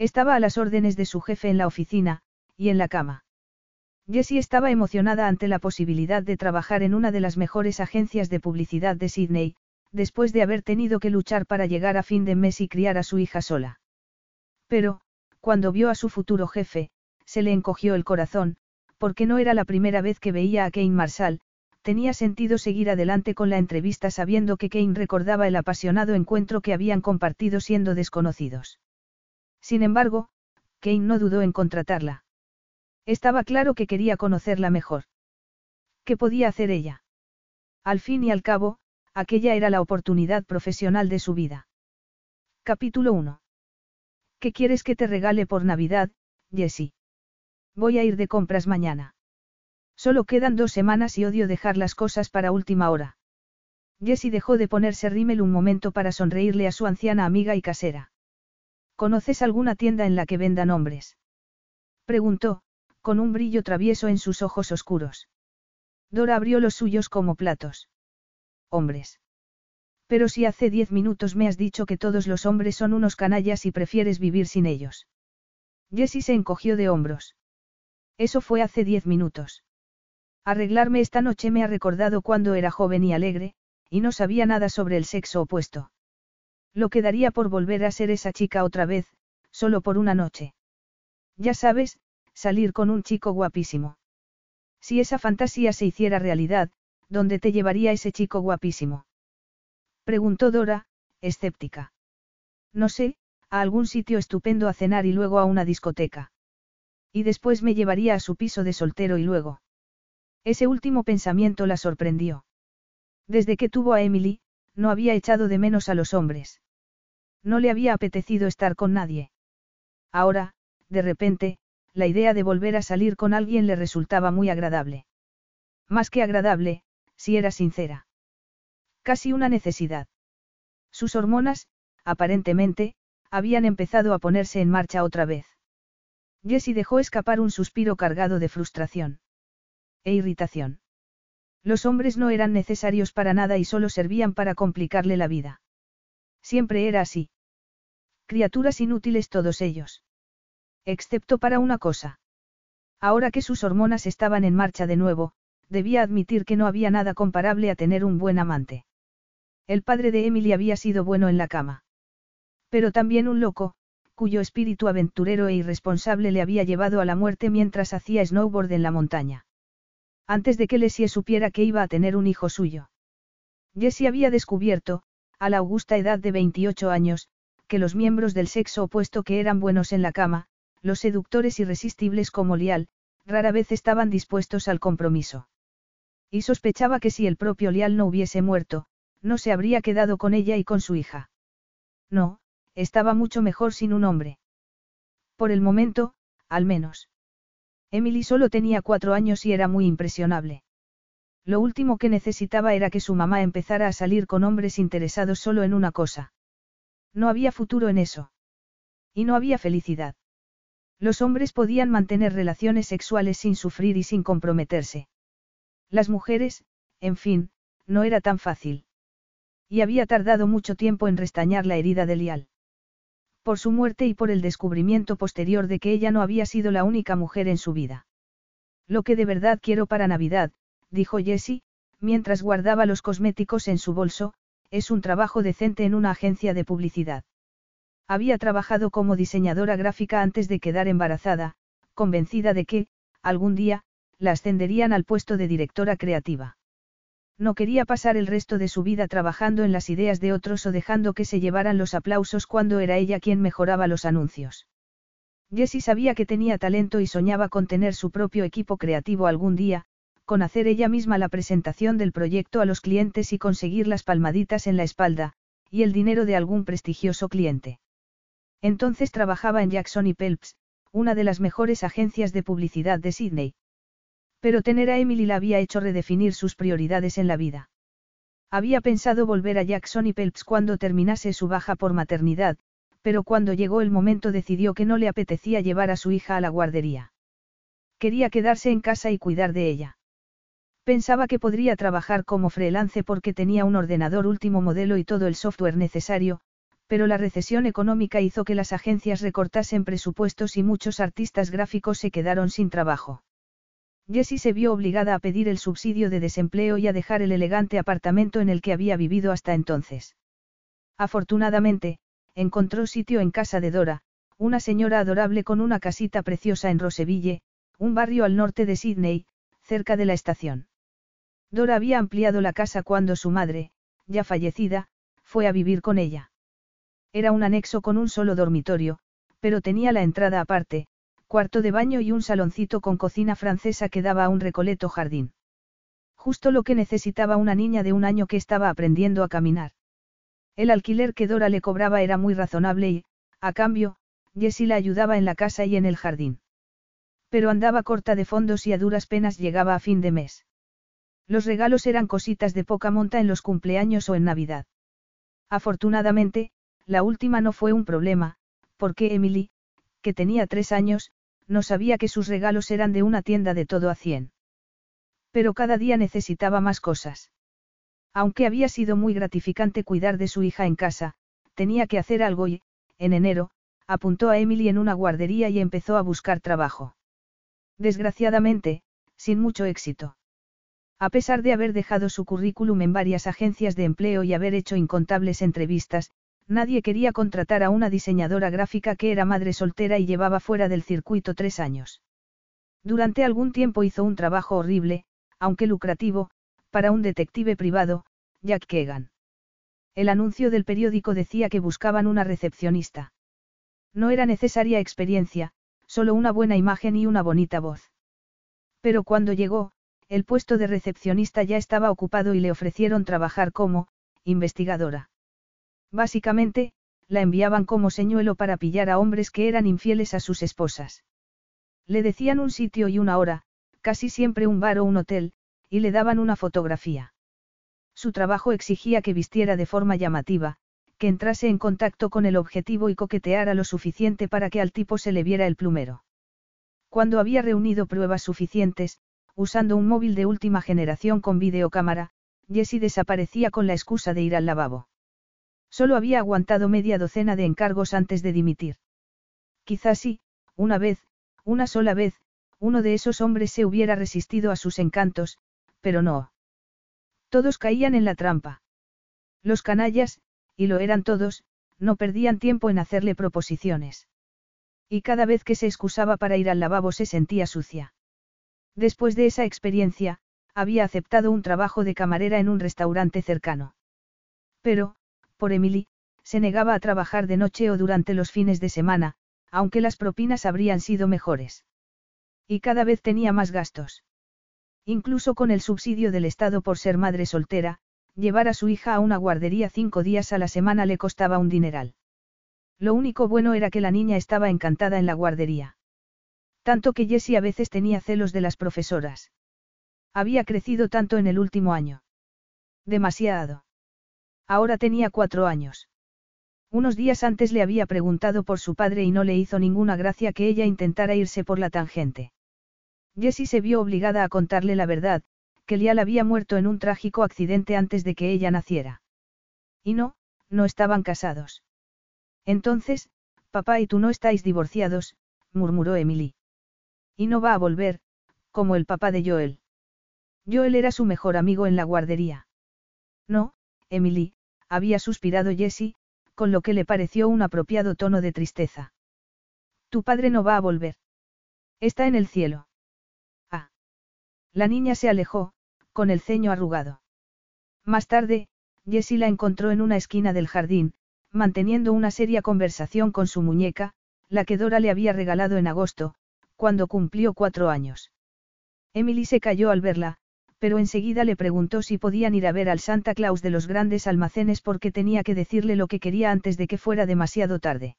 Estaba a las órdenes de su jefe en la oficina, y en la cama. Jessie estaba emocionada ante la posibilidad de trabajar en una de las mejores agencias de publicidad de Sydney, después de haber tenido que luchar para llegar a fin de mes y criar a su hija sola. Pero, cuando vio a su futuro jefe, se le encogió el corazón, porque no era la primera vez que veía a Kane Marshall, tenía sentido seguir adelante con la entrevista sabiendo que Kane recordaba el apasionado encuentro que habían compartido siendo desconocidos. Sin embargo, Kane no dudó en contratarla. Estaba claro que quería conocerla mejor. ¿Qué podía hacer ella? Al fin y al cabo, aquella era la oportunidad profesional de su vida. Capítulo 1. ¿Qué quieres que te regale por Navidad, Jessie? Voy a ir de compras mañana. Solo quedan dos semanas y odio dejar las cosas para última hora. Jessie dejó de ponerse rímel un momento para sonreírle a su anciana amiga y casera. ¿Conoces alguna tienda en la que vendan hombres? Preguntó, con un brillo travieso en sus ojos oscuros. Dora abrió los suyos como platos. Hombres. Pero si hace diez minutos me has dicho que todos los hombres son unos canallas y prefieres vivir sin ellos. Jessie se encogió de hombros. Eso fue hace diez minutos. Arreglarme esta noche me ha recordado cuando era joven y alegre, y no sabía nada sobre el sexo opuesto. Lo que daría por volver a ser esa chica otra vez, solo por una noche. Ya sabes, salir con un chico guapísimo. Si esa fantasía se hiciera realidad, ¿dónde te llevaría ese chico guapísimo? Preguntó Dora, escéptica. No sé, a algún sitio estupendo a cenar y luego a una discoteca. Y después me llevaría a su piso de soltero y luego. Ese último pensamiento la sorprendió. Desde que tuvo a Emily, no había echado de menos a los hombres. No le había apetecido estar con nadie. Ahora, de repente, la idea de volver a salir con alguien le resultaba muy agradable. Más que agradable, si era sincera. Casi una necesidad. Sus hormonas, aparentemente, habían empezado a ponerse en marcha otra vez. Jessie dejó escapar un suspiro cargado de frustración. E irritación. Los hombres no eran necesarios para nada y solo servían para complicarle la vida. Siempre era así. Criaturas inútiles todos ellos. Excepto para una cosa. Ahora que sus hormonas estaban en marcha de nuevo, debía admitir que no había nada comparable a tener un buen amante. El padre de Emily había sido bueno en la cama. Pero también un loco, cuyo espíritu aventurero e irresponsable le había llevado a la muerte mientras hacía snowboard en la montaña antes de que Lesie supiera que iba a tener un hijo suyo. Jessie había descubierto, a la augusta edad de 28 años, que los miembros del sexo opuesto que eran buenos en la cama, los seductores irresistibles como Lial, rara vez estaban dispuestos al compromiso. Y sospechaba que si el propio Lial no hubiese muerto, no se habría quedado con ella y con su hija. No, estaba mucho mejor sin un hombre. Por el momento, al menos. Emily solo tenía cuatro años y era muy impresionable. Lo último que necesitaba era que su mamá empezara a salir con hombres interesados solo en una cosa. No había futuro en eso. Y no había felicidad. Los hombres podían mantener relaciones sexuales sin sufrir y sin comprometerse. Las mujeres, en fin, no era tan fácil. Y había tardado mucho tiempo en restañar la herida de Lial por su muerte y por el descubrimiento posterior de que ella no había sido la única mujer en su vida. Lo que de verdad quiero para Navidad, dijo Jessie, mientras guardaba los cosméticos en su bolso, es un trabajo decente en una agencia de publicidad. Había trabajado como diseñadora gráfica antes de quedar embarazada, convencida de que, algún día, la ascenderían al puesto de directora creativa. No quería pasar el resto de su vida trabajando en las ideas de otros o dejando que se llevaran los aplausos cuando era ella quien mejoraba los anuncios. Jessie sabía que tenía talento y soñaba con tener su propio equipo creativo algún día, con hacer ella misma la presentación del proyecto a los clientes y conseguir las palmaditas en la espalda, y el dinero de algún prestigioso cliente. Entonces trabajaba en Jackson y Pelps, una de las mejores agencias de publicidad de Sydney. Pero tener a Emily la había hecho redefinir sus prioridades en la vida. Había pensado volver a Jackson y Pelps cuando terminase su baja por maternidad, pero cuando llegó el momento decidió que no le apetecía llevar a su hija a la guardería. Quería quedarse en casa y cuidar de ella. Pensaba que podría trabajar como freelance porque tenía un ordenador último modelo y todo el software necesario, pero la recesión económica hizo que las agencias recortasen presupuestos y muchos artistas gráficos se quedaron sin trabajo. Jessie se vio obligada a pedir el subsidio de desempleo y a dejar el elegante apartamento en el que había vivido hasta entonces. Afortunadamente, encontró sitio en casa de Dora, una señora adorable con una casita preciosa en Roseville, un barrio al norte de Sydney, cerca de la estación. Dora había ampliado la casa cuando su madre, ya fallecida, fue a vivir con ella. Era un anexo con un solo dormitorio, pero tenía la entrada aparte, cuarto de baño y un saloncito con cocina francesa que daba a un recoleto jardín. Justo lo que necesitaba una niña de un año que estaba aprendiendo a caminar. El alquiler que Dora le cobraba era muy razonable y, a cambio, Jessie la ayudaba en la casa y en el jardín. Pero andaba corta de fondos y a duras penas llegaba a fin de mes. Los regalos eran cositas de poca monta en los cumpleaños o en Navidad. Afortunadamente, la última no fue un problema, porque Emily, que tenía tres años, no sabía que sus regalos eran de una tienda de todo a cien. Pero cada día necesitaba más cosas. Aunque había sido muy gratificante cuidar de su hija en casa, tenía que hacer algo y, en enero, apuntó a Emily en una guardería y empezó a buscar trabajo. Desgraciadamente, sin mucho éxito. A pesar de haber dejado su currículum en varias agencias de empleo y haber hecho incontables entrevistas, Nadie quería contratar a una diseñadora gráfica que era madre soltera y llevaba fuera del circuito tres años. Durante algún tiempo hizo un trabajo horrible, aunque lucrativo, para un detective privado, Jack Kegan. El anuncio del periódico decía que buscaban una recepcionista. No era necesaria experiencia, solo una buena imagen y una bonita voz. Pero cuando llegó, el puesto de recepcionista ya estaba ocupado y le ofrecieron trabajar como, investigadora. Básicamente, la enviaban como señuelo para pillar a hombres que eran infieles a sus esposas. Le decían un sitio y una hora, casi siempre un bar o un hotel, y le daban una fotografía. Su trabajo exigía que vistiera de forma llamativa, que entrase en contacto con el objetivo y coqueteara lo suficiente para que al tipo se le viera el plumero. Cuando había reunido pruebas suficientes, usando un móvil de última generación con videocámara, Jessie desaparecía con la excusa de ir al lavabo. Solo había aguantado media docena de encargos antes de dimitir. Quizás sí, una vez, una sola vez, uno de esos hombres se hubiera resistido a sus encantos, pero no. Todos caían en la trampa. Los canallas, y lo eran todos, no perdían tiempo en hacerle proposiciones. Y cada vez que se excusaba para ir al lavabo se sentía sucia. Después de esa experiencia, había aceptado un trabajo de camarera en un restaurante cercano. Pero, por Emily, se negaba a trabajar de noche o durante los fines de semana, aunque las propinas habrían sido mejores. Y cada vez tenía más gastos. Incluso con el subsidio del Estado por ser madre soltera, llevar a su hija a una guardería cinco días a la semana le costaba un dineral. Lo único bueno era que la niña estaba encantada en la guardería. Tanto que Jessie a veces tenía celos de las profesoras. Había crecido tanto en el último año. Demasiado. Ahora tenía cuatro años. Unos días antes le había preguntado por su padre y no le hizo ninguna gracia que ella intentara irse por la tangente. Jessie se vio obligada a contarle la verdad, que Lial había muerto en un trágico accidente antes de que ella naciera. Y no, no estaban casados. Entonces, papá y tú no estáis divorciados, murmuró Emily. Y no va a volver, como el papá de Joel. Joel era su mejor amigo en la guardería. No, Emily, había suspirado Jessie, con lo que le pareció un apropiado tono de tristeza. Tu padre no va a volver. Está en el cielo. Ah. La niña se alejó, con el ceño arrugado. Más tarde, Jessie la encontró en una esquina del jardín, manteniendo una seria conversación con su muñeca, la que Dora le había regalado en agosto, cuando cumplió cuatro años. Emily se cayó al verla, pero enseguida le preguntó si podían ir a ver al Santa Claus de los grandes almacenes porque tenía que decirle lo que quería antes de que fuera demasiado tarde.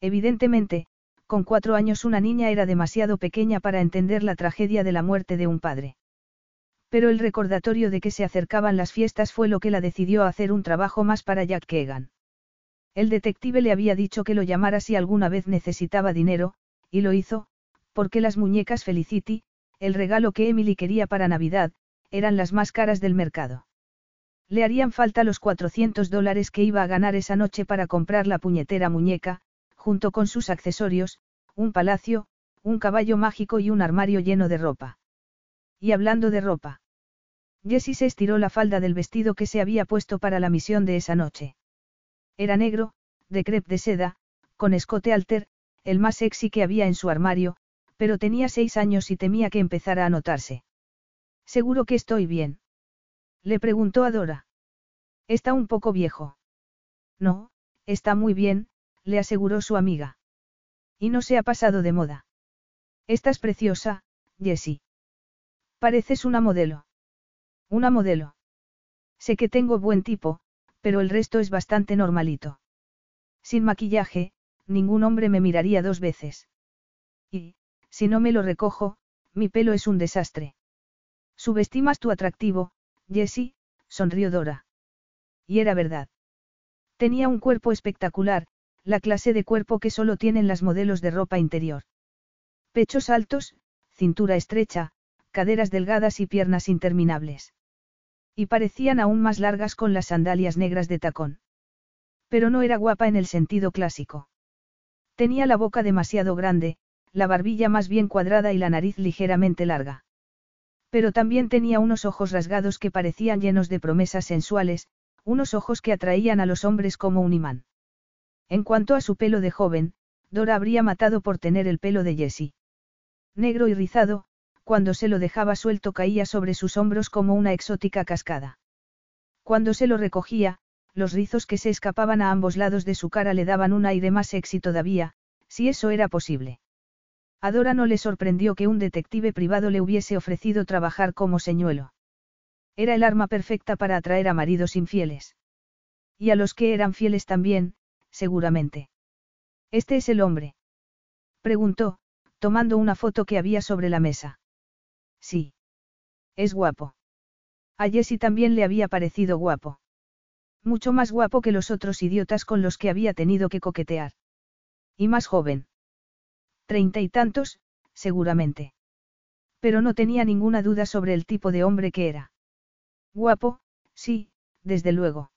Evidentemente, con cuatro años una niña era demasiado pequeña para entender la tragedia de la muerte de un padre. Pero el recordatorio de que se acercaban las fiestas fue lo que la decidió a hacer un trabajo más para Jack Keegan. El detective le había dicho que lo llamara si alguna vez necesitaba dinero, y lo hizo, porque las muñecas Felicity, el regalo que Emily quería para Navidad, eran las más caras del mercado. Le harían falta los 400 dólares que iba a ganar esa noche para comprar la puñetera muñeca, junto con sus accesorios, un palacio, un caballo mágico y un armario lleno de ropa. Y hablando de ropa. Jessie se estiró la falda del vestido que se había puesto para la misión de esa noche. Era negro, de crepe de seda, con escote alter, el más sexy que había en su armario, pero tenía seis años y temía que empezara a notarse. ¿Seguro que estoy bien? Le preguntó a Dora. Está un poco viejo. No, está muy bien, le aseguró su amiga. Y no se ha pasado de moda. Estás preciosa, Jessie. Pareces una modelo. Una modelo. Sé que tengo buen tipo, pero el resto es bastante normalito. Sin maquillaje, ningún hombre me miraría dos veces. Y, si no me lo recojo, mi pelo es un desastre. Subestimas tu atractivo, Jessie, sonrió Dora. Y era verdad. Tenía un cuerpo espectacular, la clase de cuerpo que solo tienen las modelos de ropa interior. Pechos altos, cintura estrecha, caderas delgadas y piernas interminables. Y parecían aún más largas con las sandalias negras de tacón. Pero no era guapa en el sentido clásico. Tenía la boca demasiado grande, la barbilla más bien cuadrada y la nariz ligeramente larga. Pero también tenía unos ojos rasgados que parecían llenos de promesas sensuales, unos ojos que atraían a los hombres como un imán. En cuanto a su pelo de joven, Dora habría matado por tener el pelo de Jessie. Negro y rizado, cuando se lo dejaba suelto caía sobre sus hombros como una exótica cascada. Cuando se lo recogía, los rizos que se escapaban a ambos lados de su cara le daban un aire más sexy todavía, si eso era posible. A Dora no le sorprendió que un detective privado le hubiese ofrecido trabajar como señuelo. Era el arma perfecta para atraer a maridos infieles. Y a los que eran fieles también, seguramente. ¿Este es el hombre? Preguntó, tomando una foto que había sobre la mesa. Sí. Es guapo. A Jessie también le había parecido guapo. Mucho más guapo que los otros idiotas con los que había tenido que coquetear. Y más joven. Treinta y tantos, seguramente. Pero no tenía ninguna duda sobre el tipo de hombre que era. Guapo, sí, desde luego.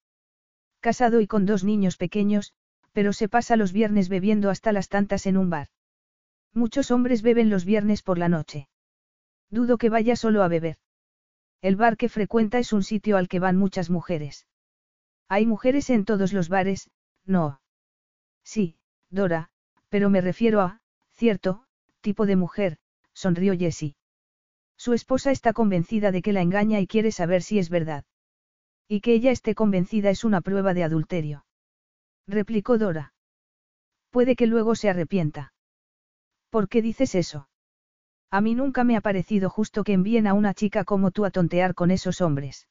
Casado y con dos niños pequeños, pero se pasa los viernes bebiendo hasta las tantas en un bar. Muchos hombres beben los viernes por la noche. Dudo que vaya solo a beber. El bar que frecuenta es un sitio al que van muchas mujeres. Hay mujeres en todos los bares, no. Sí, Dora, pero me refiero a, Cierto, tipo de mujer, sonrió Jessie. Su esposa está convencida de que la engaña y quiere saber si es verdad. Y que ella esté convencida es una prueba de adulterio. Replicó Dora. Puede que luego se arrepienta. ¿Por qué dices eso? A mí nunca me ha parecido justo que envíen a una chica como tú a tontear con esos hombres.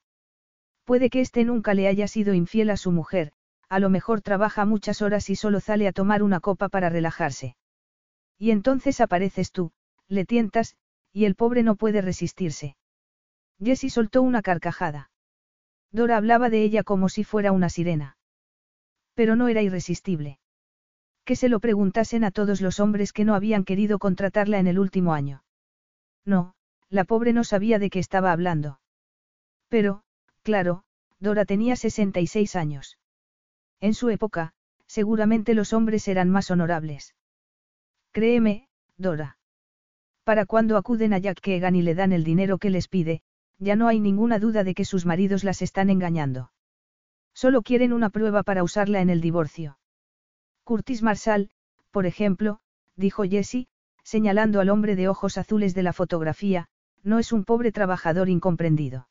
Puede que éste nunca le haya sido infiel a su mujer, a lo mejor trabaja muchas horas y solo sale a tomar una copa para relajarse. Y entonces apareces tú, le tientas, y el pobre no puede resistirse. Jessie soltó una carcajada. Dora hablaba de ella como si fuera una sirena. Pero no era irresistible. Que se lo preguntasen a todos los hombres que no habían querido contratarla en el último año. No, la pobre no sabía de qué estaba hablando. Pero, claro, Dora tenía 66 años. En su época, seguramente los hombres eran más honorables. Créeme, Dora. Para cuando acuden a Jack Keegan y le dan el dinero que les pide, ya no hay ninguna duda de que sus maridos las están engañando. Solo quieren una prueba para usarla en el divorcio. Curtis Marshall, por ejemplo, dijo Jessie, señalando al hombre de ojos azules de la fotografía, no es un pobre trabajador incomprendido.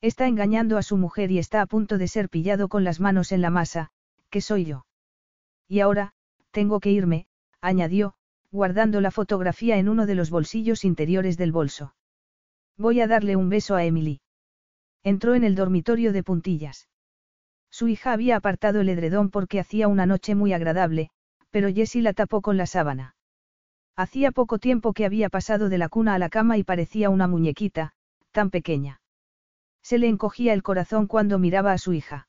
Está engañando a su mujer y está a punto de ser pillado con las manos en la masa, que soy yo. Y ahora, tengo que irme, añadió, guardando la fotografía en uno de los bolsillos interiores del bolso. Voy a darle un beso a Emily. Entró en el dormitorio de puntillas. Su hija había apartado el edredón porque hacía una noche muy agradable, pero Jessie la tapó con la sábana. Hacía poco tiempo que había pasado de la cuna a la cama y parecía una muñequita, tan pequeña. Se le encogía el corazón cuando miraba a su hija.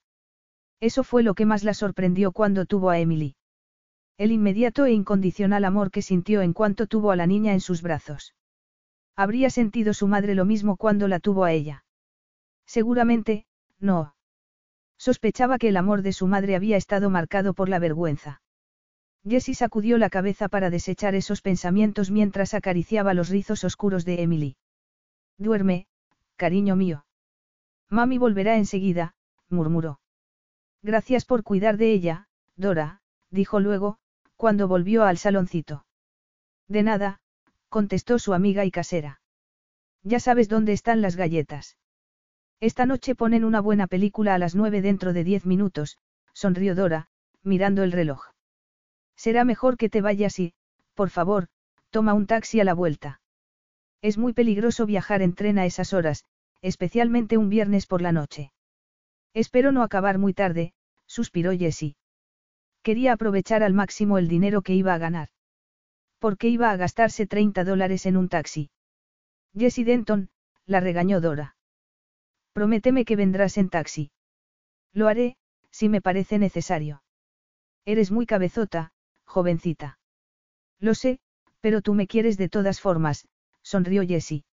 Eso fue lo que más la sorprendió cuando tuvo a Emily. El inmediato e incondicional amor que sintió en cuanto tuvo a la niña en sus brazos. Habría sentido su madre lo mismo cuando la tuvo a ella. Seguramente, no. Sospechaba que el amor de su madre había estado marcado por la vergüenza. Jessie sacudió la cabeza para desechar esos pensamientos mientras acariciaba los rizos oscuros de Emily. Duerme, cariño mío. Mami volverá enseguida, murmuró. Gracias por cuidar de ella, Dora, dijo luego, cuando volvió al saloncito. De nada, contestó su amiga y casera. Ya sabes dónde están las galletas. Esta noche ponen una buena película a las nueve dentro de diez minutos, sonrió Dora, mirando el reloj. Será mejor que te vayas y, por favor, toma un taxi a la vuelta. Es muy peligroso viajar en tren a esas horas, especialmente un viernes por la noche. Espero no acabar muy tarde, suspiró Jessie. Quería aprovechar al máximo el dinero que iba a ganar. ¿Por qué iba a gastarse 30 dólares en un taxi? Jessie Denton, la regañó Dora. Prométeme que vendrás en taxi. Lo haré, si me parece necesario. Eres muy cabezota, jovencita. Lo sé, pero tú me quieres de todas formas, sonrió Jessie.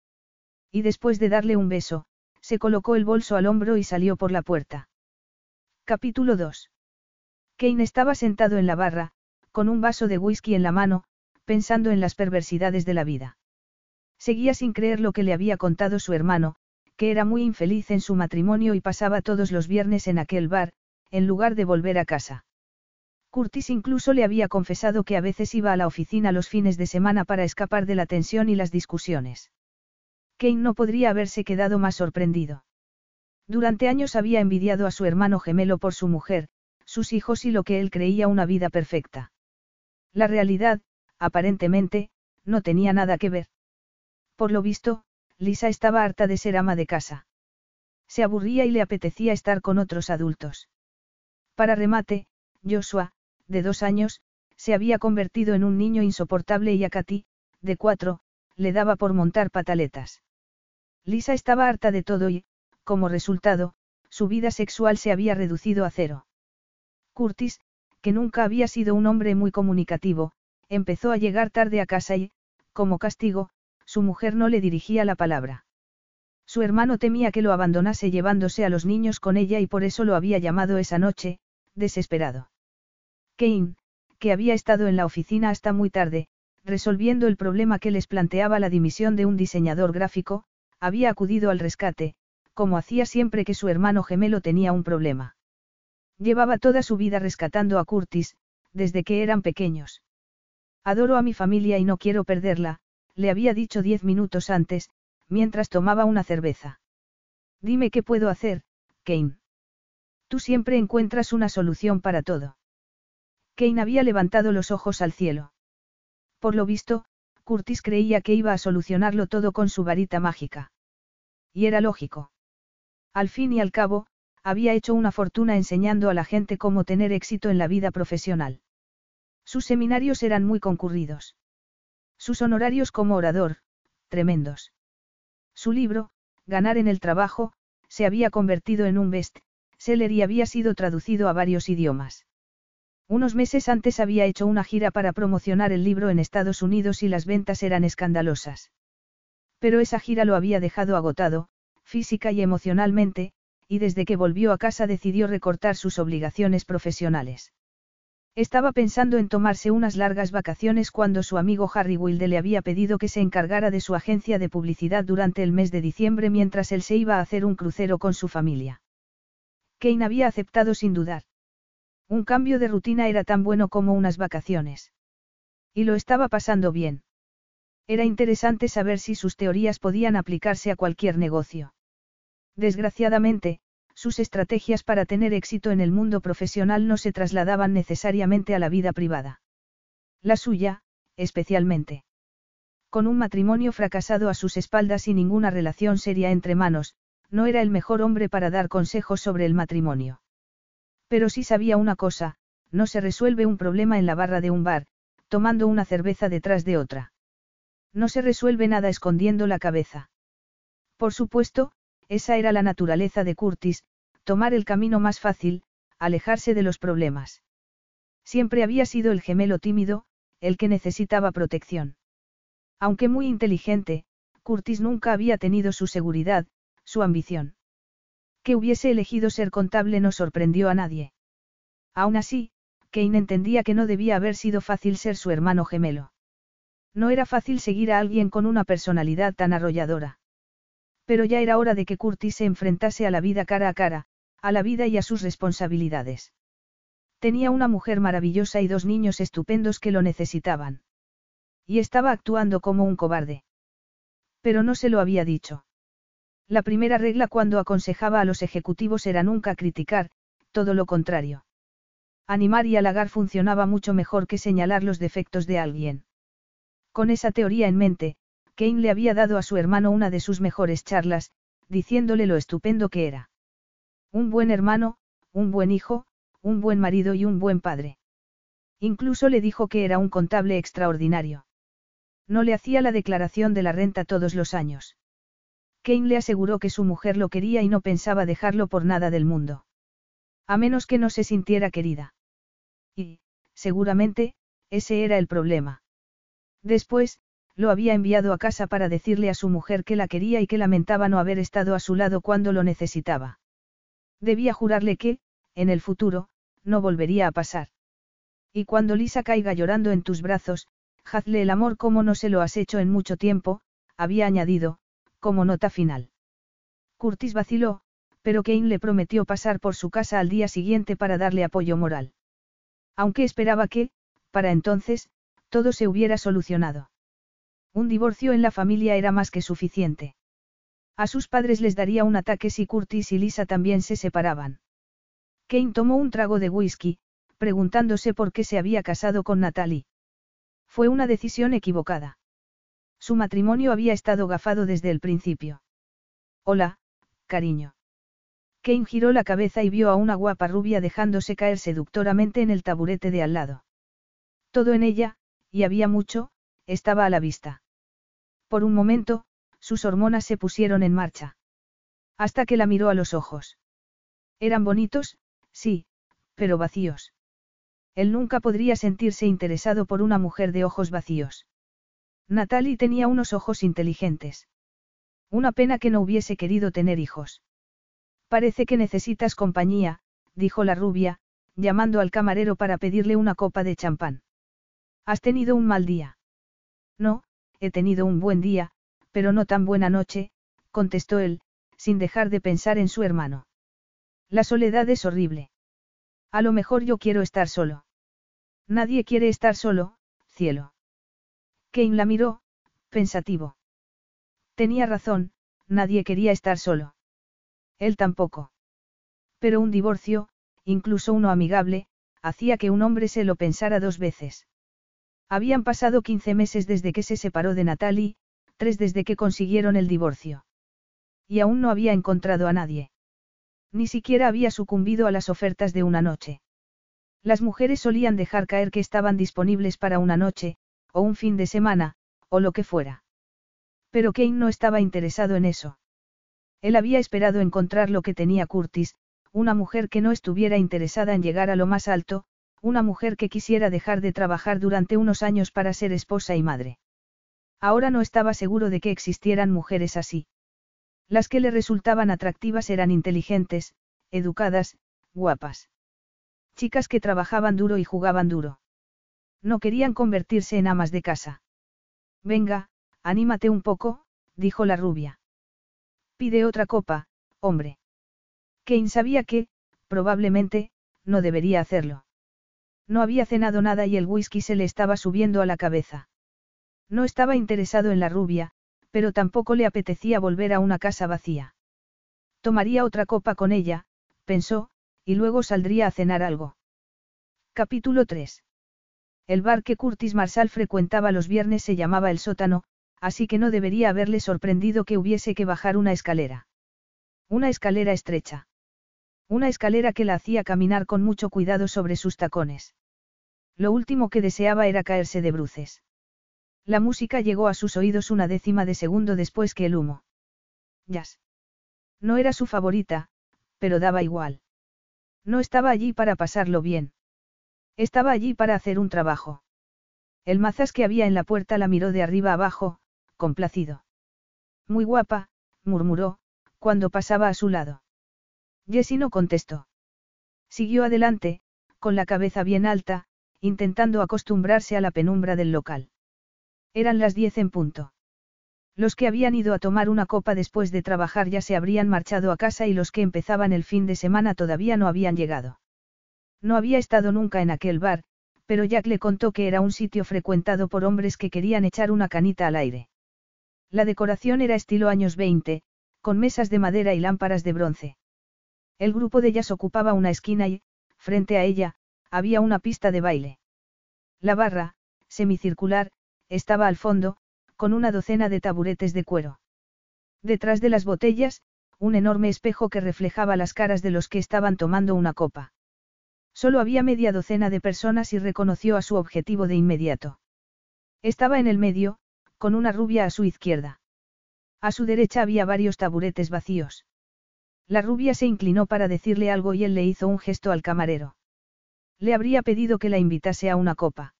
Y después de darle un beso, se colocó el bolso al hombro y salió por la puerta. Capítulo 2. Kane estaba sentado en la barra, con un vaso de whisky en la mano, pensando en las perversidades de la vida. Seguía sin creer lo que le había contado su hermano, que era muy infeliz en su matrimonio y pasaba todos los viernes en aquel bar, en lugar de volver a casa. Curtis incluso le había confesado que a veces iba a la oficina los fines de semana para escapar de la tensión y las discusiones. Kane no podría haberse quedado más sorprendido. Durante años había envidiado a su hermano gemelo por su mujer, sus hijos y lo que él creía una vida perfecta. La realidad, aparentemente, no tenía nada que ver. Por lo visto, Lisa estaba harta de ser ama de casa. Se aburría y le apetecía estar con otros adultos. Para remate, Joshua, de dos años, se había convertido en un niño insoportable y a Katy, de cuatro, le daba por montar pataletas. Lisa estaba harta de todo y, como resultado, su vida sexual se había reducido a cero. Curtis, que nunca había sido un hombre muy comunicativo, empezó a llegar tarde a casa y, como castigo, su mujer no le dirigía la palabra. Su hermano temía que lo abandonase llevándose a los niños con ella y por eso lo había llamado esa noche, desesperado. Kane, que había estado en la oficina hasta muy tarde, resolviendo el problema que les planteaba la dimisión de un diseñador gráfico, había acudido al rescate, como hacía siempre que su hermano gemelo tenía un problema. Llevaba toda su vida rescatando a Curtis, desde que eran pequeños. Adoro a mi familia y no quiero perderla, le había dicho diez minutos antes, mientras tomaba una cerveza. Dime qué puedo hacer, Kane. Tú siempre encuentras una solución para todo. Kane había levantado los ojos al cielo. Por lo visto, Curtis creía que iba a solucionarlo todo con su varita mágica. Y era lógico. Al fin y al cabo, había hecho una fortuna enseñando a la gente cómo tener éxito en la vida profesional. Sus seminarios eran muy concurridos. Sus honorarios como orador, tremendos. Su libro, Ganar en el trabajo, se había convertido en un best-seller y había sido traducido a varios idiomas. Unos meses antes había hecho una gira para promocionar el libro en Estados Unidos y las ventas eran escandalosas. Pero esa gira lo había dejado agotado, física y emocionalmente, y desde que volvió a casa decidió recortar sus obligaciones profesionales. Estaba pensando en tomarse unas largas vacaciones cuando su amigo Harry Wilde le había pedido que se encargara de su agencia de publicidad durante el mes de diciembre mientras él se iba a hacer un crucero con su familia. Kane había aceptado sin dudar. Un cambio de rutina era tan bueno como unas vacaciones. Y lo estaba pasando bien. Era interesante saber si sus teorías podían aplicarse a cualquier negocio. Desgraciadamente, sus estrategias para tener éxito en el mundo profesional no se trasladaban necesariamente a la vida privada. La suya, especialmente. Con un matrimonio fracasado a sus espaldas y ninguna relación seria entre manos, no era el mejor hombre para dar consejos sobre el matrimonio. Pero sí sabía una cosa, no se resuelve un problema en la barra de un bar, tomando una cerveza detrás de otra. No se resuelve nada escondiendo la cabeza. Por supuesto, esa era la naturaleza de Curtis, tomar el camino más fácil, alejarse de los problemas. Siempre había sido el gemelo tímido, el que necesitaba protección. Aunque muy inteligente, Curtis nunca había tenido su seguridad, su ambición. Que hubiese elegido ser contable no sorprendió a nadie. Aún así, Kane entendía que no debía haber sido fácil ser su hermano gemelo. No era fácil seguir a alguien con una personalidad tan arrolladora. Pero ya era hora de que Curtis se enfrentase a la vida cara a cara, a la vida y a sus responsabilidades. Tenía una mujer maravillosa y dos niños estupendos que lo necesitaban. Y estaba actuando como un cobarde. Pero no se lo había dicho. La primera regla cuando aconsejaba a los ejecutivos era nunca criticar, todo lo contrario. Animar y halagar funcionaba mucho mejor que señalar los defectos de alguien. Con esa teoría en mente, Kane le había dado a su hermano una de sus mejores charlas, diciéndole lo estupendo que era. Un buen hermano, un buen hijo, un buen marido y un buen padre. Incluso le dijo que era un contable extraordinario. No le hacía la declaración de la renta todos los años. Kane le aseguró que su mujer lo quería y no pensaba dejarlo por nada del mundo. A menos que no se sintiera querida. Y, seguramente, ese era el problema. Después, lo había enviado a casa para decirle a su mujer que la quería y que lamentaba no haber estado a su lado cuando lo necesitaba. Debía jurarle que, en el futuro, no volvería a pasar. Y cuando Lisa caiga llorando en tus brazos, hazle el amor como no se lo has hecho en mucho tiempo, había añadido, como nota final. Curtis vaciló, pero Kane le prometió pasar por su casa al día siguiente para darle apoyo moral. Aunque esperaba que, para entonces, todo se hubiera solucionado. Un divorcio en la familia era más que suficiente. A sus padres les daría un ataque si Curtis y Lisa también se separaban. Kane tomó un trago de whisky, preguntándose por qué se había casado con Natalie. Fue una decisión equivocada. Su matrimonio había estado gafado desde el principio. Hola, cariño. Kane giró la cabeza y vio a una guapa rubia dejándose caer seductoramente en el taburete de al lado. Todo en ella, y había mucho, estaba a la vista. Por un momento, sus hormonas se pusieron en marcha. Hasta que la miró a los ojos. Eran bonitos, sí, pero vacíos. Él nunca podría sentirse interesado por una mujer de ojos vacíos. Natalie tenía unos ojos inteligentes. Una pena que no hubiese querido tener hijos. Parece que necesitas compañía, dijo la rubia, llamando al camarero para pedirle una copa de champán. ¿Has tenido un mal día? No, he tenido un buen día, pero no tan buena noche, contestó él, sin dejar de pensar en su hermano. La soledad es horrible. A lo mejor yo quiero estar solo. Nadie quiere estar solo, cielo. Kane la miró, pensativo. Tenía razón, nadie quería estar solo. Él tampoco. Pero un divorcio, incluso uno amigable, hacía que un hombre se lo pensara dos veces. Habían pasado 15 meses desde que se separó de Natalie, tres desde que consiguieron el divorcio. Y aún no había encontrado a nadie. Ni siquiera había sucumbido a las ofertas de una noche. Las mujeres solían dejar caer que estaban disponibles para una noche, o un fin de semana, o lo que fuera. Pero Kane no estaba interesado en eso. Él había esperado encontrar lo que tenía Curtis, una mujer que no estuviera interesada en llegar a lo más alto, una mujer que quisiera dejar de trabajar durante unos años para ser esposa y madre. Ahora no estaba seguro de que existieran mujeres así. Las que le resultaban atractivas eran inteligentes, educadas, guapas. Chicas que trabajaban duro y jugaban duro. No querían convertirse en amas de casa. Venga, anímate un poco, dijo la rubia. Pide otra copa, hombre. Kane sabía que, probablemente, no debería hacerlo. No había cenado nada y el whisky se le estaba subiendo a la cabeza. No estaba interesado en la rubia, pero tampoco le apetecía volver a una casa vacía. Tomaría otra copa con ella, pensó, y luego saldría a cenar algo. Capítulo 3. El bar que Curtis Marshall frecuentaba los viernes se llamaba El Sótano, así que no debería haberle sorprendido que hubiese que bajar una escalera. Una escalera estrecha. Una escalera que la hacía caminar con mucho cuidado sobre sus tacones. Lo último que deseaba era caerse de bruces. La música llegó a sus oídos una décima de segundo después que el humo. Jazz. No era su favorita, pero daba igual. No estaba allí para pasarlo bien. Estaba allí para hacer un trabajo. El mazas que había en la puerta la miró de arriba abajo, complacido. Muy guapa, murmuró, cuando pasaba a su lado. Jessie no contestó. Siguió adelante, con la cabeza bien alta, intentando acostumbrarse a la penumbra del local. Eran las diez en punto. Los que habían ido a tomar una copa después de trabajar ya se habrían marchado a casa y los que empezaban el fin de semana todavía no habían llegado. No había estado nunca en aquel bar, pero Jack le contó que era un sitio frecuentado por hombres que querían echar una canita al aire. La decoración era estilo años 20, con mesas de madera y lámparas de bronce. El grupo de ellas ocupaba una esquina y, frente a ella, había una pista de baile. La barra, semicircular, estaba al fondo, con una docena de taburetes de cuero. Detrás de las botellas, un enorme espejo que reflejaba las caras de los que estaban tomando una copa. Solo había media docena de personas y reconoció a su objetivo de inmediato. Estaba en el medio, con una rubia a su izquierda. A su derecha había varios taburetes vacíos. La rubia se inclinó para decirle algo y él le hizo un gesto al camarero. Le habría pedido que la invitase a una copa.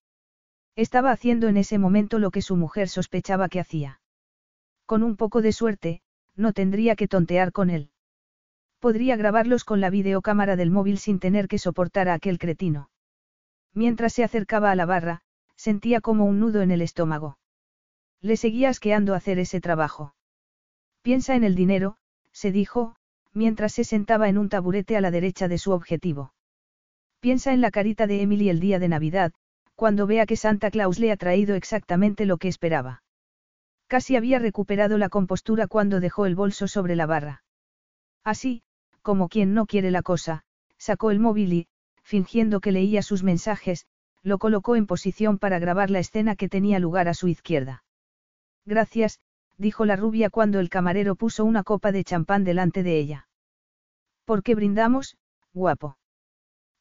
Estaba haciendo en ese momento lo que su mujer sospechaba que hacía. Con un poco de suerte, no tendría que tontear con él. Podría grabarlos con la videocámara del móvil sin tener que soportar a aquel cretino. Mientras se acercaba a la barra, sentía como un nudo en el estómago. Le seguía asqueando hacer ese trabajo. Piensa en el dinero, se dijo, mientras se sentaba en un taburete a la derecha de su objetivo. Piensa en la carita de Emily el día de Navidad, cuando vea que Santa Claus le ha traído exactamente lo que esperaba. Casi había recuperado la compostura cuando dejó el bolso sobre la barra. Así, como quien no quiere la cosa, sacó el móvil y, fingiendo que leía sus mensajes, lo colocó en posición para grabar la escena que tenía lugar a su izquierda. Gracias, dijo la rubia cuando el camarero puso una copa de champán delante de ella. ¿Por qué brindamos, guapo?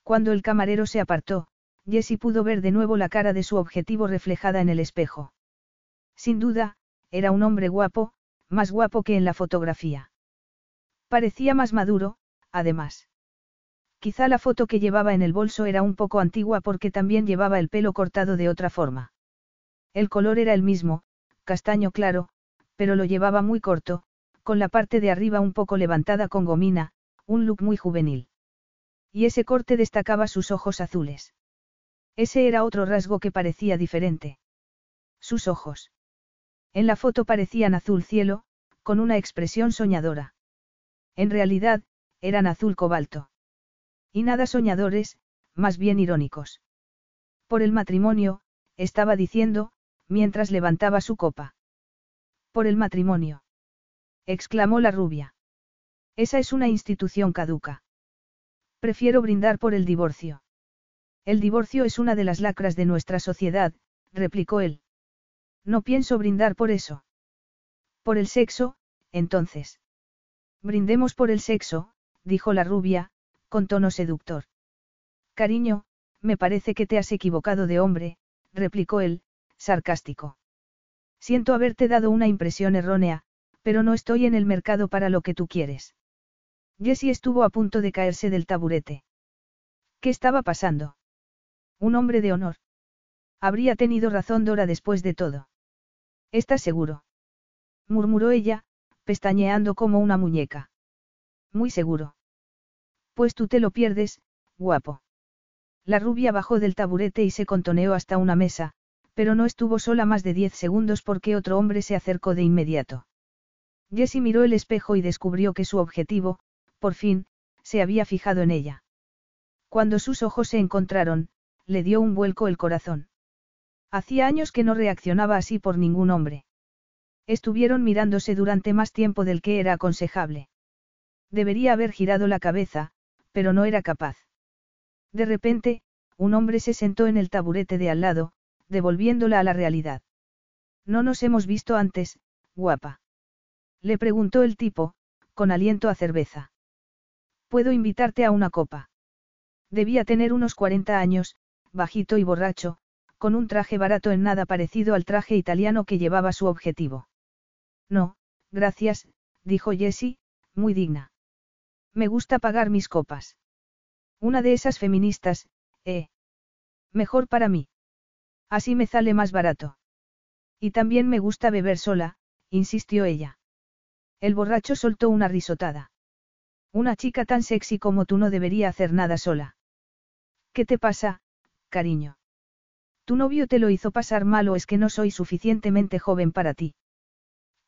Cuando el camarero se apartó, Jessie pudo ver de nuevo la cara de su objetivo reflejada en el espejo. Sin duda, era un hombre guapo, más guapo que en la fotografía. Parecía más maduro, además. Quizá la foto que llevaba en el bolso era un poco antigua porque también llevaba el pelo cortado de otra forma. El color era el mismo, castaño claro, pero lo llevaba muy corto, con la parte de arriba un poco levantada con gomina, un look muy juvenil. Y ese corte destacaba sus ojos azules. Ese era otro rasgo que parecía diferente. Sus ojos. En la foto parecían azul cielo, con una expresión soñadora. En realidad, eran azul cobalto. Y nada soñadores, más bien irónicos. Por el matrimonio, estaba diciendo, mientras levantaba su copa. Por el matrimonio. exclamó la rubia. Esa es una institución caduca. Prefiero brindar por el divorcio. El divorcio es una de las lacras de nuestra sociedad, replicó él. No pienso brindar por eso. Por el sexo, entonces. Brindemos por el sexo, dijo la rubia, con tono seductor. Cariño, me parece que te has equivocado de hombre, replicó él, sarcástico. Siento haberte dado una impresión errónea, pero no estoy en el mercado para lo que tú quieres. Jessie estuvo a punto de caerse del taburete. ¿Qué estaba pasando? Un hombre de honor. Habría tenido razón Dora después de todo. ¿Estás seguro? murmuró ella, pestañeando como una muñeca. Muy seguro. Pues tú te lo pierdes, guapo. La rubia bajó del taburete y se contoneó hasta una mesa, pero no estuvo sola más de diez segundos porque otro hombre se acercó de inmediato. Jessie miró el espejo y descubrió que su objetivo, por fin, se había fijado en ella. Cuando sus ojos se encontraron, le dio un vuelco el corazón. Hacía años que no reaccionaba así por ningún hombre. Estuvieron mirándose durante más tiempo del que era aconsejable. Debería haber girado la cabeza, pero no era capaz. De repente, un hombre se sentó en el taburete de al lado, devolviéndola a la realidad. No nos hemos visto antes, guapa. Le preguntó el tipo, con aliento a cerveza. ¿Puedo invitarte a una copa? Debía tener unos 40 años, bajito y borracho, con un traje barato en nada parecido al traje italiano que llevaba su objetivo. No, gracias, dijo Jessie, muy digna. Me gusta pagar mis copas. Una de esas feministas, eh. Mejor para mí. Así me sale más barato. Y también me gusta beber sola, insistió ella. El borracho soltó una risotada. Una chica tan sexy como tú no debería hacer nada sola. ¿Qué te pasa, cariño? ¿Tu novio te lo hizo pasar mal o es que no soy suficientemente joven para ti?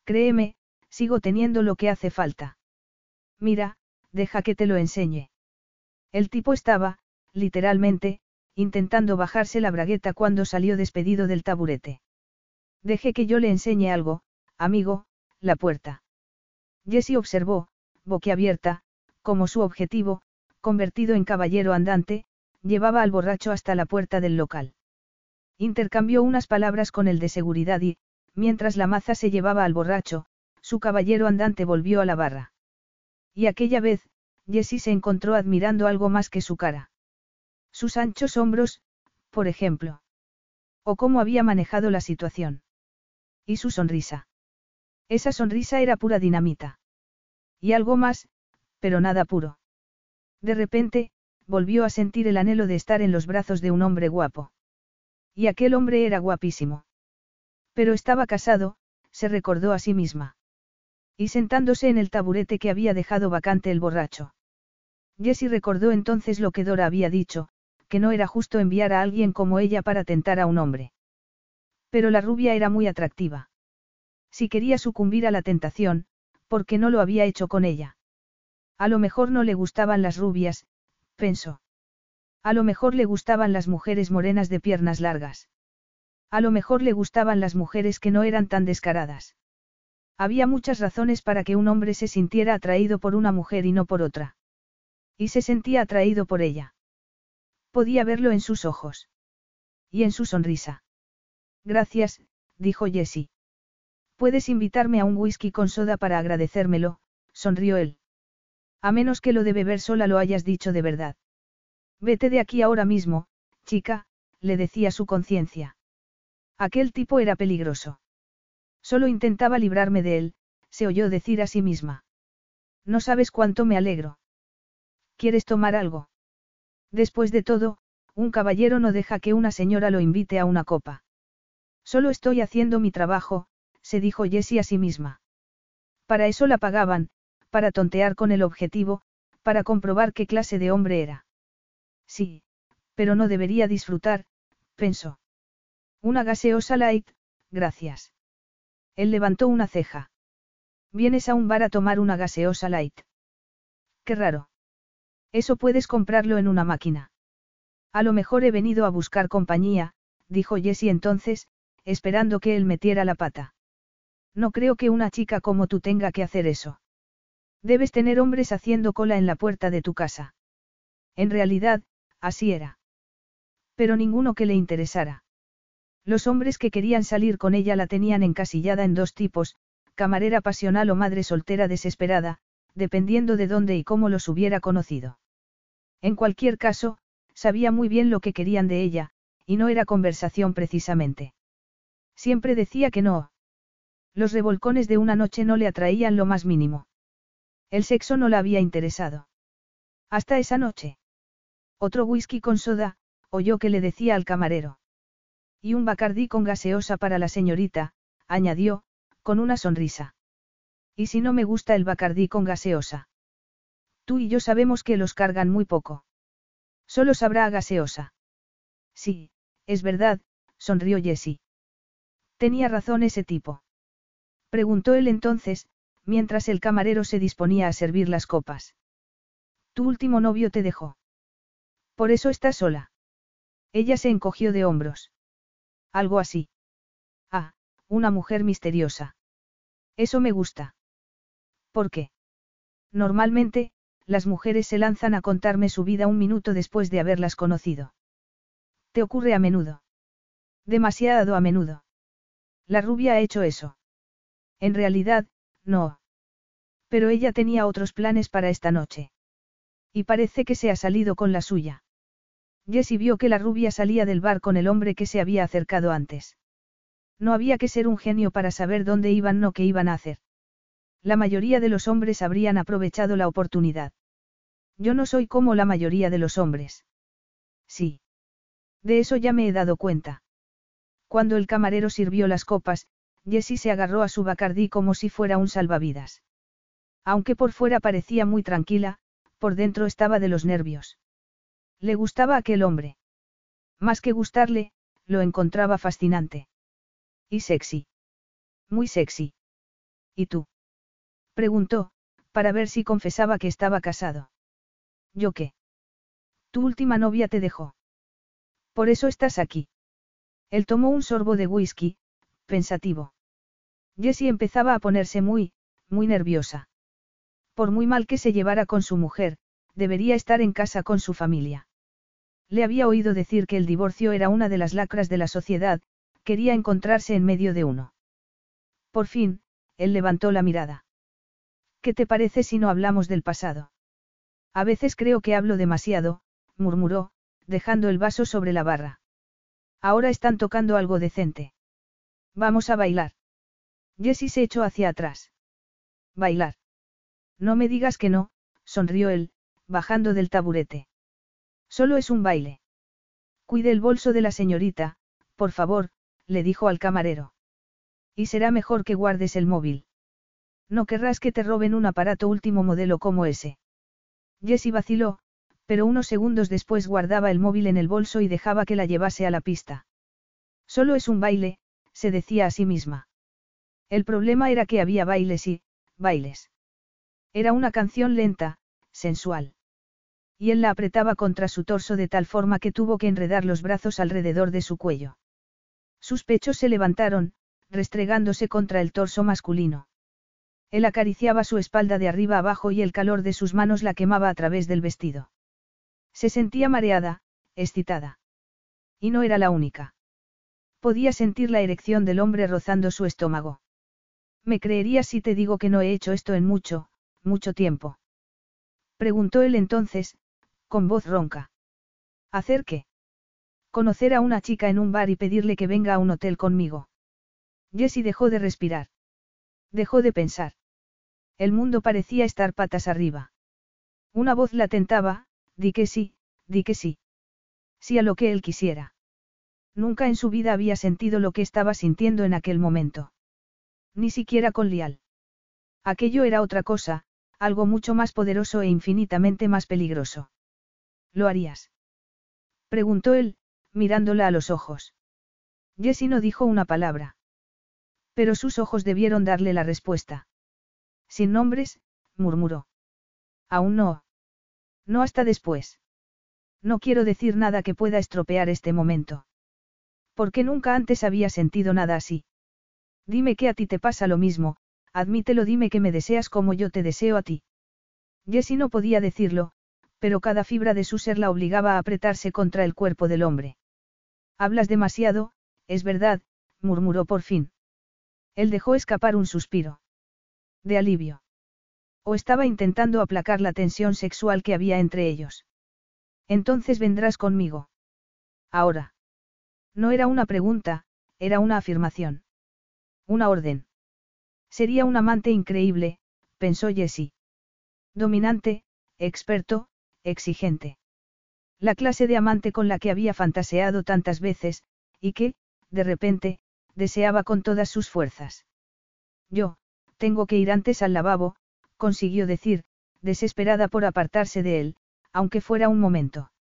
Créeme, sigo teniendo lo que hace falta. Mira, deja que te lo enseñe. El tipo estaba, literalmente, intentando bajarse la bragueta cuando salió despedido del taburete. Deje que yo le enseñe algo, amigo, la puerta. Jessie observó, boquiabierta, como su objetivo, convertido en caballero andante, llevaba al borracho hasta la puerta del local. Intercambió unas palabras con el de seguridad y, mientras la maza se llevaba al borracho, su caballero andante volvió a la barra. Y aquella vez, Jessie se encontró admirando algo más que su cara. Sus anchos hombros, por ejemplo. O cómo había manejado la situación. Y su sonrisa. Esa sonrisa era pura dinamita. Y algo más, pero nada puro. De repente, volvió a sentir el anhelo de estar en los brazos de un hombre guapo. Y aquel hombre era guapísimo. Pero estaba casado, se recordó a sí misma. Y sentándose en el taburete que había dejado vacante el borracho. Jessie recordó entonces lo que Dora había dicho, que no era justo enviar a alguien como ella para tentar a un hombre. Pero la rubia era muy atractiva. Si quería sucumbir a la tentación, ¿por qué no lo había hecho con ella? A lo mejor no le gustaban las rubias, pensó. A lo mejor le gustaban las mujeres morenas de piernas largas. A lo mejor le gustaban las mujeres que no eran tan descaradas. Había muchas razones para que un hombre se sintiera atraído por una mujer y no por otra. Y se sentía atraído por ella. Podía verlo en sus ojos. Y en su sonrisa. Gracias, dijo Jessie. Puedes invitarme a un whisky con soda para agradecérmelo, sonrió él. A menos que lo de beber sola lo hayas dicho de verdad. Vete de aquí ahora mismo, chica, le decía su conciencia. Aquel tipo era peligroso. Solo intentaba librarme de él, se oyó decir a sí misma. No sabes cuánto me alegro. ¿Quieres tomar algo? Después de todo, un caballero no deja que una señora lo invite a una copa. Solo estoy haciendo mi trabajo, se dijo Jessie a sí misma. Para eso la pagaban, para tontear con el objetivo, para comprobar qué clase de hombre era. Sí, pero no debería disfrutar, pensó. Una gaseosa light, gracias. Él levantó una ceja. Vienes a un bar a tomar una gaseosa light. Qué raro. Eso puedes comprarlo en una máquina. A lo mejor he venido a buscar compañía, dijo Jessie entonces, esperando que él metiera la pata. No creo que una chica como tú tenga que hacer eso. Debes tener hombres haciendo cola en la puerta de tu casa. En realidad, así era. Pero ninguno que le interesara. Los hombres que querían salir con ella la tenían encasillada en dos tipos, camarera pasional o madre soltera desesperada, dependiendo de dónde y cómo los hubiera conocido. En cualquier caso, sabía muy bien lo que querían de ella, y no era conversación precisamente. Siempre decía que no. Los revolcones de una noche no le atraían lo más mínimo. El sexo no la había interesado. Hasta esa noche. Otro whisky con soda, oyó que le decía al camarero. Y un bacardí con gaseosa para la señorita, añadió, con una sonrisa. ¿Y si no me gusta el bacardí con gaseosa? Tú y yo sabemos que los cargan muy poco. Solo sabrá a gaseosa. Sí, es verdad, sonrió Jessie. Tenía razón ese tipo. Preguntó él entonces, mientras el camarero se disponía a servir las copas. Tu último novio te dejó. Por eso estás sola. Ella se encogió de hombros. Algo así. Ah, una mujer misteriosa. Eso me gusta. ¿Por qué? Normalmente, las mujeres se lanzan a contarme su vida un minuto después de haberlas conocido. ¿Te ocurre a menudo? Demasiado a menudo. La rubia ha hecho eso. En realidad, no. Pero ella tenía otros planes para esta noche. Y parece que se ha salido con la suya. Jessie vio que la rubia salía del bar con el hombre que se había acercado antes. No había que ser un genio para saber dónde iban no qué iban a hacer. La mayoría de los hombres habrían aprovechado la oportunidad. Yo no soy como la mayoría de los hombres. Sí. De eso ya me he dado cuenta. Cuando el camarero sirvió las copas, Jessie se agarró a su bacardí como si fuera un salvavidas. Aunque por fuera parecía muy tranquila, por dentro estaba de los nervios. Le gustaba aquel hombre. Más que gustarle, lo encontraba fascinante. Y sexy. Muy sexy. ¿Y tú? Preguntó, para ver si confesaba que estaba casado. ¿Yo qué? Tu última novia te dejó. Por eso estás aquí. Él tomó un sorbo de whisky, pensativo. Jessie empezaba a ponerse muy, muy nerviosa. Por muy mal que se llevara con su mujer, debería estar en casa con su familia. Le había oído decir que el divorcio era una de las lacras de la sociedad, quería encontrarse en medio de uno. Por fin, él levantó la mirada. ¿Qué te parece si no hablamos del pasado? A veces creo que hablo demasiado, murmuró, dejando el vaso sobre la barra. Ahora están tocando algo decente. Vamos a bailar. Jessie se echó hacia atrás. Bailar. No me digas que no, sonrió él, bajando del taburete. Solo es un baile. Cuide el bolso de la señorita, por favor, le dijo al camarero. Y será mejor que guardes el móvil. No querrás que te roben un aparato último modelo como ese. Jessie vaciló, pero unos segundos después guardaba el móvil en el bolso y dejaba que la llevase a la pista. Solo es un baile, se decía a sí misma. El problema era que había bailes y, bailes. Era una canción lenta, sensual. Y él la apretaba contra su torso de tal forma que tuvo que enredar los brazos alrededor de su cuello. Sus pechos se levantaron, restregándose contra el torso masculino. Él acariciaba su espalda de arriba abajo y el calor de sus manos la quemaba a través del vestido. Se sentía mareada, excitada. Y no era la única. Podía sentir la erección del hombre rozando su estómago. Me creerías si te digo que no he hecho esto en mucho, mucho tiempo. Preguntó él entonces, con voz ronca. ¿Hacer qué? Conocer a una chica en un bar y pedirle que venga a un hotel conmigo. Jessie dejó de respirar. Dejó de pensar. El mundo parecía estar patas arriba. Una voz la tentaba, di que sí, di que sí. Sí a lo que él quisiera. Nunca en su vida había sentido lo que estaba sintiendo en aquel momento. Ni siquiera con Lial. Aquello era otra cosa, algo mucho más poderoso e infinitamente más peligroso. ¿Lo harías? Preguntó él, mirándola a los ojos. Jessie no dijo una palabra. Pero sus ojos debieron darle la respuesta. Sin nombres, murmuró. Aún no. No hasta después. No quiero decir nada que pueda estropear este momento. Porque nunca antes había sentido nada así. Dime que a ti te pasa lo mismo, admítelo, dime que me deseas como yo te deseo a ti. Jessie no podía decirlo, pero cada fibra de su ser la obligaba a apretarse contra el cuerpo del hombre. Hablas demasiado, es verdad, murmuró por fin. Él dejó escapar un suspiro de alivio. O estaba intentando aplacar la tensión sexual que había entre ellos. Entonces vendrás conmigo. Ahora. No era una pregunta, era una afirmación. Una orden. Sería un amante increíble, pensó Jessie. Dominante, experto, exigente. La clase de amante con la que había fantaseado tantas veces, y que, de repente, deseaba con todas sus fuerzas. Yo, tengo que ir antes al lavabo, consiguió decir, desesperada por apartarse de él, aunque fuera un momento.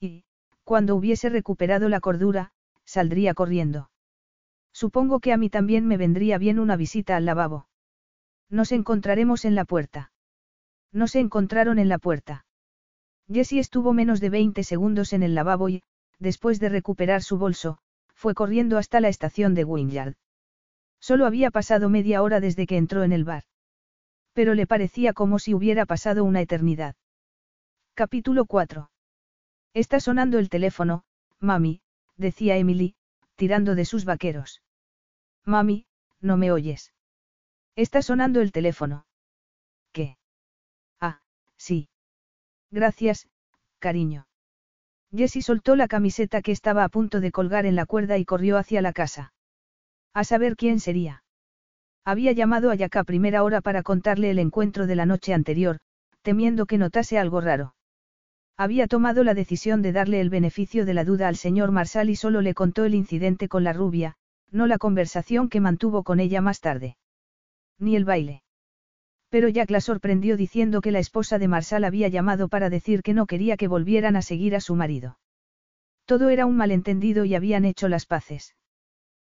Y, cuando hubiese recuperado la cordura, saldría corriendo. Supongo que a mí también me vendría bien una visita al lavabo. Nos encontraremos en la puerta. No se encontraron en la puerta. Jessie estuvo menos de 20 segundos en el lavabo y, después de recuperar su bolso, fue corriendo hasta la estación de Wynyard. Solo había pasado media hora desde que entró en el bar. Pero le parecía como si hubiera pasado una eternidad. Capítulo 4. Está sonando el teléfono, mami, decía Emily, tirando de sus vaqueros. Mami, no me oyes. Está sonando el teléfono. ¿Qué? Ah, sí. Gracias, cariño. Jessie soltó la camiseta que estaba a punto de colgar en la cuerda y corrió hacia la casa. A saber quién sería. Había llamado a a primera hora para contarle el encuentro de la noche anterior, temiendo que notase algo raro. Había tomado la decisión de darle el beneficio de la duda al señor Marsal y solo le contó el incidente con la rubia, no la conversación que mantuvo con ella más tarde. Ni el baile. Pero Jack la sorprendió diciendo que la esposa de Marsal había llamado para decir que no quería que volvieran a seguir a su marido. Todo era un malentendido y habían hecho las paces.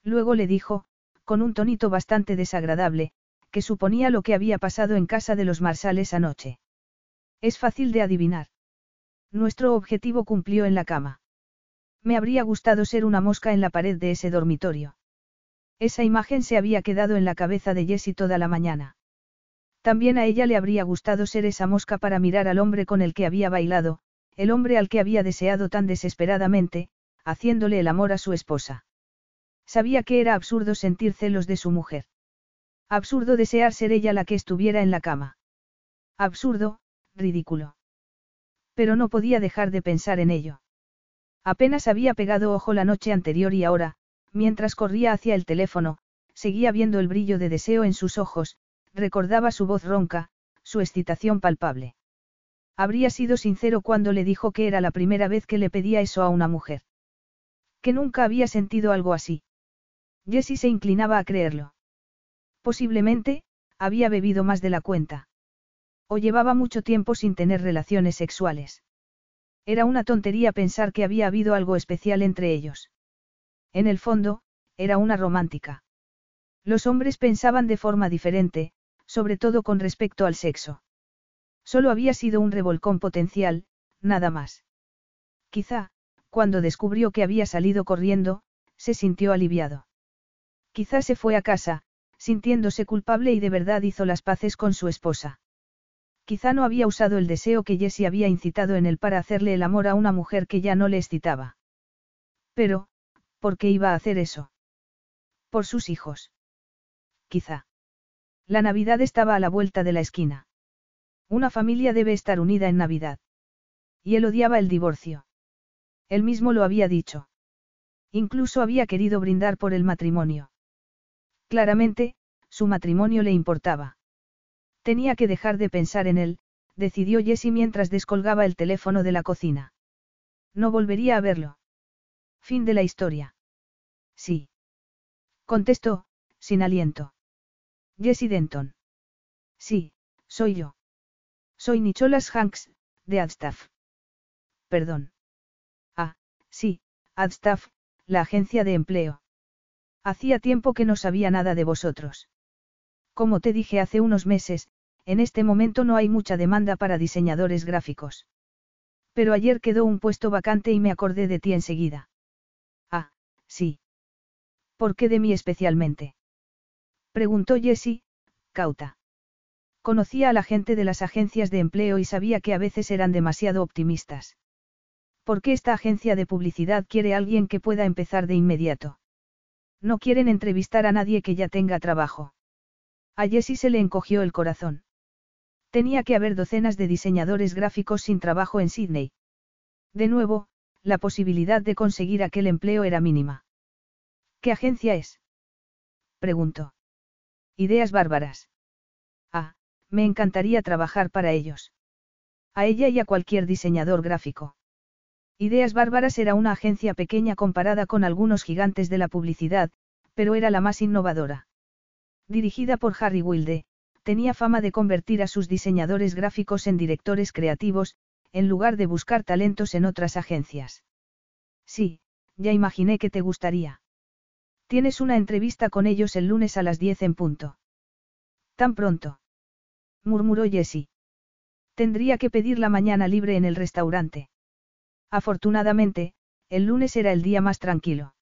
Luego le dijo, con un tonito bastante desagradable, que suponía lo que había pasado en casa de los Marsales anoche. Es fácil de adivinar. Nuestro objetivo cumplió en la cama. Me habría gustado ser una mosca en la pared de ese dormitorio. Esa imagen se había quedado en la cabeza de Jessie toda la mañana. También a ella le habría gustado ser esa mosca para mirar al hombre con el que había bailado, el hombre al que había deseado tan desesperadamente, haciéndole el amor a su esposa. Sabía que era absurdo sentir celos de su mujer. Absurdo desear ser ella la que estuviera en la cama. Absurdo, ridículo. Pero no podía dejar de pensar en ello. Apenas había pegado ojo la noche anterior y ahora, mientras corría hacia el teléfono, seguía viendo el brillo de deseo en sus ojos, recordaba su voz ronca, su excitación palpable. Habría sido sincero cuando le dijo que era la primera vez que le pedía eso a una mujer. Que nunca había sentido algo así. Jessie se inclinaba a creerlo. Posiblemente, había bebido más de la cuenta. O llevaba mucho tiempo sin tener relaciones sexuales. Era una tontería pensar que había habido algo especial entre ellos. En el fondo, era una romántica. Los hombres pensaban de forma diferente, sobre todo con respecto al sexo. Solo había sido un revolcón potencial, nada más. Quizá, cuando descubrió que había salido corriendo, se sintió aliviado. Quizá se fue a casa, sintiéndose culpable y de verdad hizo las paces con su esposa. Quizá no había usado el deseo que Jessie había incitado en él para hacerle el amor a una mujer que ya no le excitaba. Pero, ¿por qué iba a hacer eso? Por sus hijos. Quizá. La Navidad estaba a la vuelta de la esquina. Una familia debe estar unida en Navidad. Y él odiaba el divorcio. Él mismo lo había dicho. Incluso había querido brindar por el matrimonio. Claramente, su matrimonio le importaba. Tenía que dejar de pensar en él, decidió Jessie mientras descolgaba el teléfono de la cocina. No volvería a verlo. Fin de la historia. Sí. Contestó, sin aliento. Jessie Denton. Sí, soy yo. Soy Nicholas Hanks, de Adstaff. Perdón. Ah, sí, Adstaff, la agencia de empleo. Hacía tiempo que no sabía nada de vosotros. Como te dije hace unos meses, en este momento no hay mucha demanda para diseñadores gráficos. Pero ayer quedó un puesto vacante y me acordé de ti enseguida. Ah, sí. ¿Por qué de mí especialmente? Preguntó Jessie, cauta. Conocía a la gente de las agencias de empleo y sabía que a veces eran demasiado optimistas. ¿Por qué esta agencia de publicidad quiere a alguien que pueda empezar de inmediato? No quieren entrevistar a nadie que ya tenga trabajo. A Jessie se le encogió el corazón. Tenía que haber docenas de diseñadores gráficos sin trabajo en Sydney. De nuevo, la posibilidad de conseguir aquel empleo era mínima. ¿Qué agencia es? preguntó. Ideas bárbaras. Ah, me encantaría trabajar para ellos. A ella y a cualquier diseñador gráfico. Ideas Bárbaras era una agencia pequeña comparada con algunos gigantes de la publicidad, pero era la más innovadora. Dirigida por Harry Wilde, tenía fama de convertir a sus diseñadores gráficos en directores creativos, en lugar de buscar talentos en otras agencias. Sí, ya imaginé que te gustaría. Tienes una entrevista con ellos el lunes a las 10 en punto. ¿Tan pronto? murmuró Jessie. Tendría que pedir la mañana libre en el restaurante. Afortunadamente, el lunes era el día más tranquilo.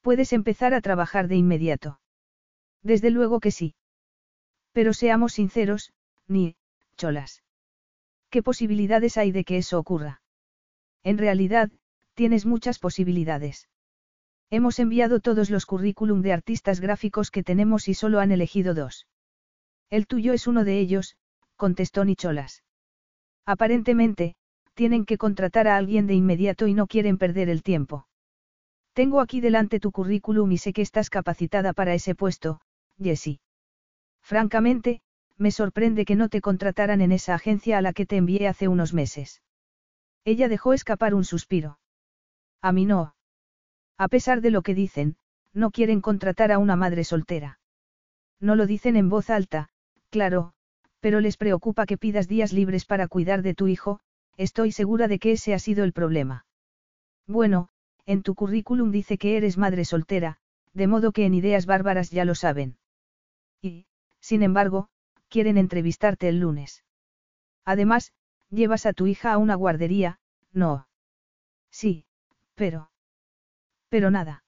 Puedes empezar a trabajar de inmediato. Desde luego que sí. Pero seamos sinceros, ni, cholas. ¿Qué posibilidades hay de que eso ocurra? En realidad, tienes muchas posibilidades. Hemos enviado todos los currículum de artistas gráficos que tenemos y solo han elegido dos. El tuyo es uno de ellos, contestó Nicholas. Aparentemente, tienen que contratar a alguien de inmediato y no quieren perder el tiempo. Tengo aquí delante tu currículum y sé que estás capacitada para ese puesto, Jessie. Francamente, me sorprende que no te contrataran en esa agencia a la que te envié hace unos meses. Ella dejó escapar un suspiro. A mí no. A pesar de lo que dicen, no quieren contratar a una madre soltera. No lo dicen en voz alta, claro, pero les preocupa que pidas días libres para cuidar de tu hijo, estoy segura de que ese ha sido el problema. Bueno, en tu currículum dice que eres madre soltera, de modo que en ideas bárbaras ya lo saben. Y, sin embargo, quieren entrevistarte el lunes. Además, llevas a tu hija a una guardería, no. Sí, pero... Pero nada.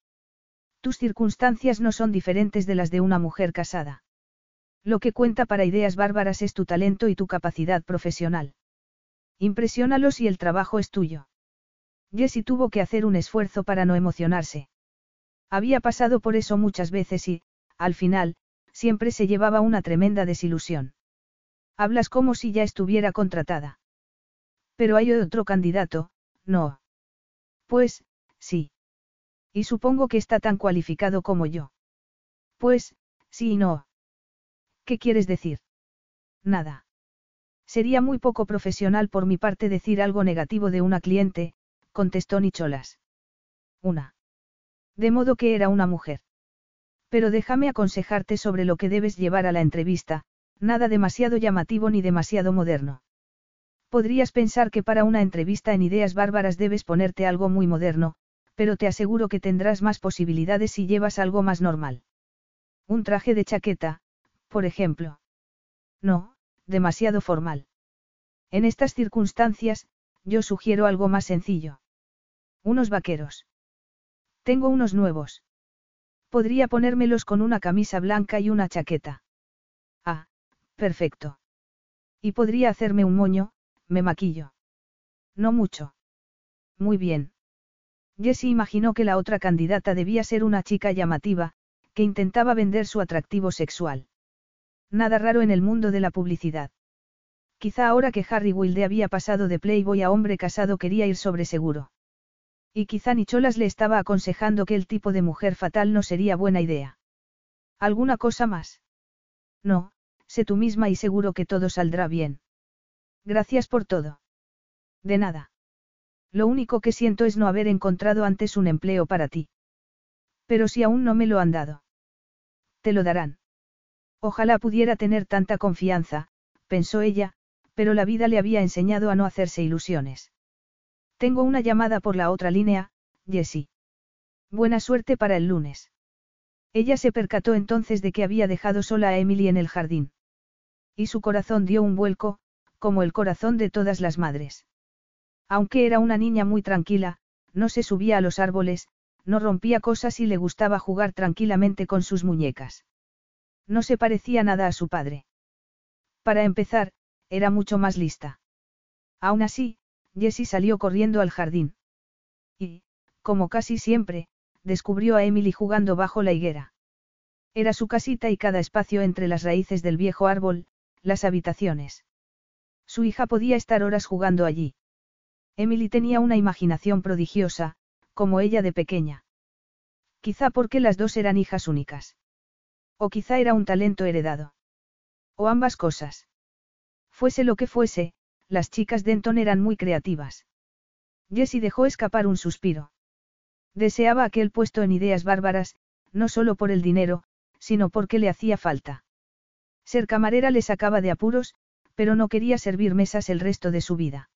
Tus circunstancias no son diferentes de las de una mujer casada. Lo que cuenta para ideas bárbaras es tu talento y tu capacidad profesional. Impresiónalos y el trabajo es tuyo. Jessie tuvo que hacer un esfuerzo para no emocionarse. Había pasado por eso muchas veces y, al final, siempre se llevaba una tremenda desilusión. Hablas como si ya estuviera contratada. Pero hay otro candidato, no. Pues, sí. Y supongo que está tan cualificado como yo. Pues, sí y no. ¿Qué quieres decir? Nada. Sería muy poco profesional por mi parte decir algo negativo de una cliente, contestó Nicholas. Una. De modo que era una mujer. Pero déjame aconsejarte sobre lo que debes llevar a la entrevista, nada demasiado llamativo ni demasiado moderno. Podrías pensar que para una entrevista en ideas bárbaras debes ponerte algo muy moderno, pero te aseguro que tendrás más posibilidades si llevas algo más normal. Un traje de chaqueta, por ejemplo. No, demasiado formal. En estas circunstancias, yo sugiero algo más sencillo. Unos vaqueros. Tengo unos nuevos. Podría ponérmelos con una camisa blanca y una chaqueta. Ah, perfecto. Y podría hacerme un moño, me maquillo. No mucho. Muy bien. Jessie imaginó que la otra candidata debía ser una chica llamativa, que intentaba vender su atractivo sexual. Nada raro en el mundo de la publicidad. Quizá ahora que Harry Wilde había pasado de playboy a hombre casado quería ir sobre seguro. Y quizá Nicholas le estaba aconsejando que el tipo de mujer fatal no sería buena idea. ¿Alguna cosa más? No, sé tú misma y seguro que todo saldrá bien. Gracias por todo. De nada. Lo único que siento es no haber encontrado antes un empleo para ti. Pero si aún no me lo han dado. Te lo darán. Ojalá pudiera tener tanta confianza, pensó ella, pero la vida le había enseñado a no hacerse ilusiones. Tengo una llamada por la otra línea, Jessie. Buena suerte para el lunes. Ella se percató entonces de que había dejado sola a Emily en el jardín. Y su corazón dio un vuelco, como el corazón de todas las madres. Aunque era una niña muy tranquila, no se subía a los árboles, no rompía cosas y le gustaba jugar tranquilamente con sus muñecas. No se parecía nada a su padre. Para empezar, era mucho más lista. Aún así, Jessie salió corriendo al jardín. Y, como casi siempre, descubrió a Emily jugando bajo la higuera. Era su casita y cada espacio entre las raíces del viejo árbol, las habitaciones. Su hija podía estar horas jugando allí. Emily tenía una imaginación prodigiosa, como ella de pequeña. Quizá porque las dos eran hijas únicas. O quizá era un talento heredado. O ambas cosas. Fuese lo que fuese, las chicas Denton eran muy creativas. Jessie dejó escapar un suspiro. Deseaba aquel puesto en ideas bárbaras, no solo por el dinero, sino porque le hacía falta. Ser camarera le sacaba de apuros, pero no quería servir mesas el resto de su vida.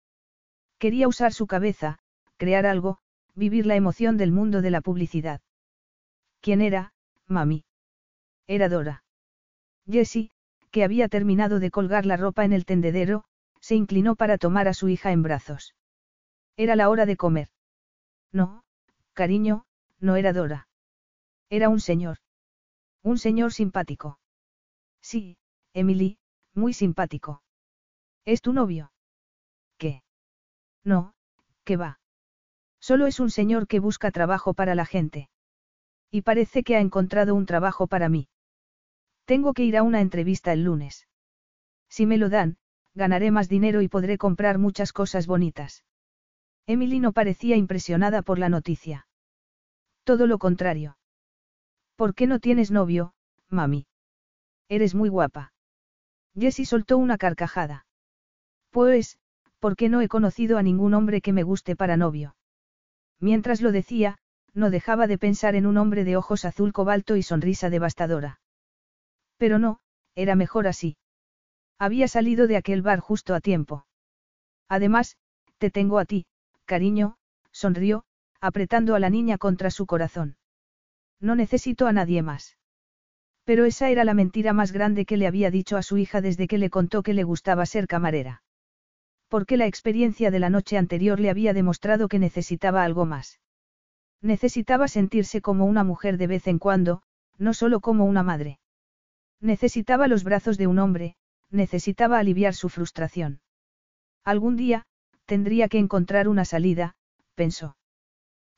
Quería usar su cabeza, crear algo, vivir la emoción del mundo de la publicidad. ¿Quién era, mami? Era Dora. Jessie, que había terminado de colgar la ropa en el tendedero, se inclinó para tomar a su hija en brazos. Era la hora de comer. No, cariño, no era Dora. Era un señor. Un señor simpático. Sí, Emily, muy simpático. ¿Es tu novio? ¿Qué? No, ¿qué va? Solo es un señor que busca trabajo para la gente. Y parece que ha encontrado un trabajo para mí. Tengo que ir a una entrevista el lunes. Si me lo dan, ganaré más dinero y podré comprar muchas cosas bonitas. Emily no parecía impresionada por la noticia. Todo lo contrario. ¿Por qué no tienes novio, mami? Eres muy guapa. Jessie soltó una carcajada. Pues, ¿por qué no he conocido a ningún hombre que me guste para novio? Mientras lo decía, no dejaba de pensar en un hombre de ojos azul cobalto y sonrisa devastadora. Pero no, era mejor así. Había salido de aquel bar justo a tiempo. Además, te tengo a ti, cariño, sonrió, apretando a la niña contra su corazón. No necesito a nadie más. Pero esa era la mentira más grande que le había dicho a su hija desde que le contó que le gustaba ser camarera. Porque la experiencia de la noche anterior le había demostrado que necesitaba algo más. Necesitaba sentirse como una mujer de vez en cuando, no solo como una madre. Necesitaba los brazos de un hombre, necesitaba aliviar su frustración. Algún día, tendría que encontrar una salida, pensó.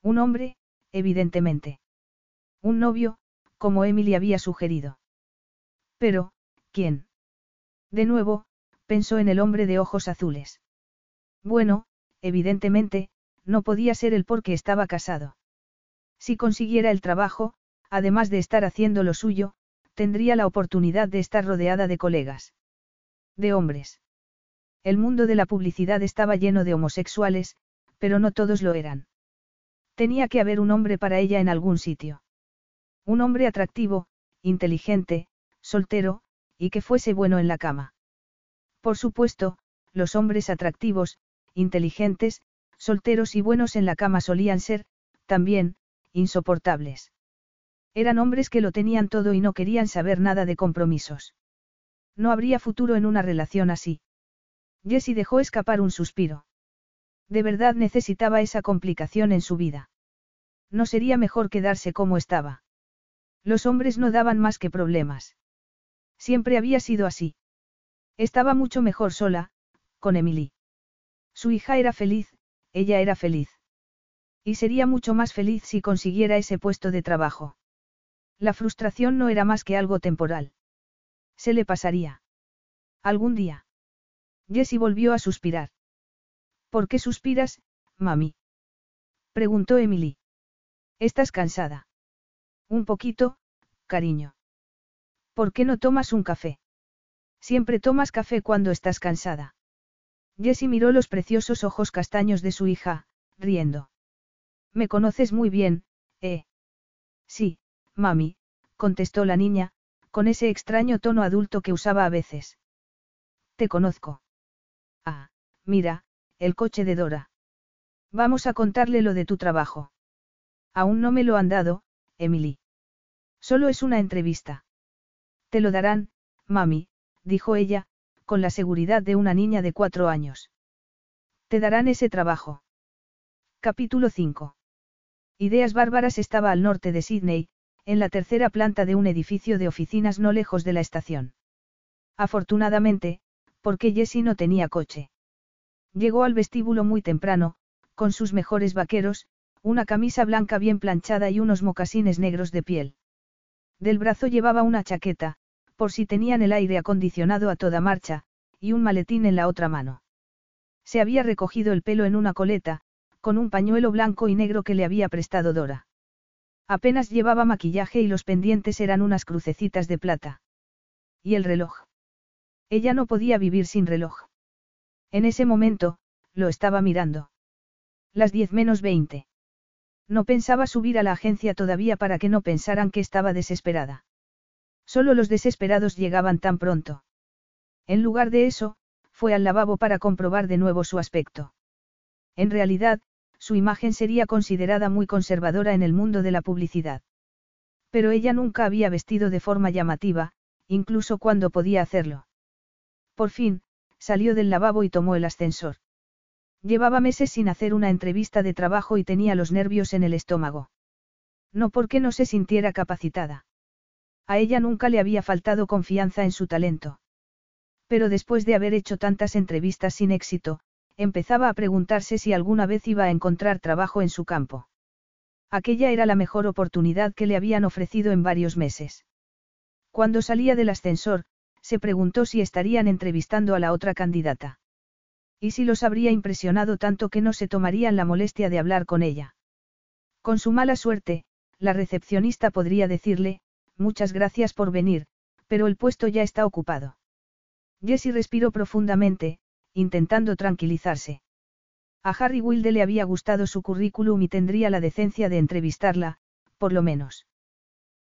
Un hombre, evidentemente. Un novio, como Emily había sugerido. Pero, ¿quién? De nuevo, pensó en el hombre de ojos azules. Bueno, evidentemente, no podía ser el porque estaba casado. Si consiguiera el trabajo, además de estar haciendo lo suyo, tendría la oportunidad de estar rodeada de colegas. De hombres. El mundo de la publicidad estaba lleno de homosexuales, pero no todos lo eran. Tenía que haber un hombre para ella en algún sitio. Un hombre atractivo, inteligente, soltero, y que fuese bueno en la cama. Por supuesto, los hombres atractivos, inteligentes, solteros y buenos en la cama solían ser, también, insoportables. Eran hombres que lo tenían todo y no querían saber nada de compromisos. No habría futuro en una relación así. Jessie dejó escapar un suspiro. De verdad necesitaba esa complicación en su vida. No sería mejor quedarse como estaba. Los hombres no daban más que problemas. Siempre había sido así. Estaba mucho mejor sola, con Emily. Su hija era feliz, ella era feliz. Y sería mucho más feliz si consiguiera ese puesto de trabajo. La frustración no era más que algo temporal. Se le pasaría. Algún día. Jessie volvió a suspirar. ¿Por qué suspiras, mami? Preguntó Emily. ¿Estás cansada? Un poquito, cariño. ¿Por qué no tomas un café? Siempre tomas café cuando estás cansada. Jessie miró los preciosos ojos castaños de su hija, riendo. Me conoces muy bien, ¿eh? Sí, mami, contestó la niña, con ese extraño tono adulto que usaba a veces. Te conozco. Ah, mira, el coche de Dora. Vamos a contarle lo de tu trabajo. Aún no me lo han dado, Emily. Solo es una entrevista. Te lo darán, mami, dijo ella, con la seguridad de una niña de cuatro años. Te darán ese trabajo. Capítulo 5. Ideas Bárbaras estaba al norte de Sydney, en la tercera planta de un edificio de oficinas no lejos de la estación. Afortunadamente, porque Jessie no tenía coche. Llegó al vestíbulo muy temprano, con sus mejores vaqueros, una camisa blanca bien planchada y unos mocasines negros de piel. Del brazo llevaba una chaqueta, por si tenían el aire acondicionado a toda marcha, y un maletín en la otra mano. Se había recogido el pelo en una coleta, con un pañuelo blanco y negro que le había prestado Dora. Apenas llevaba maquillaje y los pendientes eran unas crucecitas de plata. ¿Y el reloj? Ella no podía vivir sin reloj. En ese momento, lo estaba mirando. Las diez menos veinte. No pensaba subir a la agencia todavía para que no pensaran que estaba desesperada. Solo los desesperados llegaban tan pronto. En lugar de eso, fue al lavabo para comprobar de nuevo su aspecto. En realidad, su imagen sería considerada muy conservadora en el mundo de la publicidad. Pero ella nunca había vestido de forma llamativa, incluso cuando podía hacerlo. Por fin, salió del lavabo y tomó el ascensor. Llevaba meses sin hacer una entrevista de trabajo y tenía los nervios en el estómago. No porque no se sintiera capacitada. A ella nunca le había faltado confianza en su talento. Pero después de haber hecho tantas entrevistas sin éxito, empezaba a preguntarse si alguna vez iba a encontrar trabajo en su campo. Aquella era la mejor oportunidad que le habían ofrecido en varios meses. Cuando salía del ascensor, se preguntó si estarían entrevistando a la otra candidata. Y si los habría impresionado tanto que no se tomarían la molestia de hablar con ella. Con su mala suerte, la recepcionista podría decirle, muchas gracias por venir, pero el puesto ya está ocupado. Jessie respiró profundamente, intentando tranquilizarse. A Harry Wilde le había gustado su currículum y tendría la decencia de entrevistarla, por lo menos.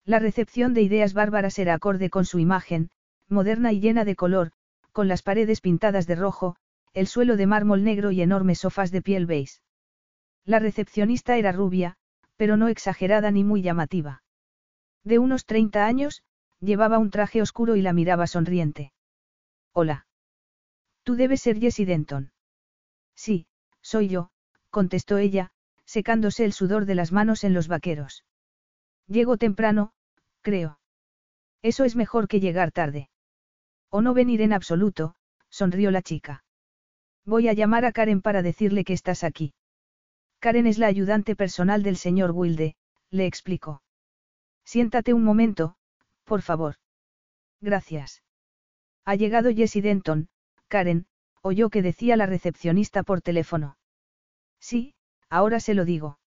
La recepción de ideas bárbaras era acorde con su imagen, moderna y llena de color, con las paredes pintadas de rojo, el suelo de mármol negro y enormes sofás de piel beige. La recepcionista era rubia, pero no exagerada ni muy llamativa. De unos 30 años, llevaba un traje oscuro y la miraba sonriente. Hola. Tú debes ser Jessie Denton. Sí, soy yo, contestó ella, secándose el sudor de las manos en los vaqueros. Llego temprano, creo. Eso es mejor que llegar tarde. O no venir en absoluto, sonrió la chica. Voy a llamar a Karen para decirle que estás aquí. Karen es la ayudante personal del señor Wilde, le explicó. Siéntate un momento, por favor. Gracias. Ha llegado Jessie Denton, Karen, oyó que decía la recepcionista por teléfono. Sí, ahora se lo digo.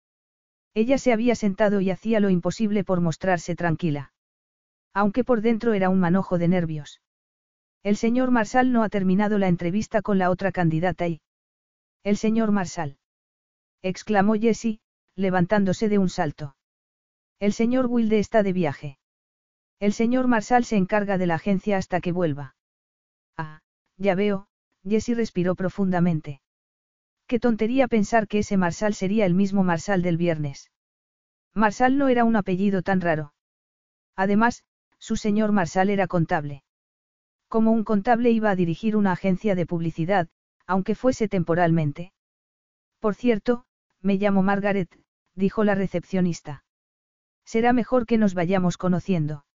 Ella se había sentado y hacía lo imposible por mostrarse tranquila. Aunque por dentro era un manojo de nervios. El señor Marsal no ha terminado la entrevista con la otra candidata y... El señor Marsal. exclamó Jessie, levantándose de un salto. El señor Wilde está de viaje. El señor Marsal se encarga de la agencia hasta que vuelva. Ah, ya veo, Jessie respiró profundamente. Qué tontería pensar que ese Marsal sería el mismo Marsal del viernes. Marsal no era un apellido tan raro. Además, su señor Marsal era contable. Como un contable iba a dirigir una agencia de publicidad, aunque fuese temporalmente. Por cierto, me llamo Margaret, dijo la recepcionista. Será mejor que nos vayamos conociendo.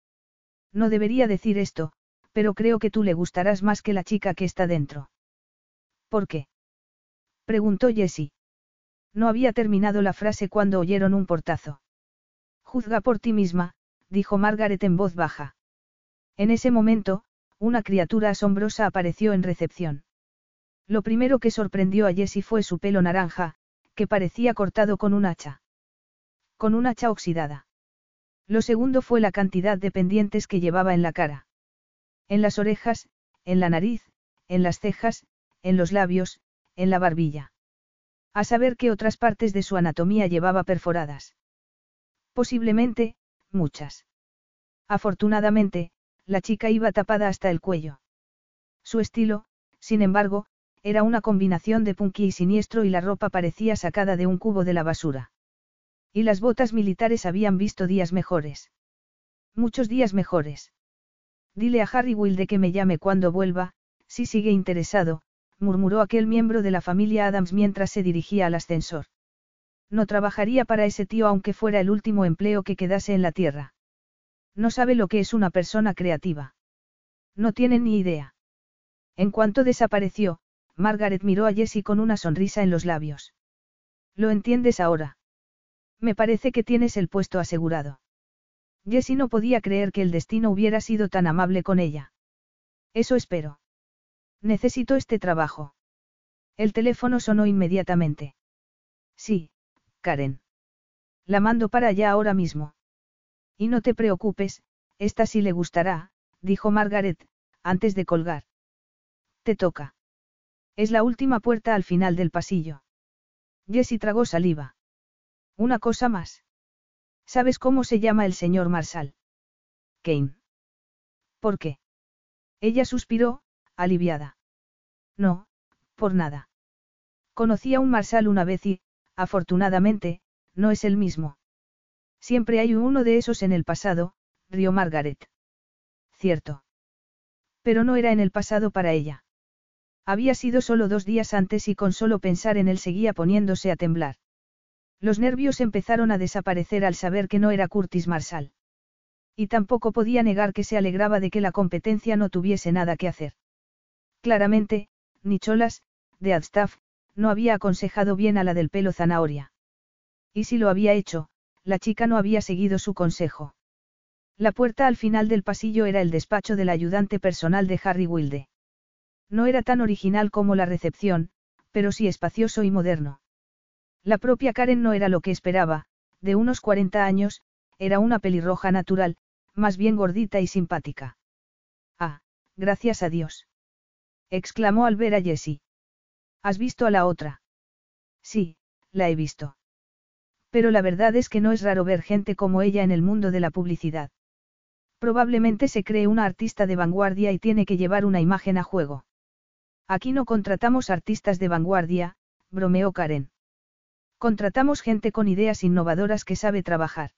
No debería decir esto, pero creo que tú le gustarás más que la chica que está dentro. ¿Por qué? preguntó Jessie. No había terminado la frase cuando oyeron un portazo. Juzga por ti misma, dijo Margaret en voz baja. En ese momento, una criatura asombrosa apareció en recepción. Lo primero que sorprendió a Jessie fue su pelo naranja, que parecía cortado con un hacha. Con un hacha oxidada. Lo segundo fue la cantidad de pendientes que llevaba en la cara. En las orejas, en la nariz, en las cejas, en los labios, en la barbilla. A saber qué otras partes de su anatomía llevaba perforadas. Posiblemente, muchas. Afortunadamente, la chica iba tapada hasta el cuello. Su estilo, sin embargo, era una combinación de punky y siniestro y la ropa parecía sacada de un cubo de la basura. Y las botas militares habían visto días mejores. Muchos días mejores. Dile a Harry Wilde que me llame cuando vuelva, si sigue interesado, murmuró aquel miembro de la familia Adams mientras se dirigía al ascensor. No trabajaría para ese tío aunque fuera el último empleo que quedase en la tierra. No sabe lo que es una persona creativa. No tiene ni idea. En cuanto desapareció, Margaret miró a Jessie con una sonrisa en los labios. ¿Lo entiendes ahora? Me parece que tienes el puesto asegurado. Jessie no podía creer que el destino hubiera sido tan amable con ella. Eso espero. Necesito este trabajo. El teléfono sonó inmediatamente. Sí, Karen. La mando para allá ahora mismo. Y no te preocupes, esta sí le gustará, dijo Margaret, antes de colgar. Te toca. Es la última puerta al final del pasillo. Jessie tragó saliva. Una cosa más. ¿Sabes cómo se llama el señor Marsal? Kane. ¿Por qué? Ella suspiró, aliviada. No, por nada. Conocí a un Marsal una vez y, afortunadamente, no es el mismo. Siempre hay uno de esos en el pasado, rió Margaret. Cierto. Pero no era en el pasado para ella. Había sido solo dos días antes y con solo pensar en él seguía poniéndose a temblar. Los nervios empezaron a desaparecer al saber que no era Curtis Marshall. Y tampoco podía negar que se alegraba de que la competencia no tuviese nada que hacer. Claramente, Nicholas, de Adstaff, no había aconsejado bien a la del pelo zanahoria. Y si lo había hecho, la chica no había seguido su consejo. La puerta al final del pasillo era el despacho del ayudante personal de Harry Wilde. No era tan original como la recepción, pero sí espacioso y moderno. La propia Karen no era lo que esperaba, de unos 40 años, era una pelirroja natural, más bien gordita y simpática. Ah, gracias a Dios. exclamó al ver a Jessie. ¿Has visto a la otra? Sí, la he visto. Pero la verdad es que no es raro ver gente como ella en el mundo de la publicidad. Probablemente se cree una artista de vanguardia y tiene que llevar una imagen a juego. Aquí no contratamos artistas de vanguardia, bromeó Karen. Contratamos gente con ideas innovadoras que sabe trabajar.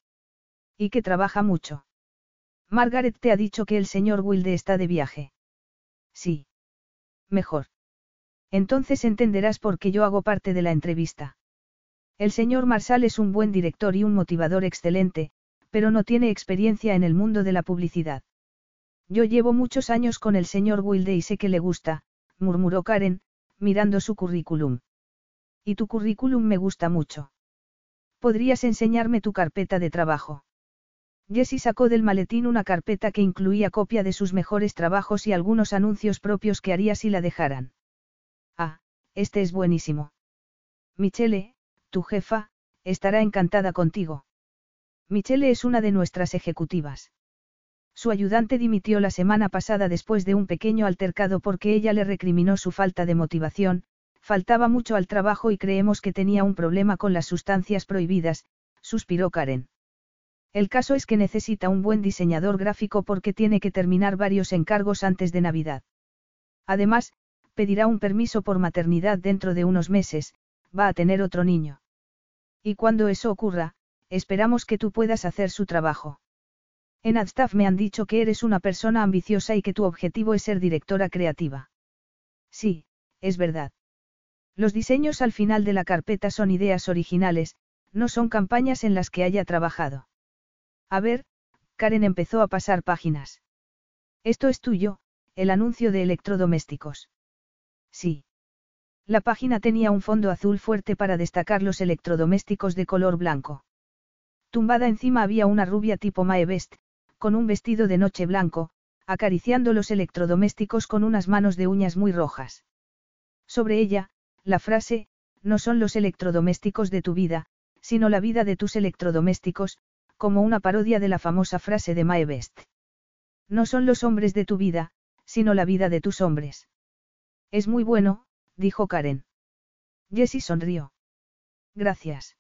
Y que trabaja mucho. Margaret te ha dicho que el señor Wilde está de viaje. Sí. Mejor. Entonces entenderás por qué yo hago parte de la entrevista. El señor Marsal es un buen director y un motivador excelente, pero no tiene experiencia en el mundo de la publicidad. Yo llevo muchos años con el señor Wilde y sé que le gusta, murmuró Karen, mirando su currículum. Y tu currículum me gusta mucho. ¿Podrías enseñarme tu carpeta de trabajo? Jessie sacó del maletín una carpeta que incluía copia de sus mejores trabajos y algunos anuncios propios que haría si la dejaran. Ah, este es buenísimo. Michele, tu jefa, estará encantada contigo. Michele es una de nuestras ejecutivas. Su ayudante dimitió la semana pasada después de un pequeño altercado porque ella le recriminó su falta de motivación, faltaba mucho al trabajo y creemos que tenía un problema con las sustancias prohibidas, suspiró Karen. El caso es que necesita un buen diseñador gráfico porque tiene que terminar varios encargos antes de Navidad. Además, pedirá un permiso por maternidad dentro de unos meses, va a tener otro niño. Y cuando eso ocurra, esperamos que tú puedas hacer su trabajo. En Adstaff me han dicho que eres una persona ambiciosa y que tu objetivo es ser directora creativa. Sí, es verdad. Los diseños al final de la carpeta son ideas originales, no son campañas en las que haya trabajado. A ver, Karen empezó a pasar páginas. Esto es tuyo, el anuncio de electrodomésticos. Sí. La página tenía un fondo azul fuerte para destacar los electrodomésticos de color blanco. Tumbada encima había una rubia tipo Mae Best, con un vestido de noche blanco, acariciando los electrodomésticos con unas manos de uñas muy rojas. Sobre ella, la frase, no son los electrodomésticos de tu vida, sino la vida de tus electrodomésticos, como una parodia de la famosa frase de Mae Best. No son los hombres de tu vida, sino la vida de tus hombres. Es muy bueno, dijo Karen. Jessie sonrió. Gracias.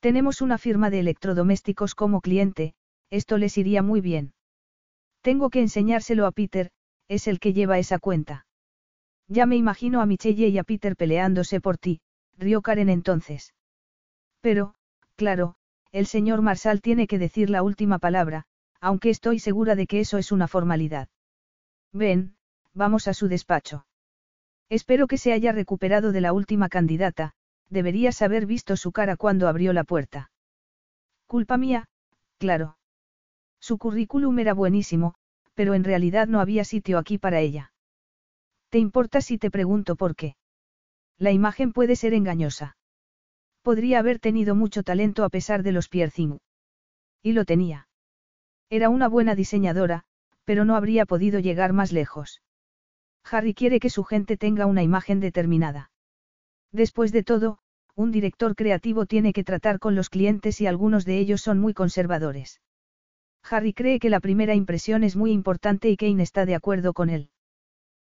Tenemos una firma de electrodomésticos como cliente, esto les iría muy bien. Tengo que enseñárselo a Peter, es el que lleva esa cuenta. Ya me imagino a Michelle y a Peter peleándose por ti, rió Karen entonces. Pero, claro, el señor Marshall tiene que decir la última palabra, aunque estoy segura de que eso es una formalidad. Ven, vamos a su despacho. Espero que se haya recuperado de la última candidata, deberías haber visto su cara cuando abrió la puerta. Culpa mía, claro. Su currículum era buenísimo, pero en realidad no había sitio aquí para ella. ¿Te importa si te pregunto por qué? La imagen puede ser engañosa. Podría haber tenido mucho talento a pesar de los piercing. Y lo tenía. Era una buena diseñadora, pero no habría podido llegar más lejos. Harry quiere que su gente tenga una imagen determinada. Después de todo, un director creativo tiene que tratar con los clientes y algunos de ellos son muy conservadores. Harry cree que la primera impresión es muy importante y Kane está de acuerdo con él.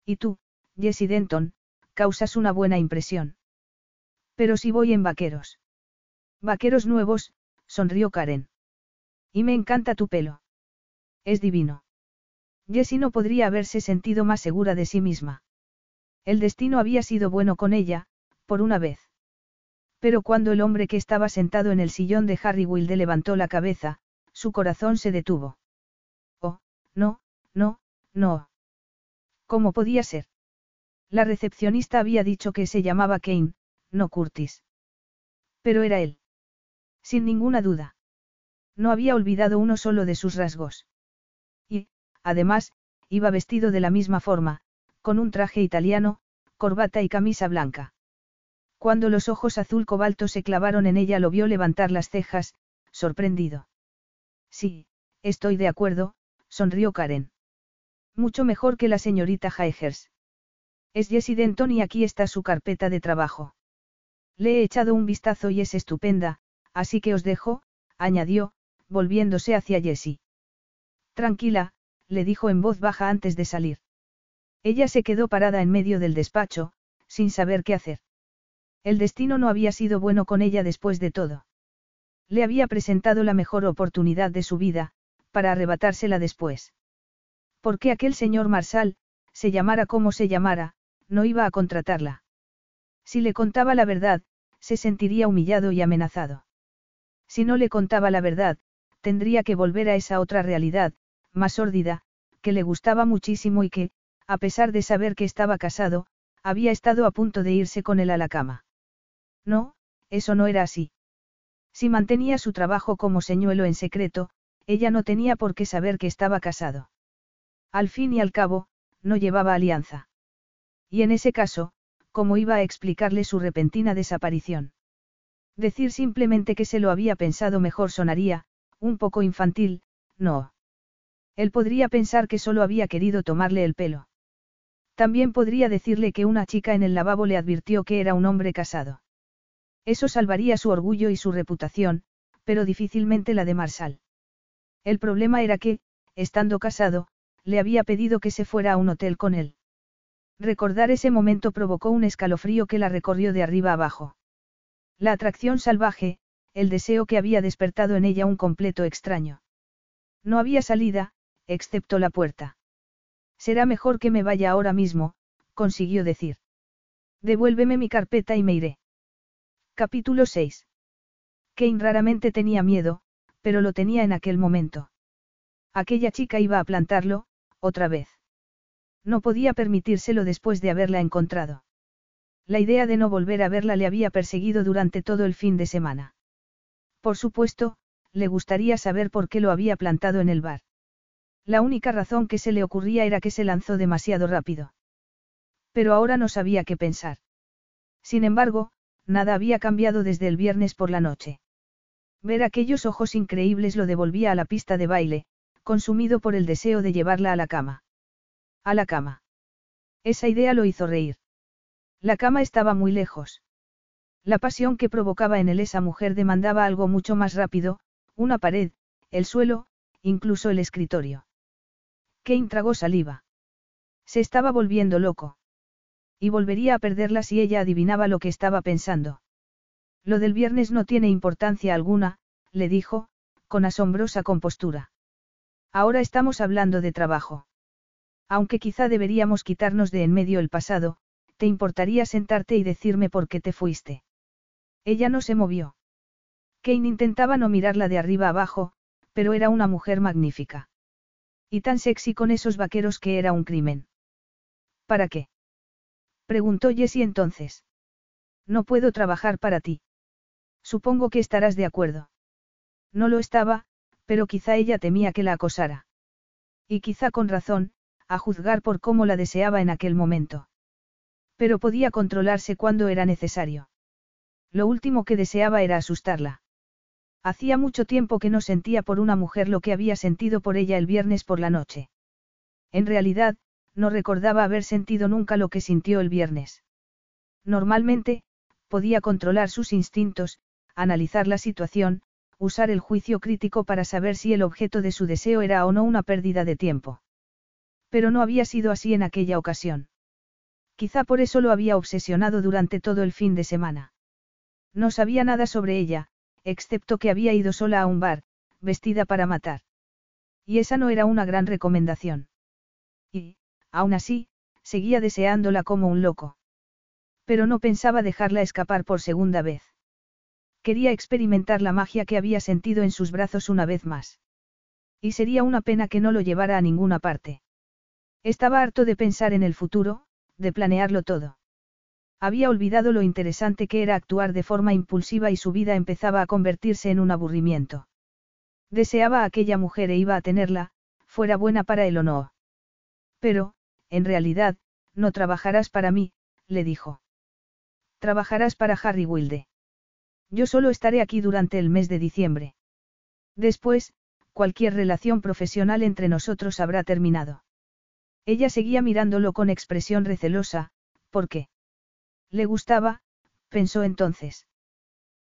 Y tú, Jesse Denton, causas una buena impresión. Pero si voy en vaqueros. Vaqueros nuevos, sonrió Karen. Y me encanta tu pelo. Es divino. Jessie no podría haberse sentido más segura de sí misma. El destino había sido bueno con ella, por una vez. Pero cuando el hombre que estaba sentado en el sillón de Harry Wilde levantó la cabeza, su corazón se detuvo. Oh, no, no, no. ¿Cómo podía ser? La recepcionista había dicho que se llamaba Kane, no Curtis. Pero era él. Sin ninguna duda. No había olvidado uno solo de sus rasgos. Y, además, iba vestido de la misma forma, con un traje italiano, corbata y camisa blanca. Cuando los ojos azul cobalto se clavaron en ella lo vio levantar las cejas, sorprendido. Sí, estoy de acuerdo, sonrió Karen. Mucho mejor que la señorita Haigers. Es Jessie Denton y aquí está su carpeta de trabajo. Le he echado un vistazo y es estupenda, así que os dejo, añadió, volviéndose hacia Jessie. Tranquila, le dijo en voz baja antes de salir. Ella se quedó parada en medio del despacho, sin saber qué hacer. El destino no había sido bueno con ella después de todo. Le había presentado la mejor oportunidad de su vida, para arrebatársela después. Porque aquel señor Marsal, se llamara como se llamara, no iba a contratarla. Si le contaba la verdad, se sentiría humillado y amenazado. Si no le contaba la verdad, tendría que volver a esa otra realidad, más sórdida, que le gustaba muchísimo y que, a pesar de saber que estaba casado, había estado a punto de irse con él a la cama. No, eso no era así. Si mantenía su trabajo como señuelo en secreto, ella no tenía por qué saber que estaba casado. Al fin y al cabo, no llevaba alianza. Y en ese caso, ¿cómo iba a explicarle su repentina desaparición? Decir simplemente que se lo había pensado mejor sonaría, un poco infantil, no. Él podría pensar que solo había querido tomarle el pelo. También podría decirle que una chica en el lavabo le advirtió que era un hombre casado. Eso salvaría su orgullo y su reputación, pero difícilmente la de Marsal. El problema era que, estando casado, le había pedido que se fuera a un hotel con él. Recordar ese momento provocó un escalofrío que la recorrió de arriba abajo. La atracción salvaje, el deseo que había despertado en ella un completo extraño. No había salida, excepto la puerta. Será mejor que me vaya ahora mismo, consiguió decir. Devuélveme mi carpeta y me iré. Capítulo 6. Kane raramente tenía miedo, pero lo tenía en aquel momento. Aquella chica iba a plantarlo, otra vez. No podía permitírselo después de haberla encontrado. La idea de no volver a verla le había perseguido durante todo el fin de semana. Por supuesto, le gustaría saber por qué lo había plantado en el bar. La única razón que se le ocurría era que se lanzó demasiado rápido. Pero ahora no sabía qué pensar. Sin embargo, nada había cambiado desde el viernes por la noche. Ver aquellos ojos increíbles lo devolvía a la pista de baile, consumido por el deseo de llevarla a la cama. A la cama. Esa idea lo hizo reír. La cama estaba muy lejos. La pasión que provocaba en él esa mujer demandaba algo mucho más rápido, una pared, el suelo, incluso el escritorio. Kane tragó saliva. Se estaba volviendo loco. Y volvería a perderla si ella adivinaba lo que estaba pensando. Lo del viernes no tiene importancia alguna, le dijo, con asombrosa compostura. Ahora estamos hablando de trabajo. Aunque quizá deberíamos quitarnos de en medio el pasado, ¿te importaría sentarte y decirme por qué te fuiste? Ella no se movió. Kane intentaba no mirarla de arriba abajo, pero era una mujer magnífica. Y tan sexy con esos vaqueros que era un crimen. ¿Para qué? Preguntó Jessie entonces. No puedo trabajar para ti. Supongo que estarás de acuerdo. No lo estaba, pero quizá ella temía que la acosara. Y quizá con razón, a juzgar por cómo la deseaba en aquel momento. Pero podía controlarse cuando era necesario. Lo último que deseaba era asustarla. Hacía mucho tiempo que no sentía por una mujer lo que había sentido por ella el viernes por la noche. En realidad, no recordaba haber sentido nunca lo que sintió el viernes. Normalmente, podía controlar sus instintos, analizar la situación, usar el juicio crítico para saber si el objeto de su deseo era o no una pérdida de tiempo. Pero no había sido así en aquella ocasión. Quizá por eso lo había obsesionado durante todo el fin de semana. No sabía nada sobre ella, excepto que había ido sola a un bar, vestida para matar. Y esa no era una gran recomendación. Y, aún así, seguía deseándola como un loco. Pero no pensaba dejarla escapar por segunda vez. Quería experimentar la magia que había sentido en sus brazos una vez más. Y sería una pena que no lo llevara a ninguna parte. Estaba harto de pensar en el futuro, de planearlo todo. Había olvidado lo interesante que era actuar de forma impulsiva y su vida empezaba a convertirse en un aburrimiento. Deseaba a aquella mujer e iba a tenerla, fuera buena para él o no. Pero, en realidad, no trabajarás para mí, le dijo. Trabajarás para Harry Wilde. Yo solo estaré aquí durante el mes de diciembre. Después, cualquier relación profesional entre nosotros habrá terminado. Ella seguía mirándolo con expresión recelosa, ¿por qué? Le gustaba, pensó entonces.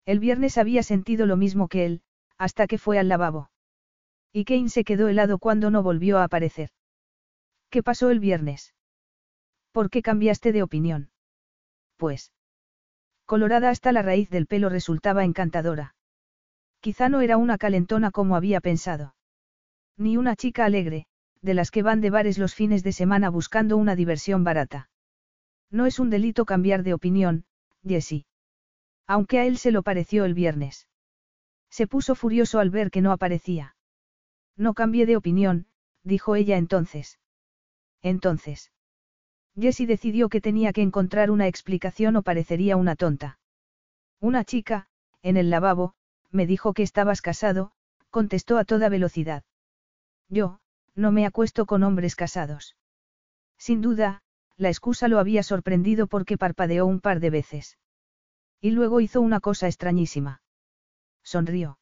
El viernes había sentido lo mismo que él, hasta que fue al lavabo. Y Kane se quedó helado cuando no volvió a aparecer. ¿Qué pasó el viernes? ¿Por qué cambiaste de opinión? Pues. Colorada hasta la raíz del pelo resultaba encantadora. Quizá no era una calentona como había pensado. Ni una chica alegre, de las que van de bares los fines de semana buscando una diversión barata. No es un delito cambiar de opinión, Jessie. Aunque a él se lo pareció el viernes. Se puso furioso al ver que no aparecía. No cambié de opinión, dijo ella entonces. Entonces. Jessie decidió que tenía que encontrar una explicación o parecería una tonta. Una chica, en el lavabo, me dijo que estabas casado, contestó a toda velocidad. Yo, no me acuesto con hombres casados. Sin duda, la excusa lo había sorprendido porque parpadeó un par de veces. Y luego hizo una cosa extrañísima. Sonrió.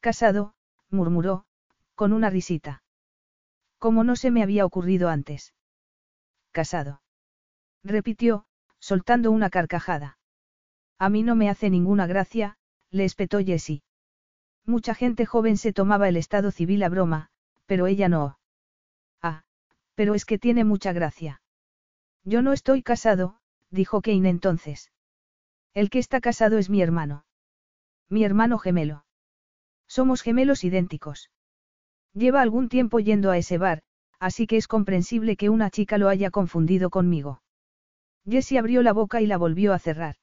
Casado, murmuró, con una risita. Como no se me había ocurrido antes. Casado. Repitió, soltando una carcajada. A mí no me hace ninguna gracia, le espetó Jessie. Mucha gente joven se tomaba el estado civil a broma, pero ella no. Ah, pero es que tiene mucha gracia. Yo no estoy casado, dijo Kane entonces. El que está casado es mi hermano. Mi hermano gemelo. Somos gemelos idénticos. Lleva algún tiempo yendo a ese bar, así que es comprensible que una chica lo haya confundido conmigo. Jessie abrió la boca y la volvió a cerrar.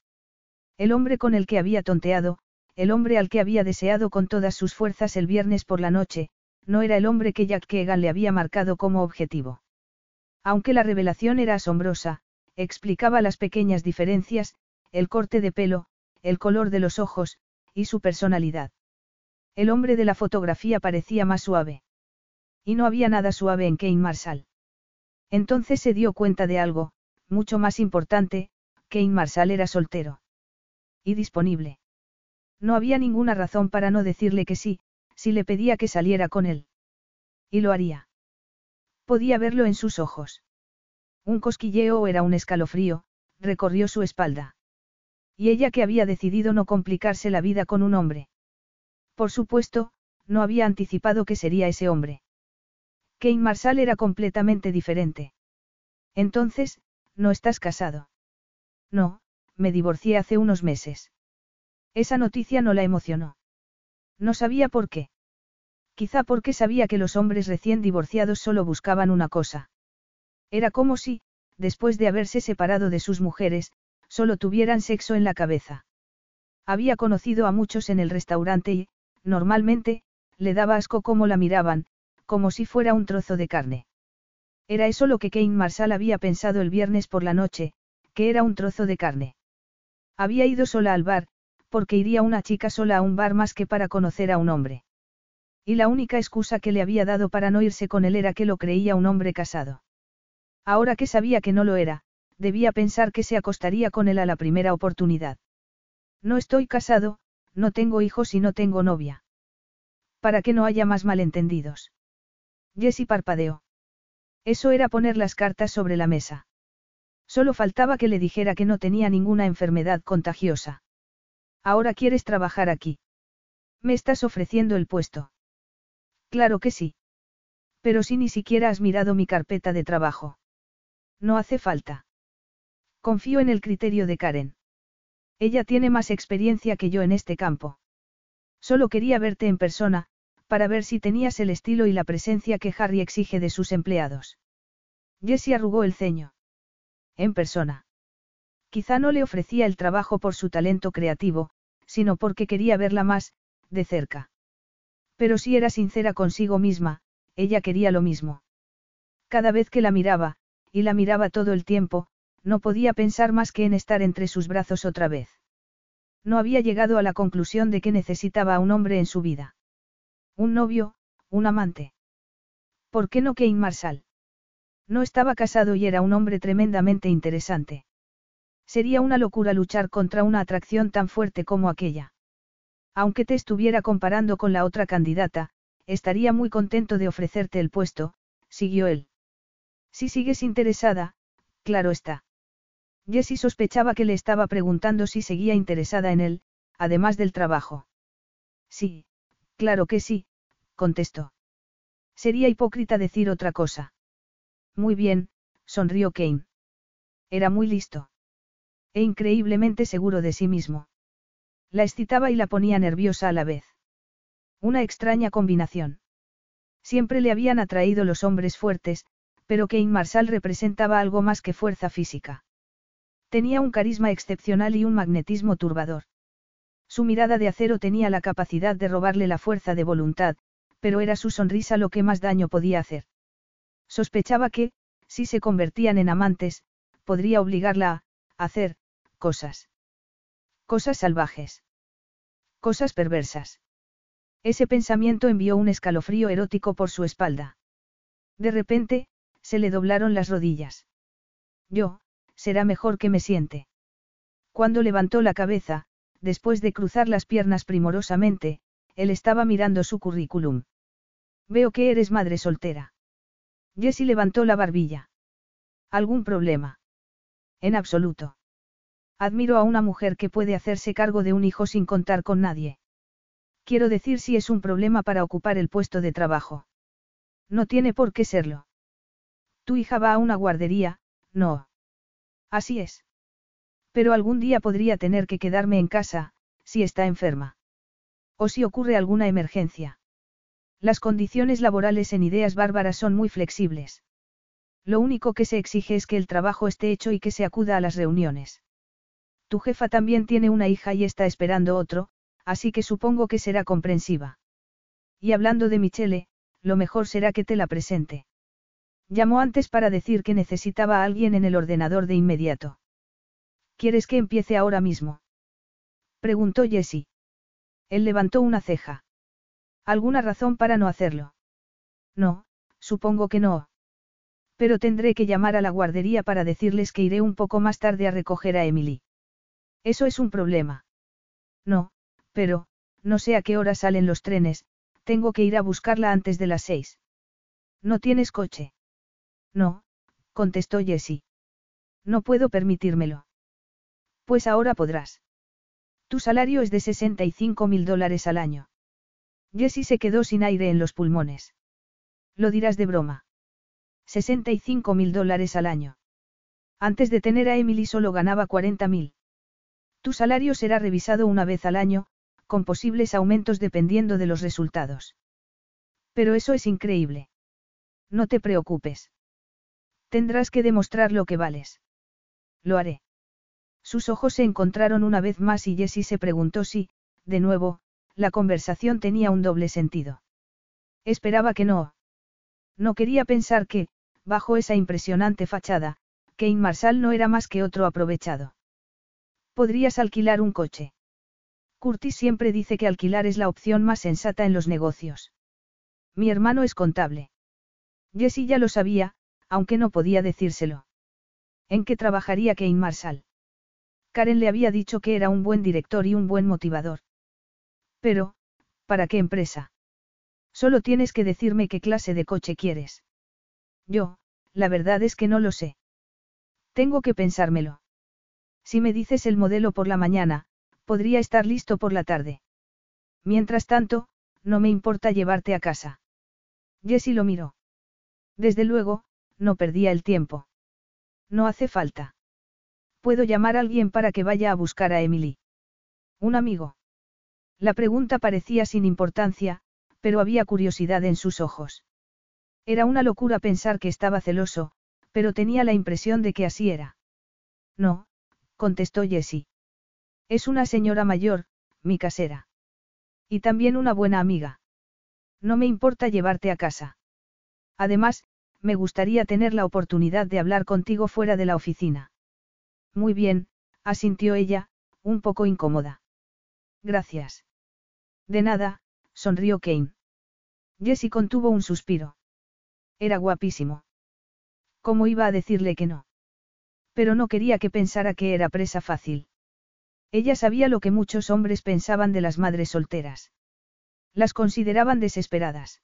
El hombre con el que había tonteado, el hombre al que había deseado con todas sus fuerzas el viernes por la noche, no era el hombre que Jack Keegan le había marcado como objetivo. Aunque la revelación era asombrosa, explicaba las pequeñas diferencias, el corte de pelo, el color de los ojos, y su personalidad. El hombre de la fotografía parecía más suave. Y no había nada suave en Kane Marshall. Entonces se dio cuenta de algo, mucho más importante, Kane Marshall era soltero. Y disponible. No había ninguna razón para no decirle que sí, si le pedía que saliera con él. Y lo haría. Podía verlo en sus ojos. Un cosquilleo o era un escalofrío, recorrió su espalda. Y ella que había decidido no complicarse la vida con un hombre. Por supuesto, no había anticipado que sería ese hombre. Kane Marshall era completamente diferente. Entonces, ¿no estás casado? No, me divorcié hace unos meses. Esa noticia no la emocionó. No sabía por qué. Quizá porque sabía que los hombres recién divorciados solo buscaban una cosa. Era como si, después de haberse separado de sus mujeres, solo tuvieran sexo en la cabeza. Había conocido a muchos en el restaurante y, normalmente, le daba asco cómo la miraban, como si fuera un trozo de carne. Era eso lo que Kane Marshall había pensado el viernes por la noche, que era un trozo de carne. Había ido sola al bar, porque iría una chica sola a un bar más que para conocer a un hombre. Y la única excusa que le había dado para no irse con él era que lo creía un hombre casado. Ahora que sabía que no lo era, debía pensar que se acostaría con él a la primera oportunidad. No estoy casado, no tengo hijos y no tengo novia. Para que no haya más malentendidos. Jessie parpadeó. Eso era poner las cartas sobre la mesa. Solo faltaba que le dijera que no tenía ninguna enfermedad contagiosa. Ahora quieres trabajar aquí. Me estás ofreciendo el puesto. Claro que sí. Pero si ni siquiera has mirado mi carpeta de trabajo. No hace falta. Confío en el criterio de Karen. Ella tiene más experiencia que yo en este campo. Solo quería verte en persona, para ver si tenías el estilo y la presencia que Harry exige de sus empleados. Jessie arrugó el ceño. En persona. Quizá no le ofrecía el trabajo por su talento creativo, sino porque quería verla más, de cerca. Pero si era sincera consigo misma, ella quería lo mismo. Cada vez que la miraba, y la miraba todo el tiempo, no podía pensar más que en estar entre sus brazos otra vez. No había llegado a la conclusión de que necesitaba a un hombre en su vida. Un novio, un amante. ¿Por qué no Kane Marshall? No estaba casado y era un hombre tremendamente interesante. Sería una locura luchar contra una atracción tan fuerte como aquella. Aunque te estuviera comparando con la otra candidata, estaría muy contento de ofrecerte el puesto, siguió él. Si sigues interesada, claro está. Jessie sospechaba que le estaba preguntando si seguía interesada en él, además del trabajo. Sí, claro que sí, contestó. Sería hipócrita decir otra cosa. Muy bien, sonrió Kane. Era muy listo. E increíblemente seguro de sí mismo. La excitaba y la ponía nerviosa a la vez. Una extraña combinación. Siempre le habían atraído los hombres fuertes, pero Kane Marshall representaba algo más que fuerza física. Tenía un carisma excepcional y un magnetismo turbador. Su mirada de acero tenía la capacidad de robarle la fuerza de voluntad, pero era su sonrisa lo que más daño podía hacer. Sospechaba que, si se convertían en amantes, podría obligarla a hacer cosas. Cosas salvajes. Cosas perversas. Ese pensamiento envió un escalofrío erótico por su espalda. De repente, se le doblaron las rodillas. Yo, será mejor que me siente. Cuando levantó la cabeza, después de cruzar las piernas primorosamente, él estaba mirando su currículum. Veo que eres madre soltera. Jessie levantó la barbilla. ¿Algún problema? En absoluto. Admiro a una mujer que puede hacerse cargo de un hijo sin contar con nadie. Quiero decir si es un problema para ocupar el puesto de trabajo. No tiene por qué serlo. Tu hija va a una guardería, no. Así es. Pero algún día podría tener que quedarme en casa, si está enferma. O si ocurre alguna emergencia. Las condiciones laborales en ideas bárbaras son muy flexibles. Lo único que se exige es que el trabajo esté hecho y que se acuda a las reuniones. Tu jefa también tiene una hija y está esperando otro, así que supongo que será comprensiva. Y hablando de Michele, lo mejor será que te la presente. Llamó antes para decir que necesitaba a alguien en el ordenador de inmediato. ¿Quieres que empiece ahora mismo? Preguntó Jessie. Él levantó una ceja. ¿Alguna razón para no hacerlo? No, supongo que no. Pero tendré que llamar a la guardería para decirles que iré un poco más tarde a recoger a Emily. Eso es un problema. No, pero, no sé a qué hora salen los trenes, tengo que ir a buscarla antes de las seis. ¿No tienes coche? No, contestó Jessie. No puedo permitírmelo. Pues ahora podrás. Tu salario es de 65 mil dólares al año. Jessie se quedó sin aire en los pulmones. Lo dirás de broma. 65 mil dólares al año. Antes de tener a Emily solo ganaba 40 mil. Tu salario será revisado una vez al año, con posibles aumentos dependiendo de los resultados. Pero eso es increíble. No te preocupes. Tendrás que demostrar lo que vales. Lo haré. Sus ojos se encontraron una vez más y Jessie se preguntó si, de nuevo, la conversación tenía un doble sentido. Esperaba que no. No quería pensar que, bajo esa impresionante fachada, Kane Marshall no era más que otro aprovechado. Podrías alquilar un coche. Curtis siempre dice que alquilar es la opción más sensata en los negocios. Mi hermano es contable. Jessie ya lo sabía, aunque no podía decírselo. ¿En qué trabajaría Kane Marshall? Karen le había dicho que era un buen director y un buen motivador. Pero, ¿para qué empresa? Solo tienes que decirme qué clase de coche quieres. Yo, la verdad es que no lo sé. Tengo que pensármelo. Si me dices el modelo por la mañana, podría estar listo por la tarde. Mientras tanto, no me importa llevarte a casa. Jessie lo miró. Desde luego, no perdía el tiempo. No hace falta. Puedo llamar a alguien para que vaya a buscar a Emily. Un amigo. La pregunta parecía sin importancia, pero había curiosidad en sus ojos. Era una locura pensar que estaba celoso, pero tenía la impresión de que así era. No, contestó Jessie. Es una señora mayor, mi casera. Y también una buena amiga. No me importa llevarte a casa. Además, me gustaría tener la oportunidad de hablar contigo fuera de la oficina. Muy bien, asintió ella, un poco incómoda. Gracias. De nada, sonrió Kane. Jessie contuvo un suspiro. Era guapísimo. ¿Cómo iba a decirle que no? Pero no quería que pensara que era presa fácil. Ella sabía lo que muchos hombres pensaban de las madres solteras. Las consideraban desesperadas.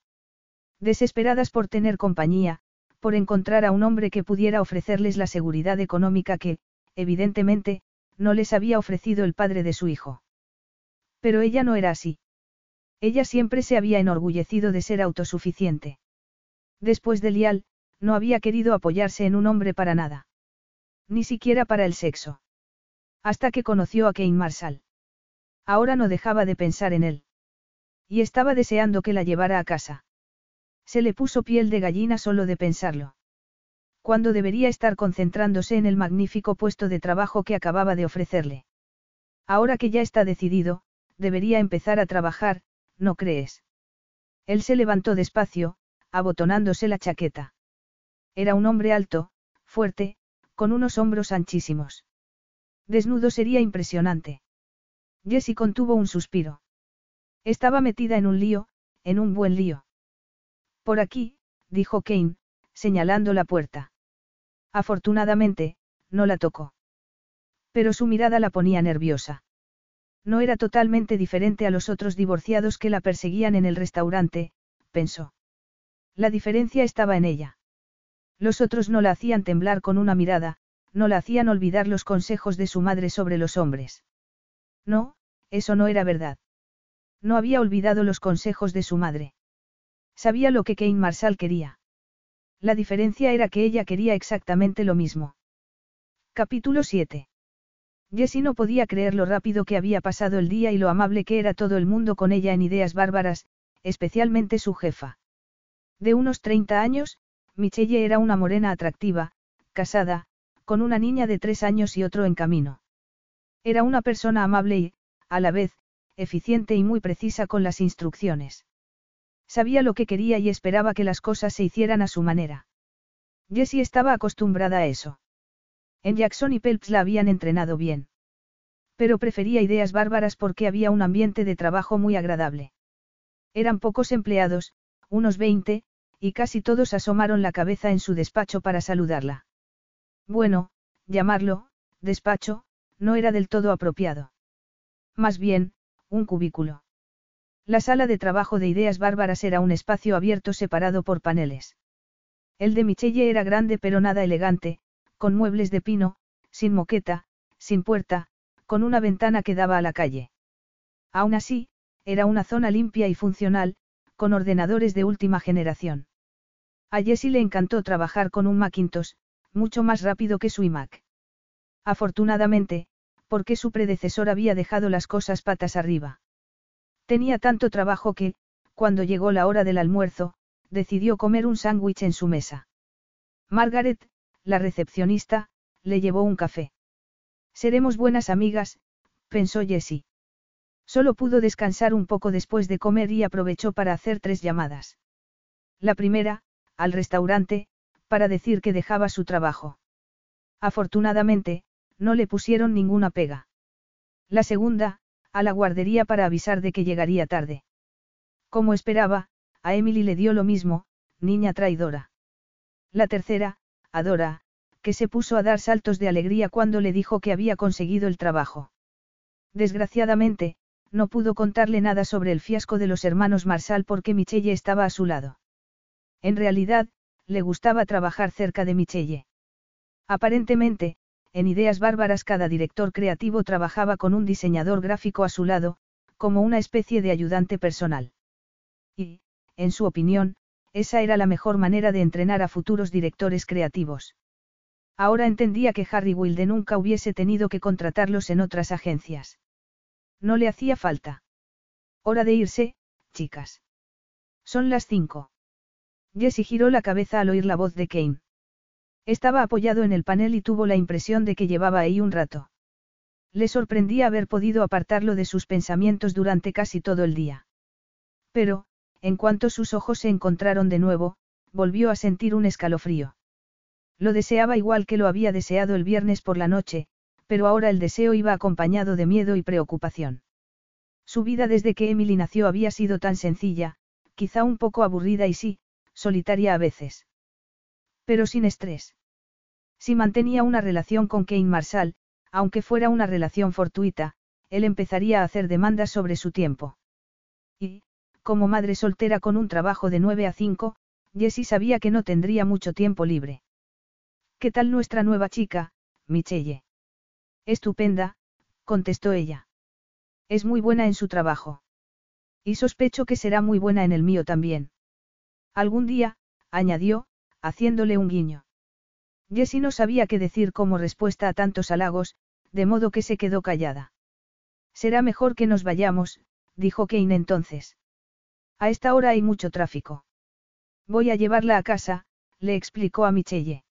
Desesperadas por tener compañía, por encontrar a un hombre que pudiera ofrecerles la seguridad económica que, evidentemente, no les había ofrecido el padre de su hijo. Pero ella no era así. Ella siempre se había enorgullecido de ser autosuficiente. Después de Lial, no había querido apoyarse en un hombre para nada. Ni siquiera para el sexo. Hasta que conoció a Kane Marshall. Ahora no dejaba de pensar en él. Y estaba deseando que la llevara a casa. Se le puso piel de gallina solo de pensarlo. Cuando debería estar concentrándose en el magnífico puesto de trabajo que acababa de ofrecerle. Ahora que ya está decidido, debería empezar a trabajar, ¿no crees? Él se levantó despacio, abotonándose la chaqueta. Era un hombre alto, fuerte, con unos hombros anchísimos. Desnudo sería impresionante. Jessie contuvo un suspiro. Estaba metida en un lío, en un buen lío. Por aquí, dijo Kane, señalando la puerta. Afortunadamente, no la tocó. Pero su mirada la ponía nerviosa. No era totalmente diferente a los otros divorciados que la perseguían en el restaurante, pensó. La diferencia estaba en ella. Los otros no la hacían temblar con una mirada, no la hacían olvidar los consejos de su madre sobre los hombres. No, eso no era verdad. No había olvidado los consejos de su madre. Sabía lo que Kane Marshall quería. La diferencia era que ella quería exactamente lo mismo. Capítulo 7. Jessie no podía creer lo rápido que había pasado el día y lo amable que era todo el mundo con ella en ideas bárbaras, especialmente su jefa. De unos 30 años, Michelle era una morena atractiva, casada, con una niña de tres años y otro en camino. Era una persona amable y, a la vez, eficiente y muy precisa con las instrucciones. Sabía lo que quería y esperaba que las cosas se hicieran a su manera. Jessie estaba acostumbrada a eso. En Jackson y Pelps la habían entrenado bien. Pero prefería ideas bárbaras porque había un ambiente de trabajo muy agradable. Eran pocos empleados, unos 20, y casi todos asomaron la cabeza en su despacho para saludarla. Bueno, llamarlo, despacho, no era del todo apropiado. Más bien, un cubículo. La sala de trabajo de ideas bárbaras era un espacio abierto separado por paneles. El de Michelle era grande pero nada elegante, con muebles de pino, sin moqueta, sin puerta, con una ventana que daba a la calle. Aún así, era una zona limpia y funcional, con ordenadores de última generación. A Jessie le encantó trabajar con un Macintosh, mucho más rápido que su iMac. Afortunadamente, porque su predecesor había dejado las cosas patas arriba. Tenía tanto trabajo que, cuando llegó la hora del almuerzo, decidió comer un sándwich en su mesa. Margaret, la recepcionista, le llevó un café. Seremos buenas amigas, pensó Jessie. Solo pudo descansar un poco después de comer y aprovechó para hacer tres llamadas. La primera, al restaurante, para decir que dejaba su trabajo. Afortunadamente, no le pusieron ninguna pega. La segunda, a la guardería para avisar de que llegaría tarde. Como esperaba, a Emily le dio lo mismo, niña traidora. La tercera, Adora, que se puso a dar saltos de alegría cuando le dijo que había conseguido el trabajo. Desgraciadamente, no pudo contarle nada sobre el fiasco de los hermanos Marshall porque Michelle estaba a su lado. En realidad, le gustaba trabajar cerca de Michelle. Aparentemente, en Ideas Bárbaras cada director creativo trabajaba con un diseñador gráfico a su lado, como una especie de ayudante personal. Y, en su opinión, esa era la mejor manera de entrenar a futuros directores creativos. Ahora entendía que Harry Wilde nunca hubiese tenido que contratarlos en otras agencias. No le hacía falta. Hora de irse, chicas. Son las cinco. Jessie giró la cabeza al oír la voz de Kane. Estaba apoyado en el panel y tuvo la impresión de que llevaba ahí un rato. Le sorprendía haber podido apartarlo de sus pensamientos durante casi todo el día. Pero, en cuanto sus ojos se encontraron de nuevo, volvió a sentir un escalofrío. Lo deseaba igual que lo había deseado el viernes por la noche, pero ahora el deseo iba acompañado de miedo y preocupación. Su vida desde que Emily nació había sido tan sencilla, quizá un poco aburrida y sí, solitaria a veces. Pero sin estrés. Si mantenía una relación con Kane Marshall, aunque fuera una relación fortuita, él empezaría a hacer demandas sobre su tiempo. Y, como madre soltera con un trabajo de 9 a 5, Jessie sabía que no tendría mucho tiempo libre. ¿Qué tal nuestra nueva chica, Michelle? Estupenda, contestó ella. Es muy buena en su trabajo. Y sospecho que será muy buena en el mío también. Algún día, añadió, haciéndole un guiño. Jessie no sabía qué decir como respuesta a tantos halagos, de modo que se quedó callada. Será mejor que nos vayamos, dijo Kane entonces. A esta hora hay mucho tráfico. Voy a llevarla a casa, le explicó a Michelle.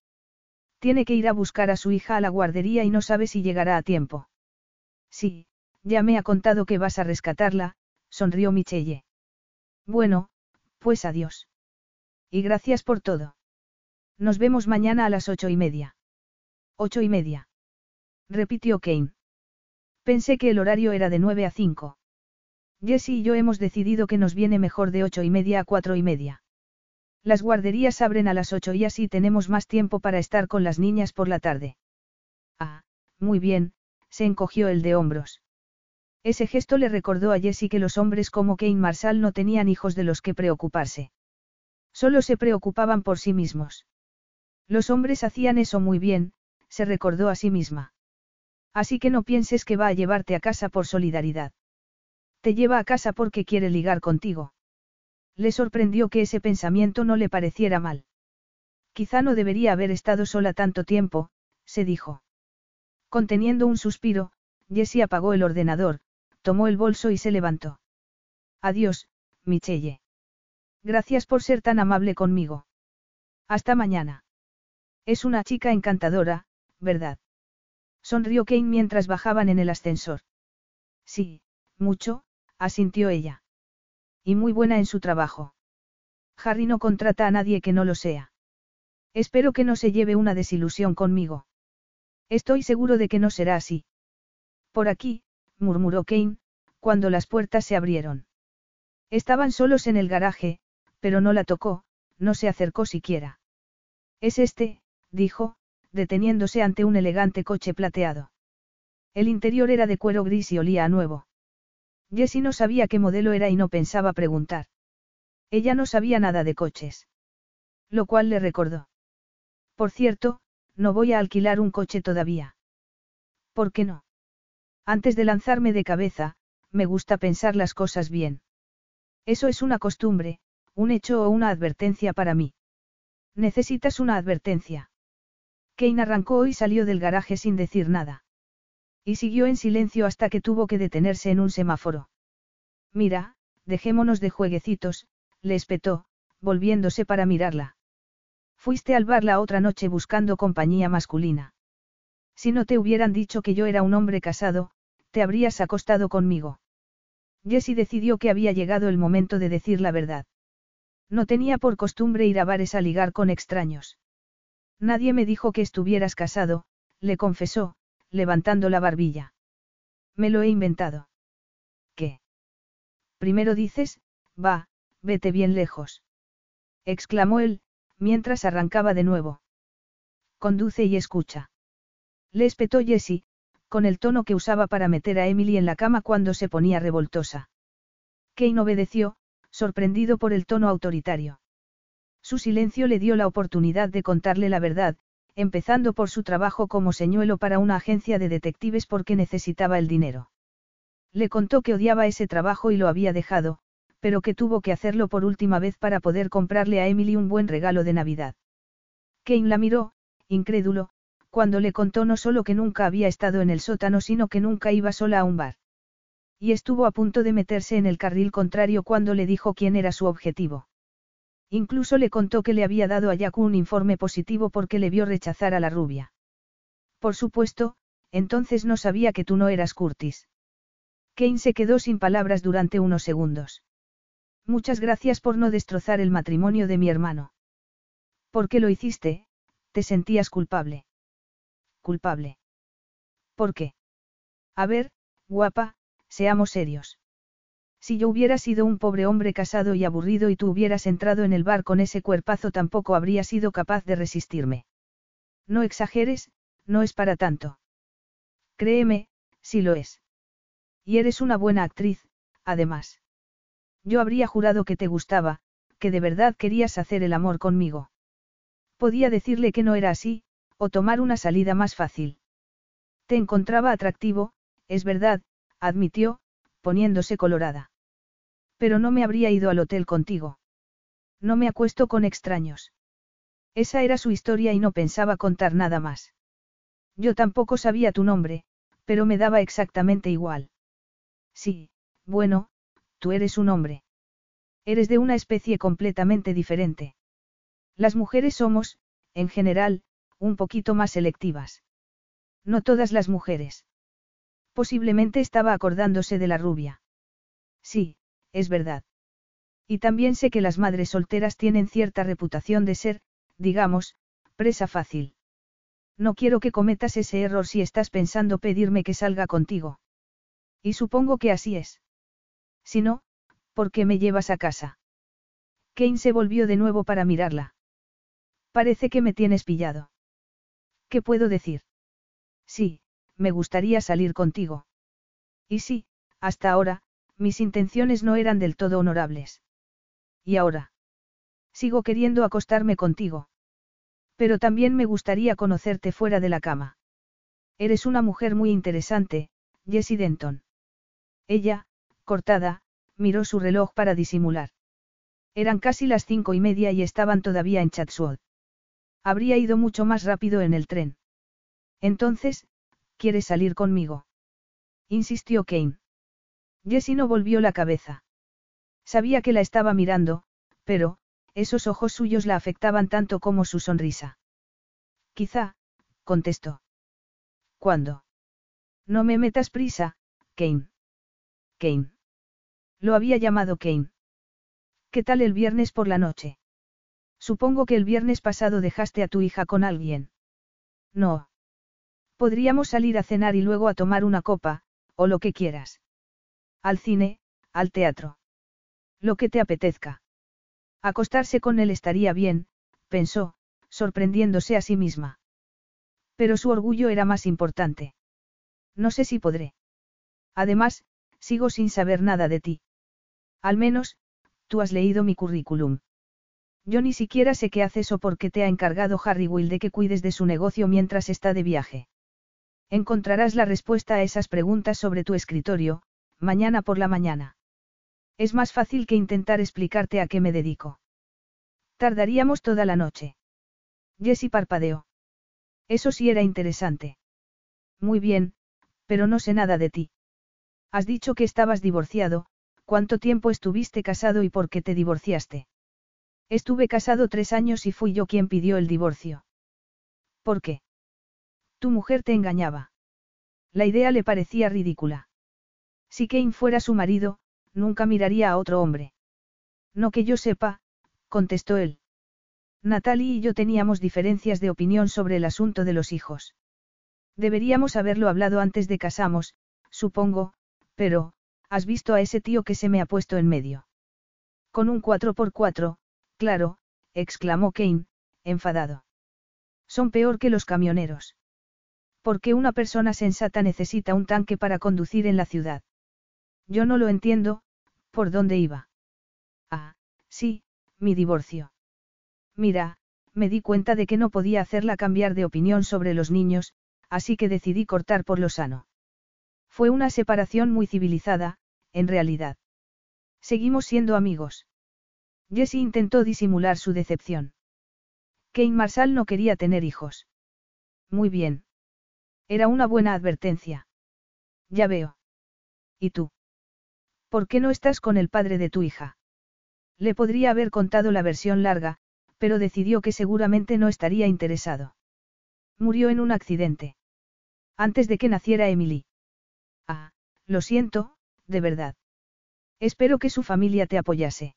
Tiene que ir a buscar a su hija a la guardería y no sabe si llegará a tiempo. Sí, ya me ha contado que vas a rescatarla, sonrió Michelle. Bueno, pues adiós. Y gracias por todo. Nos vemos mañana a las ocho y media. Ocho y media. Repitió Kane. Pensé que el horario era de nueve a cinco. Jessie y yo hemos decidido que nos viene mejor de ocho y media a cuatro y media. Las guarderías abren a las ocho y así tenemos más tiempo para estar con las niñas por la tarde. Ah, muy bien, se encogió el de hombros. Ese gesto le recordó a Jessie que los hombres como Kane Marshall no tenían hijos de los que preocuparse. Solo se preocupaban por sí mismos. Los hombres hacían eso muy bien, se recordó a sí misma. Así que no pienses que va a llevarte a casa por solidaridad. Te lleva a casa porque quiere ligar contigo. Le sorprendió que ese pensamiento no le pareciera mal. Quizá no debería haber estado sola tanto tiempo, se dijo. Conteniendo un suspiro, Jessie apagó el ordenador, tomó el bolso y se levantó. Adiós, Michelle. Gracias por ser tan amable conmigo. Hasta mañana. Es una chica encantadora, ¿verdad? Sonrió Kane mientras bajaban en el ascensor. Sí, mucho, asintió ella. Y muy buena en su trabajo. Harry no contrata a nadie que no lo sea. Espero que no se lleve una desilusión conmigo. Estoy seguro de que no será así. Por aquí, murmuró Kane, cuando las puertas se abrieron. Estaban solos en el garaje, pero no la tocó, no se acercó siquiera. Es este, dijo, deteniéndose ante un elegante coche plateado. El interior era de cuero gris y olía a nuevo. Jessie no sabía qué modelo era y no pensaba preguntar. Ella no sabía nada de coches. Lo cual le recordó. Por cierto, no voy a alquilar un coche todavía. ¿Por qué no? Antes de lanzarme de cabeza, me gusta pensar las cosas bien. Eso es una costumbre, un hecho o una advertencia para mí. Necesitas una advertencia. Kane arrancó y salió del garaje sin decir nada. Y siguió en silencio hasta que tuvo que detenerse en un semáforo. Mira, dejémonos de jueguecitos, le espetó, volviéndose para mirarla. Fuiste al bar la otra noche buscando compañía masculina. Si no te hubieran dicho que yo era un hombre casado, te habrías acostado conmigo. Jessie decidió que había llegado el momento de decir la verdad. No tenía por costumbre ir a bares a ligar con extraños. Nadie me dijo que estuvieras casado, le confesó, levantando la barbilla. Me lo he inventado. ¿Qué? Primero dices, va, vete bien lejos. exclamó él, mientras arrancaba de nuevo. Conduce y escucha. Le espetó Jessie, con el tono que usaba para meter a Emily en la cama cuando se ponía revoltosa. Kane obedeció, sorprendido por el tono autoritario. Su silencio le dio la oportunidad de contarle la verdad, empezando por su trabajo como señuelo para una agencia de detectives porque necesitaba el dinero. Le contó que odiaba ese trabajo y lo había dejado, pero que tuvo que hacerlo por última vez para poder comprarle a Emily un buen regalo de Navidad. Kane la miró, incrédulo, cuando le contó no solo que nunca había estado en el sótano, sino que nunca iba sola a un bar. Y estuvo a punto de meterse en el carril contrario cuando le dijo quién era su objetivo. Incluso le contó que le había dado a Jack un informe positivo porque le vio rechazar a la rubia. Por supuesto, entonces no sabía que tú no eras Curtis. Kane se quedó sin palabras durante unos segundos. Muchas gracias por no destrozar el matrimonio de mi hermano. ¿Por qué lo hiciste? ¿Te sentías culpable? ¿Culpable? ¿Por qué? A ver, guapa, seamos serios. Si yo hubiera sido un pobre hombre casado y aburrido y tú hubieras entrado en el bar con ese cuerpazo tampoco habría sido capaz de resistirme. No exageres, no es para tanto. Créeme, si lo es. Y eres una buena actriz, además. Yo habría jurado que te gustaba, que de verdad querías hacer el amor conmigo. Podía decirle que no era así, o tomar una salida más fácil. Te encontraba atractivo, es verdad, admitió, poniéndose colorada. Pero no me habría ido al hotel contigo. No me acuesto con extraños. Esa era su historia y no pensaba contar nada más. Yo tampoco sabía tu nombre, pero me daba exactamente igual. Sí, bueno, tú eres un hombre. Eres de una especie completamente diferente. Las mujeres somos, en general, un poquito más selectivas. No todas las mujeres. Posiblemente estaba acordándose de la rubia. Sí, es verdad. Y también sé que las madres solteras tienen cierta reputación de ser, digamos, presa fácil. No quiero que cometas ese error si estás pensando pedirme que salga contigo. Y supongo que así es. Si no, ¿por qué me llevas a casa? Kane se volvió de nuevo para mirarla. Parece que me tienes pillado. ¿Qué puedo decir? Sí, me gustaría salir contigo. Y sí, hasta ahora, mis intenciones no eran del todo honorables. ¿Y ahora? Sigo queriendo acostarme contigo. Pero también me gustaría conocerte fuera de la cama. Eres una mujer muy interesante, Jessie Denton. Ella, cortada, miró su reloj para disimular. Eran casi las cinco y media y estaban todavía en Chatsworth. Habría ido mucho más rápido en el tren. Entonces, ¿quieres salir conmigo? Insistió Kane. Jessie no volvió la cabeza. Sabía que la estaba mirando, pero, esos ojos suyos la afectaban tanto como su sonrisa. Quizá, contestó. ¿Cuándo? No me metas prisa, Kane. Kane. Lo había llamado Kane. ¿Qué tal el viernes por la noche? Supongo que el viernes pasado dejaste a tu hija con alguien. No. Podríamos salir a cenar y luego a tomar una copa, o lo que quieras. Al cine, al teatro. Lo que te apetezca. Acostarse con él estaría bien, pensó, sorprendiéndose a sí misma. Pero su orgullo era más importante. No sé si podré. Además, sigo sin saber nada de ti. Al menos, tú has leído mi currículum. Yo ni siquiera sé qué haces o por qué te ha encargado Harry Will de que cuides de su negocio mientras está de viaje. Encontrarás la respuesta a esas preguntas sobre tu escritorio, mañana por la mañana. Es más fácil que intentar explicarte a qué me dedico. Tardaríamos toda la noche. Jessie parpadeó. Eso sí era interesante. Muy bien, pero no sé nada de ti. Has dicho que estabas divorciado, ¿cuánto tiempo estuviste casado y por qué te divorciaste? Estuve casado tres años y fui yo quien pidió el divorcio. ¿Por qué? Tu mujer te engañaba. La idea le parecía ridícula. Si Kane fuera su marido, nunca miraría a otro hombre. No que yo sepa, contestó él. Natalie y yo teníamos diferencias de opinión sobre el asunto de los hijos. Deberíamos haberlo hablado antes de casamos, supongo, pero, ¿has visto a ese tío que se me ha puesto en medio? Con un 4x4, claro, exclamó Kane, enfadado. Son peor que los camioneros. ¿Por qué una persona sensata necesita un tanque para conducir en la ciudad? Yo no lo entiendo, ¿por dónde iba? Ah, sí, mi divorcio. Mira, me di cuenta de que no podía hacerla cambiar de opinión sobre los niños, así que decidí cortar por lo sano. Fue una separación muy civilizada, en realidad. Seguimos siendo amigos. Jesse intentó disimular su decepción. Kane Marshall no quería tener hijos. Muy bien. Era una buena advertencia. Ya veo. ¿Y tú? ¿Por qué no estás con el padre de tu hija? Le podría haber contado la versión larga, pero decidió que seguramente no estaría interesado. Murió en un accidente. Antes de que naciera Emily. Ah, lo siento, de verdad. Espero que su familia te apoyase.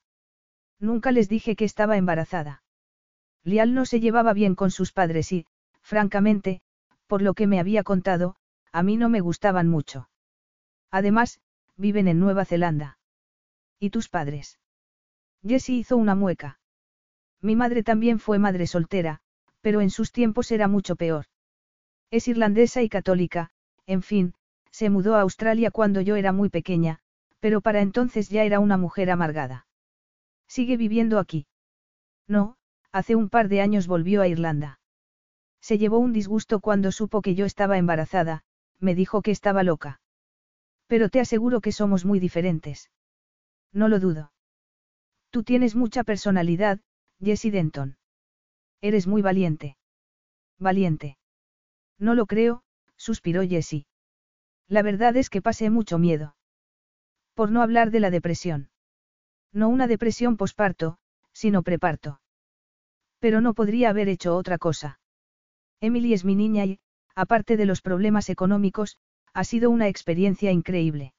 Nunca les dije que estaba embarazada. Lial no se llevaba bien con sus padres y, francamente, por lo que me había contado, a mí no me gustaban mucho. Además, viven en Nueva Zelanda. ¿Y tus padres? Jessie hizo una mueca. Mi madre también fue madre soltera, pero en sus tiempos era mucho peor. Es irlandesa y católica, en fin, se mudó a Australia cuando yo era muy pequeña, pero para entonces ya era una mujer amargada. ¿Sigue viviendo aquí? No, hace un par de años volvió a Irlanda. Se llevó un disgusto cuando supo que yo estaba embarazada, me dijo que estaba loca. Pero te aseguro que somos muy diferentes. No lo dudo. Tú tienes mucha personalidad, Jessie Denton. Eres muy valiente. Valiente. No lo creo, suspiró Jessie. La verdad es que pasé mucho miedo. Por no hablar de la depresión. No una depresión posparto, sino preparto. Pero no podría haber hecho otra cosa. Emily es mi niña y, aparte de los problemas económicos, ha sido una experiencia increíble.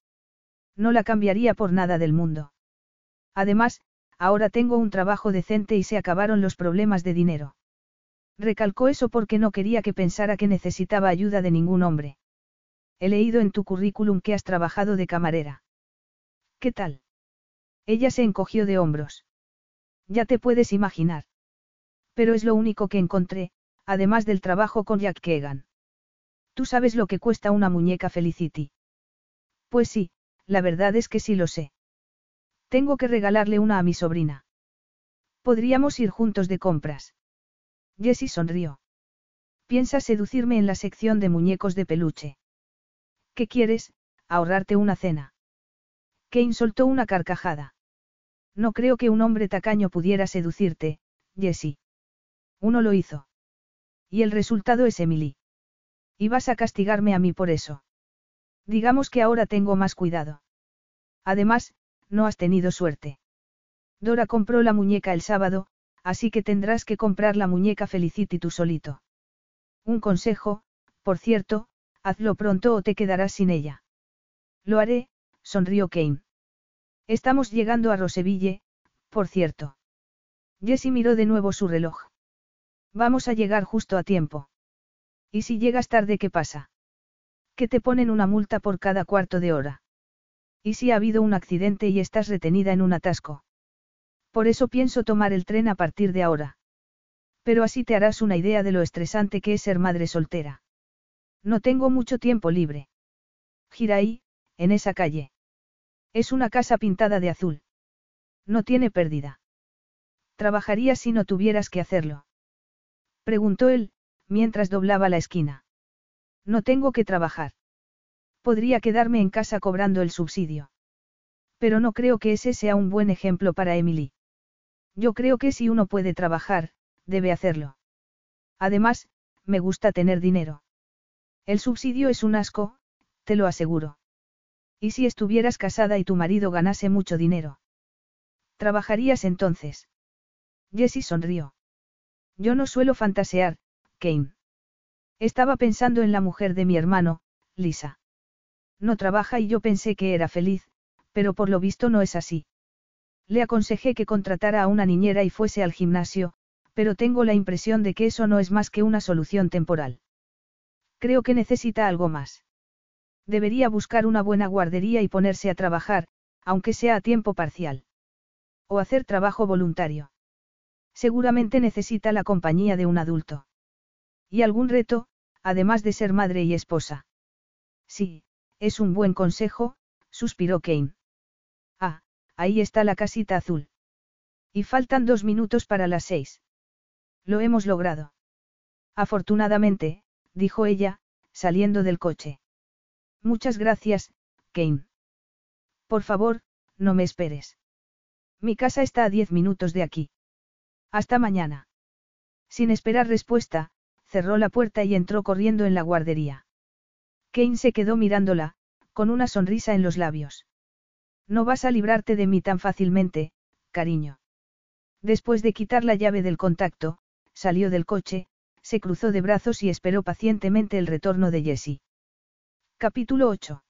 No la cambiaría por nada del mundo. Además, ahora tengo un trabajo decente y se acabaron los problemas de dinero. Recalcó eso porque no quería que pensara que necesitaba ayuda de ningún hombre. He leído en tu currículum que has trabajado de camarera. ¿Qué tal? Ella se encogió de hombros. Ya te puedes imaginar. Pero es lo único que encontré, además del trabajo con Jack Kegan. ¿Tú sabes lo que cuesta una muñeca Felicity? Pues sí, la verdad es que sí lo sé. Tengo que regalarle una a mi sobrina. Podríamos ir juntos de compras. Jessie sonrió. Piensa seducirme en la sección de muñecos de peluche. ¿Qué quieres? Ahorrarte una cena. Kane soltó una carcajada. No creo que un hombre tacaño pudiera seducirte, Jessie. Uno lo hizo. Y el resultado es Emily. Y vas a castigarme a mí por eso. Digamos que ahora tengo más cuidado. Además, no has tenido suerte. Dora compró la muñeca el sábado, así que tendrás que comprar la muñeca Felicity tú solito. Un consejo, por cierto, hazlo pronto o te quedarás sin ella. Lo haré, sonrió Kane. Estamos llegando a Roseville, por cierto. Jessie miró de nuevo su reloj. Vamos a llegar justo a tiempo. ¿Y si llegas tarde qué pasa? Que te ponen una multa por cada cuarto de hora. ¿Y si ha habido un accidente y estás retenida en un atasco? Por eso pienso tomar el tren a partir de ahora. Pero así te harás una idea de lo estresante que es ser madre soltera. No tengo mucho tiempo libre. Gira ahí, en esa calle. Es una casa pintada de azul. No tiene pérdida. Trabajaría si no tuvieras que hacerlo. Preguntó él, mientras doblaba la esquina. No tengo que trabajar. Podría quedarme en casa cobrando el subsidio. Pero no creo que ese sea un buen ejemplo para Emily. Yo creo que si uno puede trabajar, debe hacerlo. Además, me gusta tener dinero. El subsidio es un asco, te lo aseguro. ¿Y si estuvieras casada y tu marido ganase mucho dinero? ¿Trabajarías entonces? Jessie sonrió. Yo no suelo fantasear, Kane. Estaba pensando en la mujer de mi hermano, Lisa. No trabaja y yo pensé que era feliz, pero por lo visto no es así. Le aconsejé que contratara a una niñera y fuese al gimnasio, pero tengo la impresión de que eso no es más que una solución temporal. Creo que necesita algo más. Debería buscar una buena guardería y ponerse a trabajar, aunque sea a tiempo parcial. O hacer trabajo voluntario. Seguramente necesita la compañía de un adulto. Y algún reto, además de ser madre y esposa. Sí, es un buen consejo, suspiró Kane. Ah, ahí está la casita azul. Y faltan dos minutos para las seis. Lo hemos logrado. Afortunadamente, dijo ella, saliendo del coche. Muchas gracias, Kane. Por favor, no me esperes. Mi casa está a diez minutos de aquí. Hasta mañana. Sin esperar respuesta, cerró la puerta y entró corriendo en la guardería. Kane se quedó mirándola, con una sonrisa en los labios. No vas a librarte de mí tan fácilmente, cariño. Después de quitar la llave del contacto, salió del coche, se cruzó de brazos y esperó pacientemente el retorno de Jessie. Capítulo 8.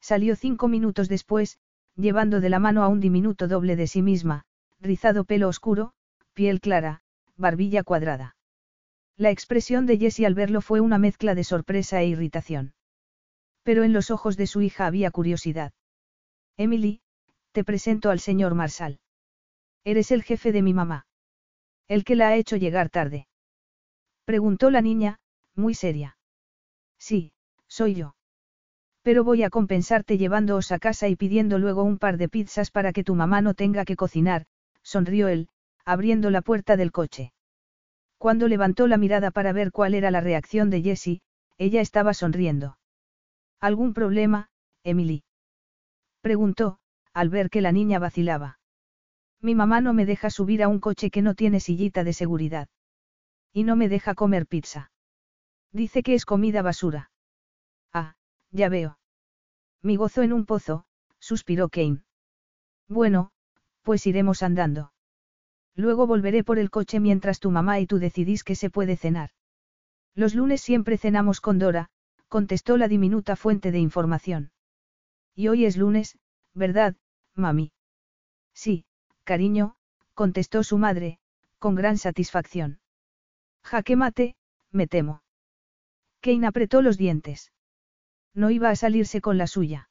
Salió cinco minutos después, llevando de la mano a un diminuto doble de sí misma, rizado pelo oscuro, piel clara, barbilla cuadrada. La expresión de Jessie al verlo fue una mezcla de sorpresa e irritación. Pero en los ojos de su hija había curiosidad. Emily, te presento al señor Marsal. Eres el jefe de mi mamá. El que la ha hecho llegar tarde. Preguntó la niña, muy seria. Sí, soy yo. Pero voy a compensarte llevándoos a casa y pidiendo luego un par de pizzas para que tu mamá no tenga que cocinar, sonrió él, abriendo la puerta del coche. Cuando levantó la mirada para ver cuál era la reacción de Jessie, ella estaba sonriendo. ¿Algún problema, Emily? Preguntó, al ver que la niña vacilaba. Mi mamá no me deja subir a un coche que no tiene sillita de seguridad. Y no me deja comer pizza. Dice que es comida basura. Ah, ya veo. Mi gozo en un pozo, suspiró Kane. Bueno, pues iremos andando. Luego volveré por el coche mientras tu mamá y tú decidís que se puede cenar. Los lunes siempre cenamos con Dora, contestó la diminuta fuente de información. Y hoy es lunes, ¿verdad, mami? Sí, cariño, contestó su madre, con gran satisfacción. Jaque mate, me temo. Kane apretó los dientes. No iba a salirse con la suya.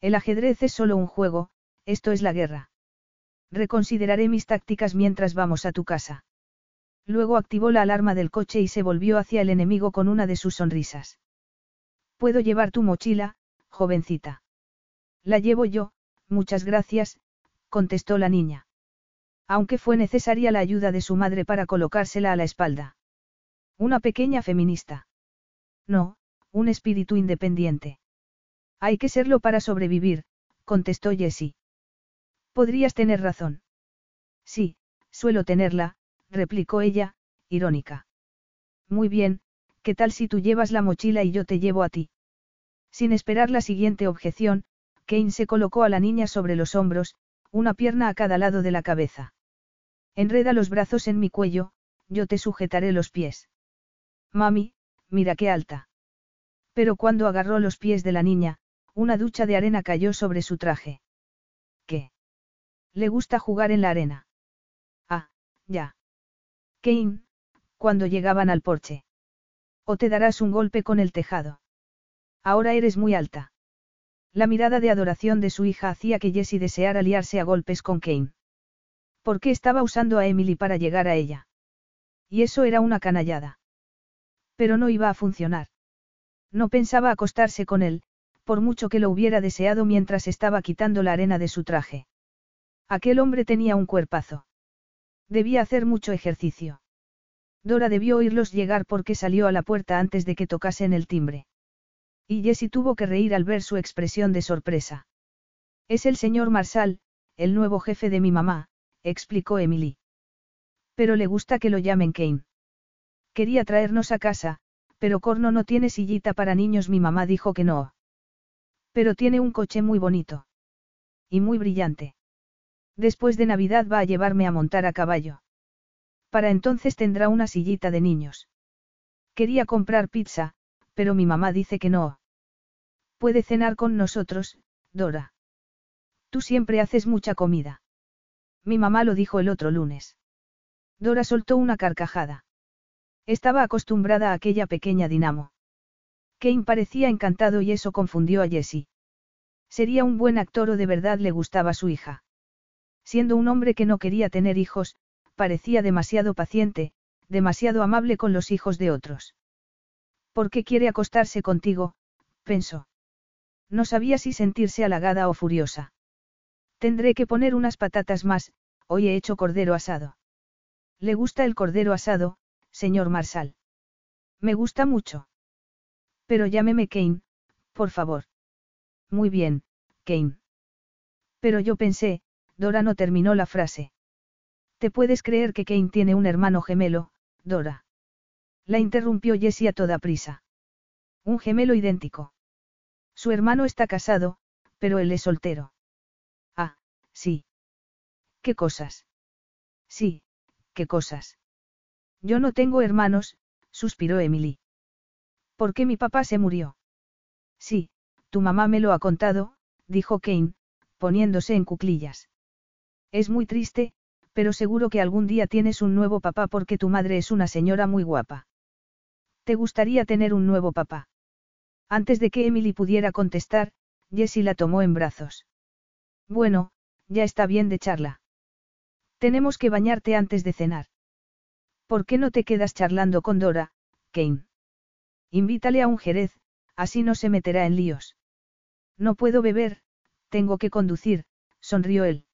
El ajedrez es solo un juego, esto es la guerra. Reconsideraré mis tácticas mientras vamos a tu casa. Luego activó la alarma del coche y se volvió hacia el enemigo con una de sus sonrisas. Puedo llevar tu mochila, jovencita. La llevo yo, muchas gracias, contestó la niña. Aunque fue necesaria la ayuda de su madre para colocársela a la espalda. Una pequeña feminista. No, un espíritu independiente. Hay que serlo para sobrevivir, contestó Jessie. Podrías tener razón. Sí, suelo tenerla, replicó ella, irónica. Muy bien, ¿qué tal si tú llevas la mochila y yo te llevo a ti? Sin esperar la siguiente objeción, Kane se colocó a la niña sobre los hombros, una pierna a cada lado de la cabeza. Enreda los brazos en mi cuello, yo te sujetaré los pies. Mami, mira qué alta. Pero cuando agarró los pies de la niña, una ducha de arena cayó sobre su traje. Le gusta jugar en la arena. Ah, ya. Kane, cuando llegaban al porche. O te darás un golpe con el tejado. Ahora eres muy alta. La mirada de adoración de su hija hacía que Jessie deseara liarse a golpes con Kane. ¿Por qué estaba usando a Emily para llegar a ella? Y eso era una canallada. Pero no iba a funcionar. No pensaba acostarse con él, por mucho que lo hubiera deseado mientras estaba quitando la arena de su traje. Aquel hombre tenía un cuerpazo. Debía hacer mucho ejercicio. Dora debió oírlos llegar porque salió a la puerta antes de que tocasen el timbre. Y Jessie tuvo que reír al ver su expresión de sorpresa. Es el señor Marsal, el nuevo jefe de mi mamá, explicó Emily. Pero le gusta que lo llamen Kane. Quería traernos a casa, pero Corno no tiene sillita para niños, mi mamá dijo que no. Pero tiene un coche muy bonito. Y muy brillante. Después de Navidad va a llevarme a montar a caballo. Para entonces tendrá una sillita de niños. Quería comprar pizza, pero mi mamá dice que no. Puede cenar con nosotros, Dora. Tú siempre haces mucha comida. Mi mamá lo dijo el otro lunes. Dora soltó una carcajada. Estaba acostumbrada a aquella pequeña dinamo. Kane parecía encantado y eso confundió a Jessie. Sería un buen actor o de verdad le gustaba su hija. Siendo un hombre que no quería tener hijos, parecía demasiado paciente, demasiado amable con los hijos de otros. ¿Por qué quiere acostarse contigo? pensó. No sabía si sentirse halagada o furiosa. Tendré que poner unas patatas más, hoy he hecho cordero asado. Le gusta el cordero asado, señor Marsal. Me gusta mucho. Pero llámeme Kane, por favor. Muy bien, Kane. Pero yo pensé, Dora no terminó la frase. ¿Te puedes creer que Kane tiene un hermano gemelo, Dora? La interrumpió Jessie a toda prisa. Un gemelo idéntico. Su hermano está casado, pero él es soltero. Ah, sí. ¿Qué cosas? Sí, qué cosas. Yo no tengo hermanos, suspiró Emily. ¿Por qué mi papá se murió? Sí, tu mamá me lo ha contado, dijo Kane, poniéndose en cuclillas. Es muy triste, pero seguro que algún día tienes un nuevo papá porque tu madre es una señora muy guapa. ¿Te gustaría tener un nuevo papá? Antes de que Emily pudiera contestar, Jessie la tomó en brazos. Bueno, ya está bien de charla. Tenemos que bañarte antes de cenar. ¿Por qué no te quedas charlando con Dora, Kane? Invítale a un jerez, así no se meterá en líos. No puedo beber, tengo que conducir, sonrió él.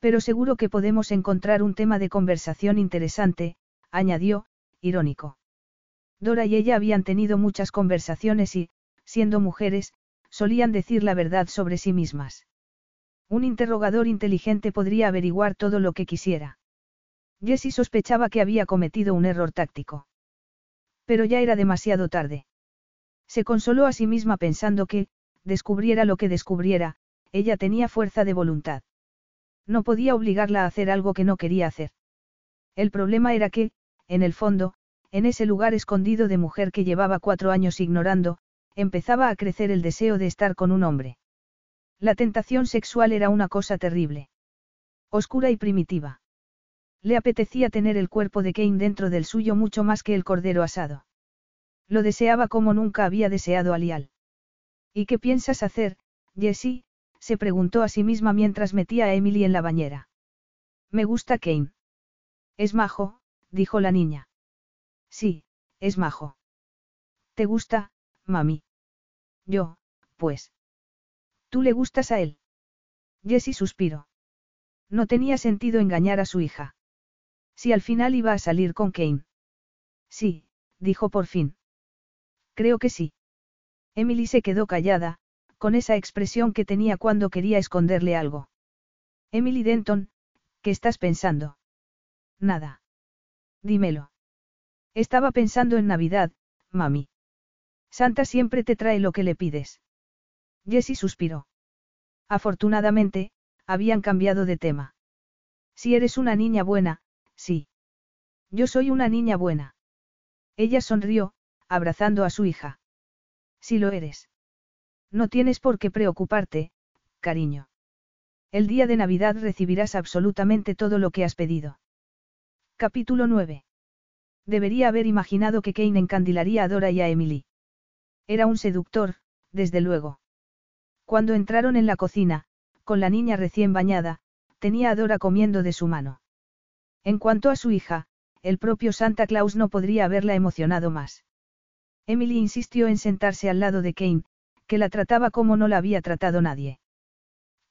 Pero seguro que podemos encontrar un tema de conversación interesante, añadió, irónico. Dora y ella habían tenido muchas conversaciones y, siendo mujeres, solían decir la verdad sobre sí mismas. Un interrogador inteligente podría averiguar todo lo que quisiera. Jessie sospechaba que había cometido un error táctico. Pero ya era demasiado tarde. Se consoló a sí misma pensando que, descubriera lo que descubriera, ella tenía fuerza de voluntad. No podía obligarla a hacer algo que no quería hacer. El problema era que, en el fondo, en ese lugar escondido de mujer que llevaba cuatro años ignorando, empezaba a crecer el deseo de estar con un hombre. La tentación sexual era una cosa terrible. Oscura y primitiva. Le apetecía tener el cuerpo de Kane dentro del suyo mucho más que el cordero asado. Lo deseaba como nunca había deseado a Lial. ¿Y qué piensas hacer, Jessie? Se preguntó a sí misma mientras metía a Emily en la bañera. Me gusta Kane. Es majo, dijo la niña. Sí, es majo. ¿Te gusta, mami? Yo, pues. ¿Tú le gustas a él? Jessie suspiró. No tenía sentido engañar a su hija. Si al final iba a salir con Kane. Sí, dijo por fin. Creo que sí. Emily se quedó callada, con esa expresión que tenía cuando quería esconderle algo. Emily Denton, ¿qué estás pensando? Nada. Dímelo. Estaba pensando en Navidad, mami. Santa siempre te trae lo que le pides. Jessie suspiró. Afortunadamente, habían cambiado de tema. Si eres una niña buena, Sí. Yo soy una niña buena. Ella sonrió, abrazando a su hija. Si lo eres. No tienes por qué preocuparte, cariño. El día de Navidad recibirás absolutamente todo lo que has pedido. Capítulo 9. Debería haber imaginado que Kane encandilaría a Dora y a Emily. Era un seductor, desde luego. Cuando entraron en la cocina, con la niña recién bañada, tenía a Dora comiendo de su mano. En cuanto a su hija, el propio Santa Claus no podría haberla emocionado más. Emily insistió en sentarse al lado de Kane, que la trataba como no la había tratado nadie.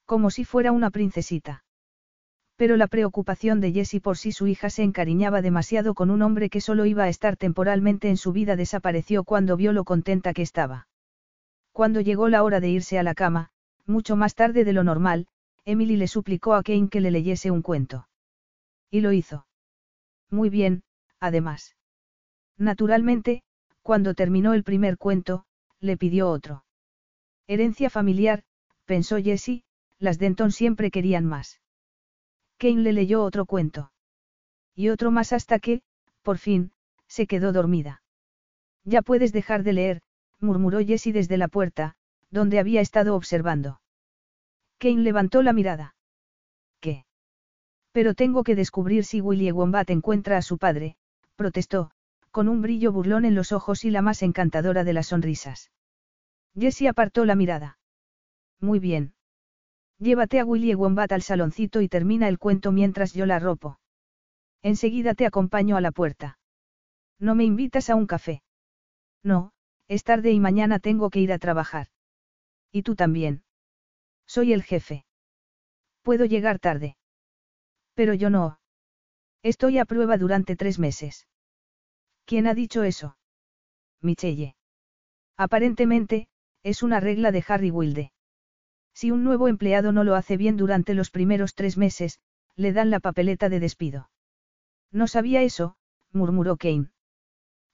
Como si fuera una princesita. Pero la preocupación de Jessie por si su hija se encariñaba demasiado con un hombre que solo iba a estar temporalmente en su vida desapareció cuando vio lo contenta que estaba. Cuando llegó la hora de irse a la cama, mucho más tarde de lo normal, Emily le suplicó a Kane que le leyese un cuento. Y lo hizo. Muy bien, además. Naturalmente, cuando terminó el primer cuento, le pidió otro. Herencia familiar, pensó Jessie, las Denton siempre querían más. Kane le leyó otro cuento. Y otro más hasta que, por fin, se quedó dormida. Ya puedes dejar de leer, murmuró Jessie desde la puerta, donde había estado observando. Kane levantó la mirada. Pero tengo que descubrir si Willie Wombat encuentra a su padre, protestó, con un brillo burlón en los ojos y la más encantadora de las sonrisas. Jessie apartó la mirada. Muy bien. Llévate a Willie Wombat al saloncito y termina el cuento mientras yo la ropo. Enseguida te acompaño a la puerta. ¿No me invitas a un café? No, es tarde y mañana tengo que ir a trabajar. ¿Y tú también? Soy el jefe. Puedo llegar tarde. Pero yo no. Estoy a prueba durante tres meses. ¿Quién ha dicho eso? Michelle. Aparentemente, es una regla de Harry Wilde. Si un nuevo empleado no lo hace bien durante los primeros tres meses, le dan la papeleta de despido. No sabía eso, murmuró Kane.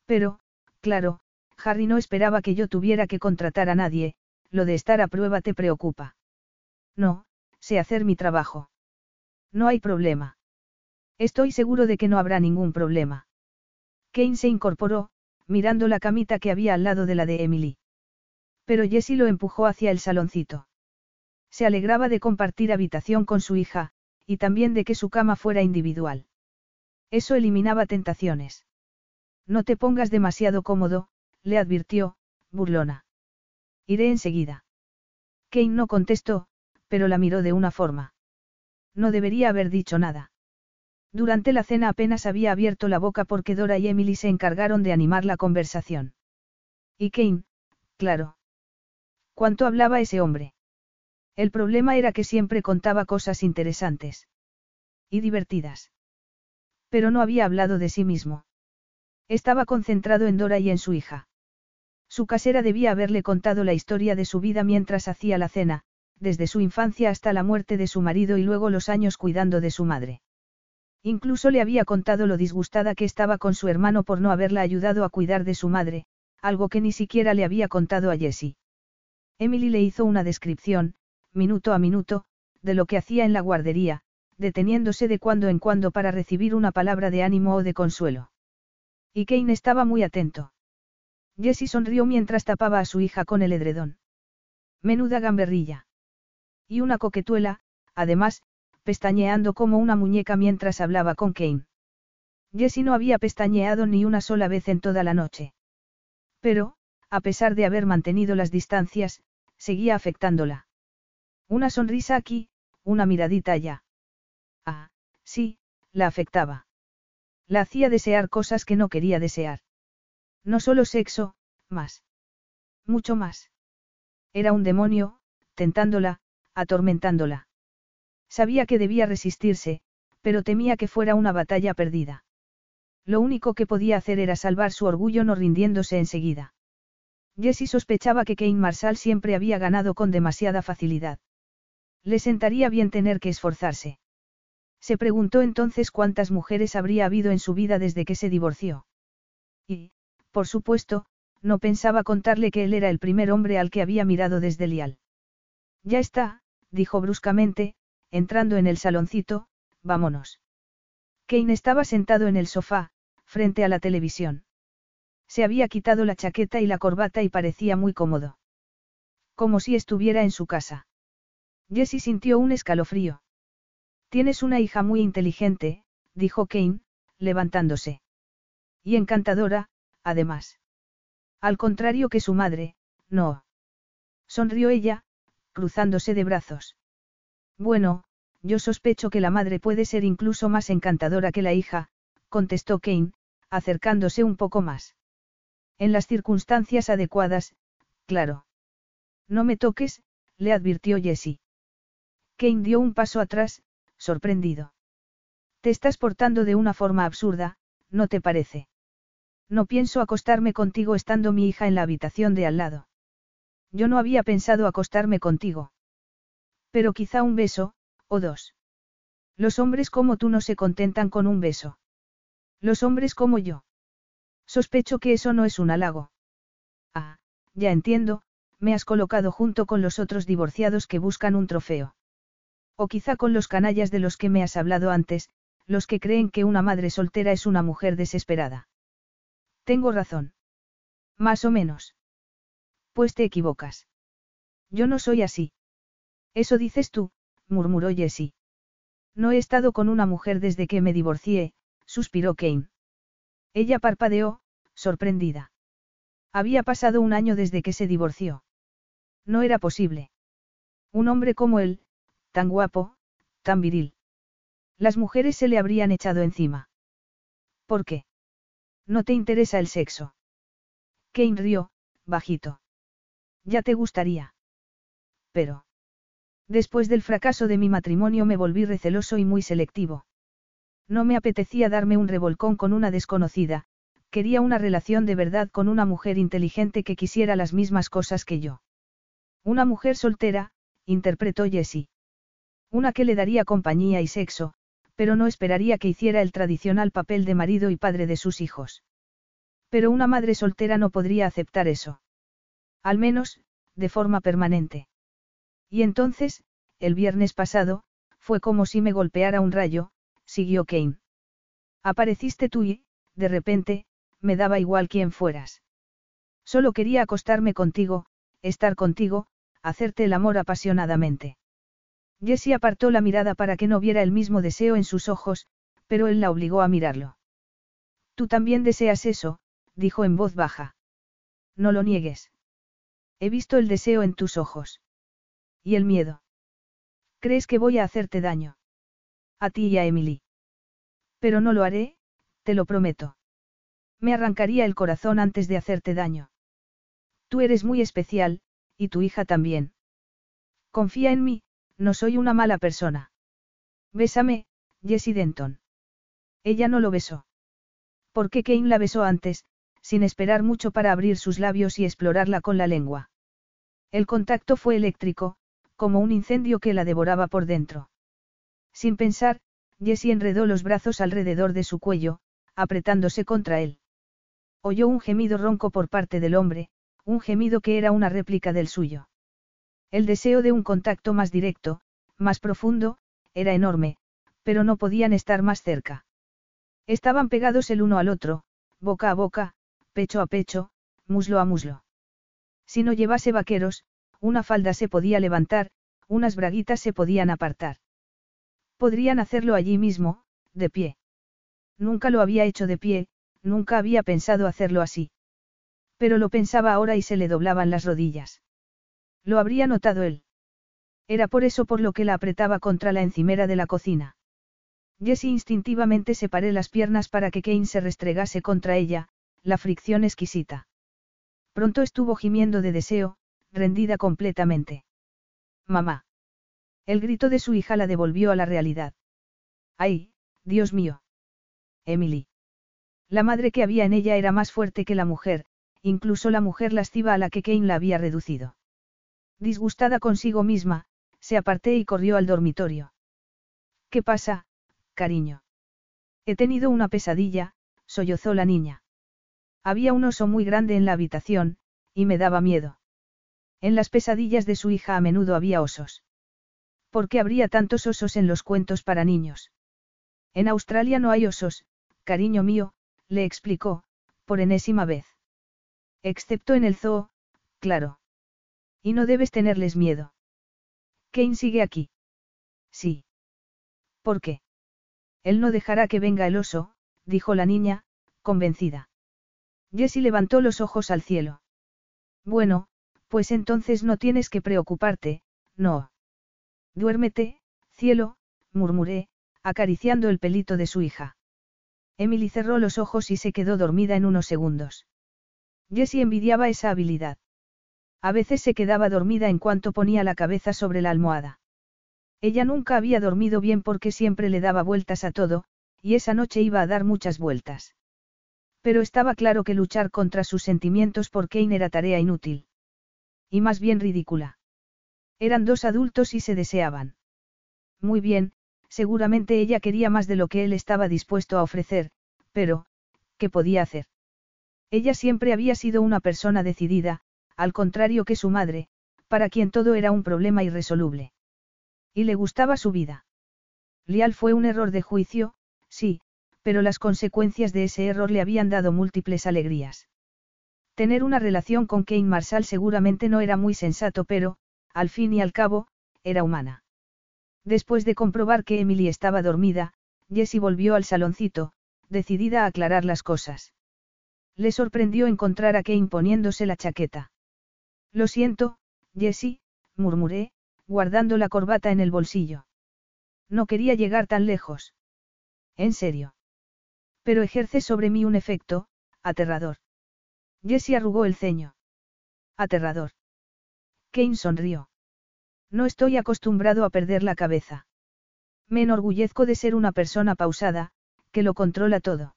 Pero, claro, Harry no esperaba que yo tuviera que contratar a nadie, lo de estar a prueba te preocupa. No, sé hacer mi trabajo. No hay problema. Estoy seguro de que no habrá ningún problema. Kane se incorporó, mirando la camita que había al lado de la de Emily. Pero Jessie lo empujó hacia el saloncito. Se alegraba de compartir habitación con su hija, y también de que su cama fuera individual. Eso eliminaba tentaciones. No te pongas demasiado cómodo, le advirtió, burlona. Iré enseguida. Kane no contestó, pero la miró de una forma. No debería haber dicho nada. Durante la cena apenas había abierto la boca porque Dora y Emily se encargaron de animar la conversación. Y Kane, claro. ¿Cuánto hablaba ese hombre? El problema era que siempre contaba cosas interesantes. Y divertidas. Pero no había hablado de sí mismo. Estaba concentrado en Dora y en su hija. Su casera debía haberle contado la historia de su vida mientras hacía la cena, desde su infancia hasta la muerte de su marido y luego los años cuidando de su madre. Incluso le había contado lo disgustada que estaba con su hermano por no haberla ayudado a cuidar de su madre, algo que ni siquiera le había contado a Jessie. Emily le hizo una descripción, minuto a minuto, de lo que hacía en la guardería, deteniéndose de cuando en cuando para recibir una palabra de ánimo o de consuelo. Y Kane estaba muy atento. Jessie sonrió mientras tapaba a su hija con el edredón. Menuda gamberrilla. Y una coquetuela, además, pestañeando como una muñeca mientras hablaba con Kane. Jessie no había pestañeado ni una sola vez en toda la noche. Pero, a pesar de haber mantenido las distancias, seguía afectándola. Una sonrisa aquí, una miradita allá. Ah, sí, la afectaba. La hacía desear cosas que no quería desear. No solo sexo, más. Mucho más. Era un demonio, tentándola, atormentándola. Sabía que debía resistirse, pero temía que fuera una batalla perdida. Lo único que podía hacer era salvar su orgullo no rindiéndose enseguida. Jessie sospechaba que Kane Marshall siempre había ganado con demasiada facilidad. Le sentaría bien tener que esforzarse. Se preguntó entonces cuántas mujeres habría habido en su vida desde que se divorció. Y, por supuesto, no pensaba contarle que él era el primer hombre al que había mirado desde Lial. Ya está, dijo bruscamente, entrando en el saloncito, vámonos. Kane estaba sentado en el sofá, frente a la televisión. Se había quitado la chaqueta y la corbata y parecía muy cómodo. Como si estuviera en su casa. Jessie sintió un escalofrío. Tienes una hija muy inteligente, dijo Kane, levantándose. Y encantadora, además. Al contrario que su madre, no. Sonrió ella, cruzándose de brazos. Bueno, yo sospecho que la madre puede ser incluso más encantadora que la hija, contestó Kane, acercándose un poco más. En las circunstancias adecuadas, claro. No me toques, le advirtió Jessie. Kane dio un paso atrás, sorprendido. Te estás portando de una forma absurda, ¿no te parece? No pienso acostarme contigo estando mi hija en la habitación de al lado. Yo no había pensado acostarme contigo. Pero quizá un beso, o dos. Los hombres como tú no se contentan con un beso. Los hombres como yo. Sospecho que eso no es un halago. Ah, ya entiendo, me has colocado junto con los otros divorciados que buscan un trofeo. O quizá con los canallas de los que me has hablado antes, los que creen que una madre soltera es una mujer desesperada. Tengo razón. Más o menos. Pues te equivocas. Yo no soy así. Eso dices tú, murmuró Jessie. No he estado con una mujer desde que me divorcié, suspiró Kane. Ella parpadeó, sorprendida. Había pasado un año desde que se divorció. No era posible. Un hombre como él, tan guapo, tan viril. Las mujeres se le habrían echado encima. ¿Por qué? No te interesa el sexo. Kane rió, bajito. Ya te gustaría. Pero. Después del fracaso de mi matrimonio me volví receloso y muy selectivo. No me apetecía darme un revolcón con una desconocida, quería una relación de verdad con una mujer inteligente que quisiera las mismas cosas que yo. Una mujer soltera, interpretó Jessie. Una que le daría compañía y sexo, pero no esperaría que hiciera el tradicional papel de marido y padre de sus hijos. Pero una madre soltera no podría aceptar eso. Al menos, de forma permanente. Y entonces, el viernes pasado, fue como si me golpeara un rayo, siguió Kane. Apareciste tú y, de repente, me daba igual quién fueras. Solo quería acostarme contigo, estar contigo, hacerte el amor apasionadamente. Jessie apartó la mirada para que no viera el mismo deseo en sus ojos, pero él la obligó a mirarlo. Tú también deseas eso, dijo en voz baja. No lo niegues. He visto el deseo en tus ojos. ¿Y el miedo? ¿Crees que voy a hacerte daño? A ti y a Emily. Pero no lo haré, te lo prometo. Me arrancaría el corazón antes de hacerte daño. Tú eres muy especial, y tu hija también. Confía en mí, no soy una mala persona. Bésame, Jessie Denton. Ella no lo besó. ¿Por qué Kane la besó antes, sin esperar mucho para abrir sus labios y explorarla con la lengua? El contacto fue eléctrico, como un incendio que la devoraba por dentro. Sin pensar, Jessie enredó los brazos alrededor de su cuello, apretándose contra él. Oyó un gemido ronco por parte del hombre, un gemido que era una réplica del suyo. El deseo de un contacto más directo, más profundo, era enorme, pero no podían estar más cerca. Estaban pegados el uno al otro, boca a boca, pecho a pecho, muslo a muslo. Si no llevase vaqueros, una falda se podía levantar, unas braguitas se podían apartar. Podrían hacerlo allí mismo, de pie. Nunca lo había hecho de pie, nunca había pensado hacerlo así. Pero lo pensaba ahora y se le doblaban las rodillas. Lo habría notado él. Era por eso por lo que la apretaba contra la encimera de la cocina. Jessie instintivamente separé las piernas para que Kane se restregase contra ella, la fricción exquisita. Pronto estuvo gimiendo de deseo, rendida completamente. Mamá. El grito de su hija la devolvió a la realidad. ¡Ay, Dios mío! Emily. La madre que había en ella era más fuerte que la mujer, incluso la mujer lasciva a la que Kane la había reducido. Disgustada consigo misma, se aparté y corrió al dormitorio. ¿Qué pasa, cariño? He tenido una pesadilla, sollozó la niña. Había un oso muy grande en la habitación, y me daba miedo. En las pesadillas de su hija a menudo había osos. ¿Por qué habría tantos osos en los cuentos para niños? En Australia no hay osos, cariño mío, le explicó, por enésima vez. Excepto en el zoo, claro. Y no debes tenerles miedo. Kane sigue aquí. Sí. ¿Por qué? Él no dejará que venga el oso, dijo la niña, convencida. Jessie levantó los ojos al cielo. Bueno, pues entonces no tienes que preocuparte, no. Duérmete, cielo, murmuré, acariciando el pelito de su hija. Emily cerró los ojos y se quedó dormida en unos segundos. Jessie envidiaba esa habilidad. A veces se quedaba dormida en cuanto ponía la cabeza sobre la almohada. Ella nunca había dormido bien porque siempre le daba vueltas a todo, y esa noche iba a dar muchas vueltas. Pero estaba claro que luchar contra sus sentimientos por Kane era tarea inútil. Y más bien ridícula. Eran dos adultos y se deseaban. Muy bien, seguramente ella quería más de lo que él estaba dispuesto a ofrecer, pero, ¿qué podía hacer? Ella siempre había sido una persona decidida, al contrario que su madre, para quien todo era un problema irresoluble. Y le gustaba su vida. Lial fue un error de juicio, sí, pero las consecuencias de ese error le habían dado múltiples alegrías. Tener una relación con Kane Marshall seguramente no era muy sensato, pero, al fin y al cabo, era humana. Después de comprobar que Emily estaba dormida, Jessie volvió al saloncito, decidida a aclarar las cosas. Le sorprendió encontrar a Kane poniéndose la chaqueta. Lo siento, Jessie, murmuré, guardando la corbata en el bolsillo. No quería llegar tan lejos. En serio. Pero ejerce sobre mí un efecto, aterrador. Jessie arrugó el ceño. Aterrador. Kane sonrió. No estoy acostumbrado a perder la cabeza. Me enorgullezco de ser una persona pausada, que lo controla todo.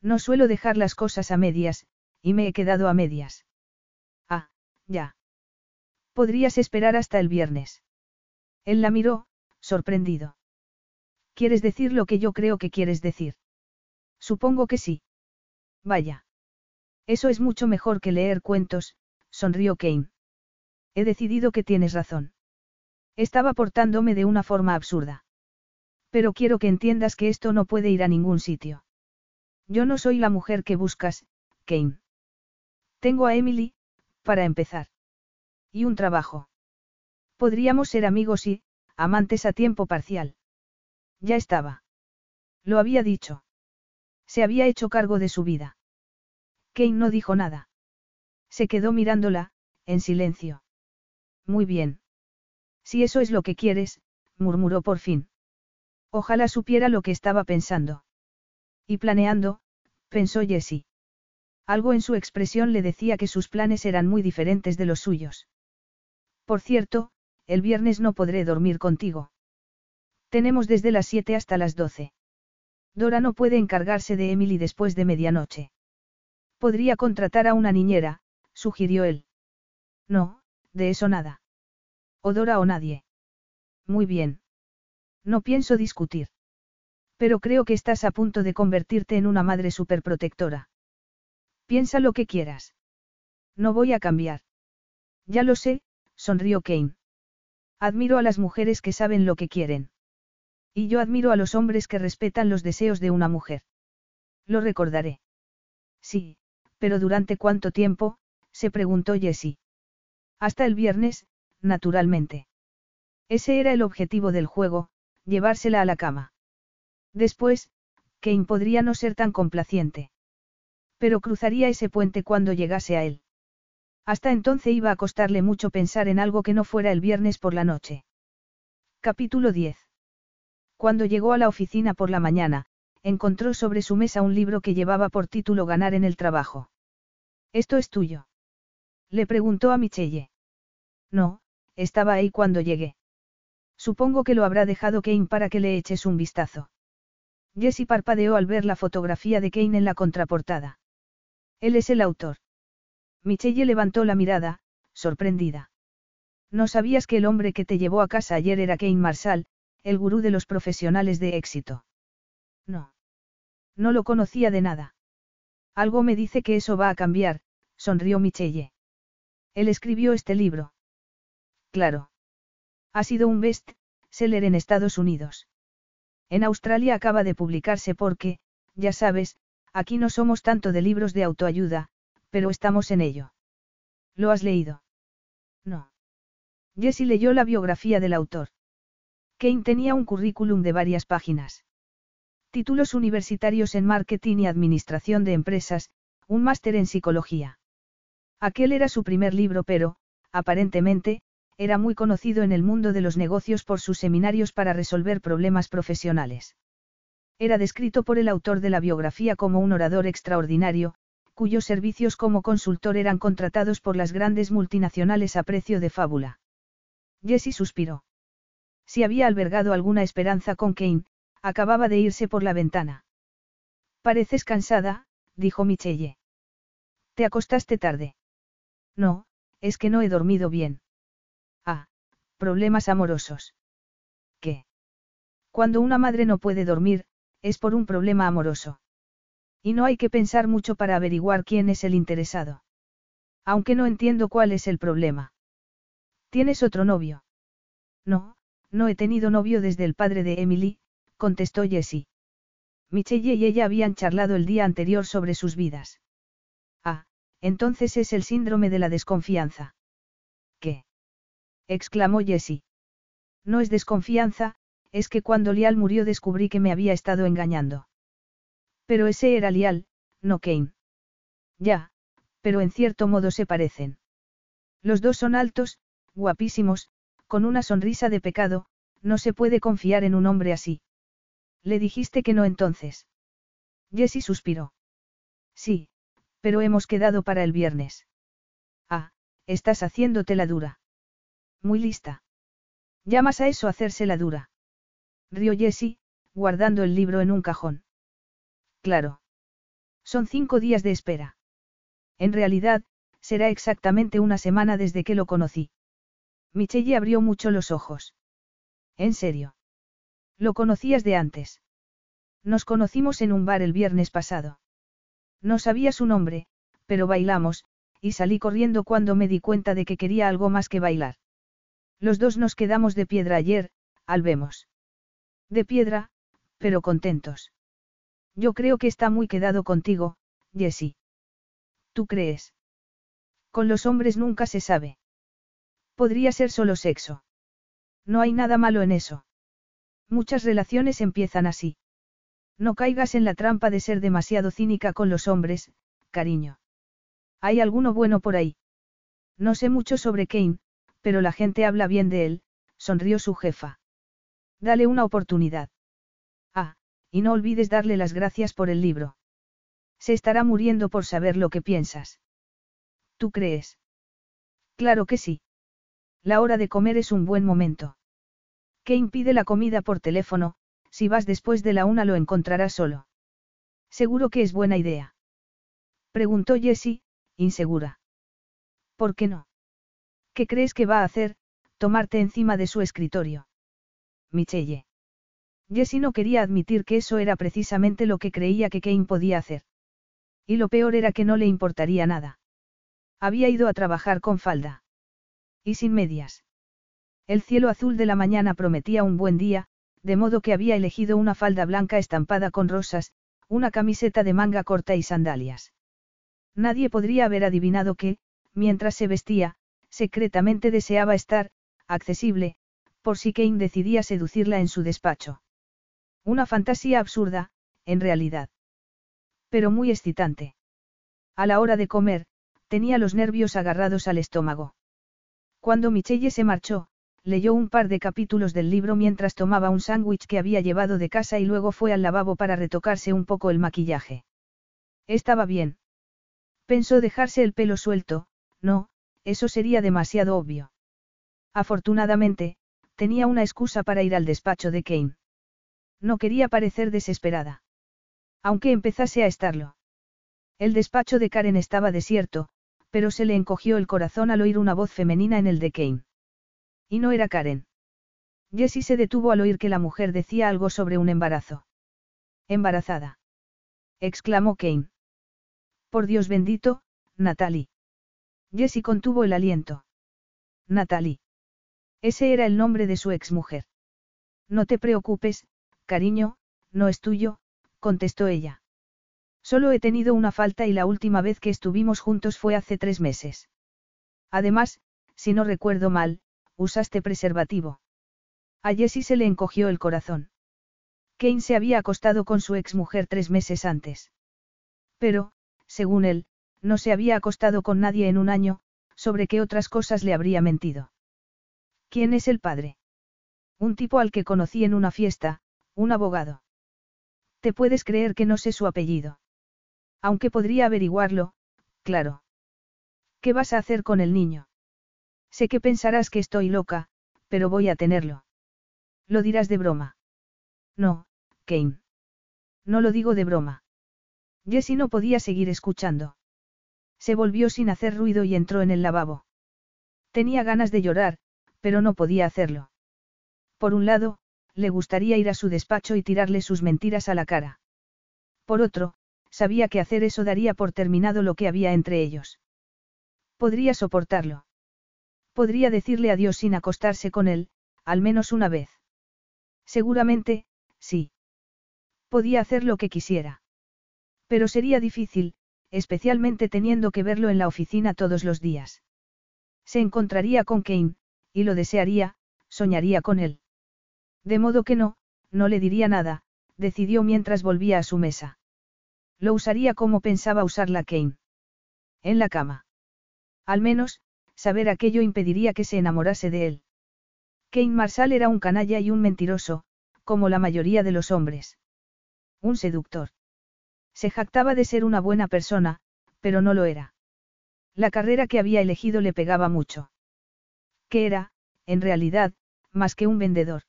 No suelo dejar las cosas a medias, y me he quedado a medias. Ah, ya. Podrías esperar hasta el viernes. Él la miró, sorprendido. ¿Quieres decir lo que yo creo que quieres decir? Supongo que sí. Vaya. Eso es mucho mejor que leer cuentos, sonrió Kane. He decidido que tienes razón. Estaba portándome de una forma absurda. Pero quiero que entiendas que esto no puede ir a ningún sitio. Yo no soy la mujer que buscas, Kane. Tengo a Emily, para empezar. Y un trabajo. Podríamos ser amigos y, amantes a tiempo parcial. Ya estaba. Lo había dicho. Se había hecho cargo de su vida. Kane no dijo nada. Se quedó mirándola, en silencio. Muy bien. Si eso es lo que quieres, murmuró por fin. Ojalá supiera lo que estaba pensando. Y planeando, pensó Jessie. Algo en su expresión le decía que sus planes eran muy diferentes de los suyos. Por cierto, el viernes no podré dormir contigo. Tenemos desde las 7 hasta las 12. Dora no puede encargarse de Emily después de medianoche. Podría contratar a una niñera, sugirió él. No, de eso nada. O Dora o nadie. Muy bien. No pienso discutir. Pero creo que estás a punto de convertirte en una madre superprotectora. Piensa lo que quieras. No voy a cambiar. Ya lo sé, sonrió Kane. Admiro a las mujeres que saben lo que quieren. Y yo admiro a los hombres que respetan los deseos de una mujer. Lo recordaré. Sí, pero ¿durante cuánto tiempo? se preguntó Jessie. Hasta el viernes, naturalmente. Ese era el objetivo del juego, llevársela a la cama. Después, Kane podría no ser tan complaciente. Pero cruzaría ese puente cuando llegase a él. Hasta entonces iba a costarle mucho pensar en algo que no fuera el viernes por la noche. Capítulo 10. Cuando llegó a la oficina por la mañana, encontró sobre su mesa un libro que llevaba por título Ganar en el trabajo. ¿Esto es tuyo? Le preguntó a Michelle. No, estaba ahí cuando llegué. Supongo que lo habrá dejado Kane para que le eches un vistazo. Jessie parpadeó al ver la fotografía de Kane en la contraportada. Él es el autor. Michelle levantó la mirada, sorprendida. No sabías que el hombre que te llevó a casa ayer era Kane Marshall, el gurú de los profesionales de éxito. No. No lo conocía de nada. Algo me dice que eso va a cambiar, sonrió Michelle. Él escribió este libro. Claro. Ha sido un best seller en Estados Unidos. En Australia acaba de publicarse porque, ya sabes, aquí no somos tanto de libros de autoayuda, pero estamos en ello. ¿Lo has leído? No. Jessie leyó la biografía del autor. Kane tenía un currículum de varias páginas. Títulos universitarios en marketing y administración de empresas, un máster en psicología. Aquel era su primer libro, pero, aparentemente, era muy conocido en el mundo de los negocios por sus seminarios para resolver problemas profesionales. Era descrito por el autor de la biografía como un orador extraordinario, cuyos servicios como consultor eran contratados por las grandes multinacionales a precio de fábula. Jesse suspiró. Si había albergado alguna esperanza con Kane, acababa de irse por la ventana. Pareces cansada, dijo Michelle. ¿Te acostaste tarde? No, es que no he dormido bien. Problemas amorosos. ¿Qué? Cuando una madre no puede dormir, es por un problema amoroso. Y no hay que pensar mucho para averiguar quién es el interesado. Aunque no entiendo cuál es el problema. ¿Tienes otro novio? No, no he tenido novio desde el padre de Emily, contestó Jessie. Michelle y ella habían charlado el día anterior sobre sus vidas. Ah, entonces es el síndrome de la desconfianza. Exclamó Jessie. No es desconfianza, es que cuando Lial murió descubrí que me había estado engañando. Pero ese era Lial, no Kane. Ya, pero en cierto modo se parecen. Los dos son altos, guapísimos, con una sonrisa de pecado, no se puede confiar en un hombre así. Le dijiste que no entonces. Jessie suspiró. Sí, pero hemos quedado para el viernes. Ah, estás haciéndote la dura. Muy lista. ¿Llamas a eso hacerse la dura? Rió Jessie, guardando el libro en un cajón. Claro. Son cinco días de espera. En realidad, será exactamente una semana desde que lo conocí. Michelle abrió mucho los ojos. ¿En serio? Lo conocías de antes. Nos conocimos en un bar el viernes pasado. No sabía su nombre, pero bailamos, y salí corriendo cuando me di cuenta de que quería algo más que bailar. Los dos nos quedamos de piedra ayer, al vemos. De piedra, pero contentos. Yo creo que está muy quedado contigo, Jessie. ¿Tú crees? Con los hombres nunca se sabe. Podría ser solo sexo. No hay nada malo en eso. Muchas relaciones empiezan así. No caigas en la trampa de ser demasiado cínica con los hombres, cariño. ¿Hay alguno bueno por ahí? No sé mucho sobre Kane, pero la gente habla bien de él, sonrió su jefa. Dale una oportunidad. Ah, y no olvides darle las gracias por el libro. Se estará muriendo por saber lo que piensas. ¿Tú crees? Claro que sí. La hora de comer es un buen momento. ¿Qué impide la comida por teléfono? Si vas después de la una lo encontrarás solo. Seguro que es buena idea. Preguntó Jessie, insegura. ¿Por qué no? ¿Qué crees que va a hacer? Tomarte encima de su escritorio. Michelle. Jessie no quería admitir que eso era precisamente lo que creía que Kane podía hacer. Y lo peor era que no le importaría nada. Había ido a trabajar con falda. Y sin medias. El cielo azul de la mañana prometía un buen día, de modo que había elegido una falda blanca estampada con rosas, una camiseta de manga corta y sandalias. Nadie podría haber adivinado que, mientras se vestía, secretamente deseaba estar, accesible, por si Kane decidía seducirla en su despacho. Una fantasía absurda, en realidad. Pero muy excitante. A la hora de comer, tenía los nervios agarrados al estómago. Cuando Michelle se marchó, leyó un par de capítulos del libro mientras tomaba un sándwich que había llevado de casa y luego fue al lavabo para retocarse un poco el maquillaje. Estaba bien. Pensó dejarse el pelo suelto, no, eso sería demasiado obvio. Afortunadamente, tenía una excusa para ir al despacho de Kane. No quería parecer desesperada. Aunque empezase a estarlo. El despacho de Karen estaba desierto, pero se le encogió el corazón al oír una voz femenina en el de Kane. Y no era Karen. Jessie se detuvo al oír que la mujer decía algo sobre un embarazo. Embarazada. exclamó Kane. Por Dios bendito, Natalie. Jessie contuvo el aliento. Natalie. Ese era el nombre de su exmujer. No te preocupes, cariño, no es tuyo, contestó ella. Solo he tenido una falta y la última vez que estuvimos juntos fue hace tres meses. Además, si no recuerdo mal, usaste preservativo. A Jessie se le encogió el corazón. Kane se había acostado con su exmujer tres meses antes. Pero, según él, no se había acostado con nadie en un año, sobre qué otras cosas le habría mentido. ¿Quién es el padre? Un tipo al que conocí en una fiesta, un abogado. ¿Te puedes creer que no sé su apellido? Aunque podría averiguarlo, claro. ¿Qué vas a hacer con el niño? Sé que pensarás que estoy loca, pero voy a tenerlo. Lo dirás de broma. No, Kane. No lo digo de broma. Jessie no podía seguir escuchando. Se volvió sin hacer ruido y entró en el lavabo. Tenía ganas de llorar, pero no podía hacerlo. Por un lado, le gustaría ir a su despacho y tirarle sus mentiras a la cara. Por otro, sabía que hacer eso daría por terminado lo que había entre ellos. Podría soportarlo. Podría decirle adiós sin acostarse con él, al menos una vez. Seguramente, sí. Podía hacer lo que quisiera. Pero sería difícil, especialmente teniendo que verlo en la oficina todos los días. Se encontraría con Kane, y lo desearía, soñaría con él. De modo que no, no le diría nada, decidió mientras volvía a su mesa. Lo usaría como pensaba usarla Kane. En la cama. Al menos, saber aquello impediría que se enamorase de él. Kane Marshall era un canalla y un mentiroso, como la mayoría de los hombres. Un seductor. Se jactaba de ser una buena persona, pero no lo era. La carrera que había elegido le pegaba mucho. ¿Qué era, en realidad, más que un vendedor?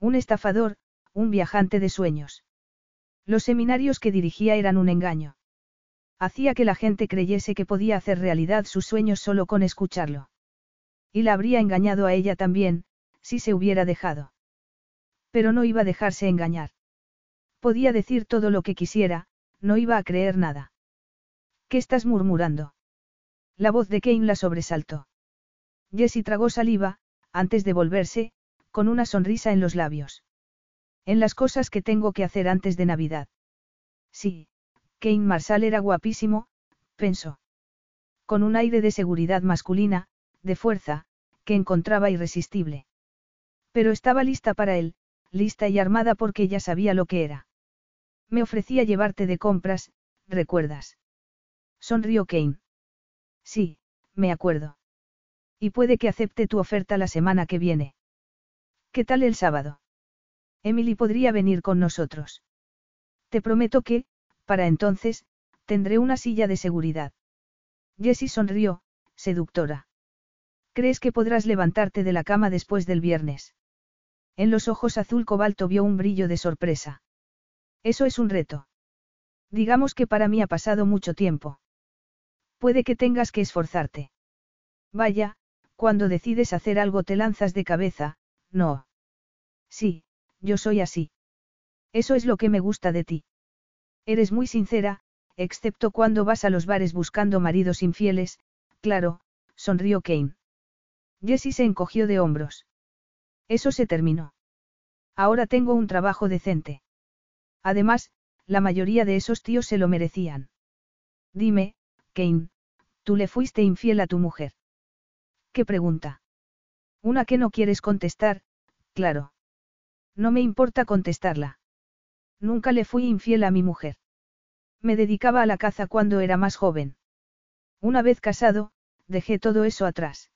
Un estafador, un viajante de sueños. Los seminarios que dirigía eran un engaño. Hacía que la gente creyese que podía hacer realidad sus sueños solo con escucharlo. Y la habría engañado a ella también, si se hubiera dejado. Pero no iba a dejarse engañar. Podía decir todo lo que quisiera, no iba a creer nada. ¿Qué estás murmurando? La voz de Kane la sobresaltó. Jessie tragó saliva, antes de volverse, con una sonrisa en los labios. En las cosas que tengo que hacer antes de Navidad. Sí, Kane Marshall era guapísimo, pensó. Con un aire de seguridad masculina, de fuerza, que encontraba irresistible. Pero estaba lista para él, lista y armada porque ella sabía lo que era. Me ofrecía llevarte de compras, ¿recuerdas? Sonrió Kane. Sí, me acuerdo. Y puede que acepte tu oferta la semana que viene. ¿Qué tal el sábado? Emily podría venir con nosotros. Te prometo que, para entonces, tendré una silla de seguridad. Jessie sonrió, seductora. ¿Crees que podrás levantarte de la cama después del viernes? En los ojos azul cobalto vio un brillo de sorpresa. Eso es un reto. Digamos que para mí ha pasado mucho tiempo. Puede que tengas que esforzarte. Vaya, cuando decides hacer algo te lanzas de cabeza, no. Sí, yo soy así. Eso es lo que me gusta de ti. Eres muy sincera, excepto cuando vas a los bares buscando maridos infieles, claro, sonrió Kane. Jessie se encogió de hombros. Eso se terminó. Ahora tengo un trabajo decente. Además, la mayoría de esos tíos se lo merecían. Dime, Kane, tú le fuiste infiel a tu mujer. ¿Qué pregunta? Una que no quieres contestar, claro. No me importa contestarla. Nunca le fui infiel a mi mujer. Me dedicaba a la caza cuando era más joven. Una vez casado, dejé todo eso atrás.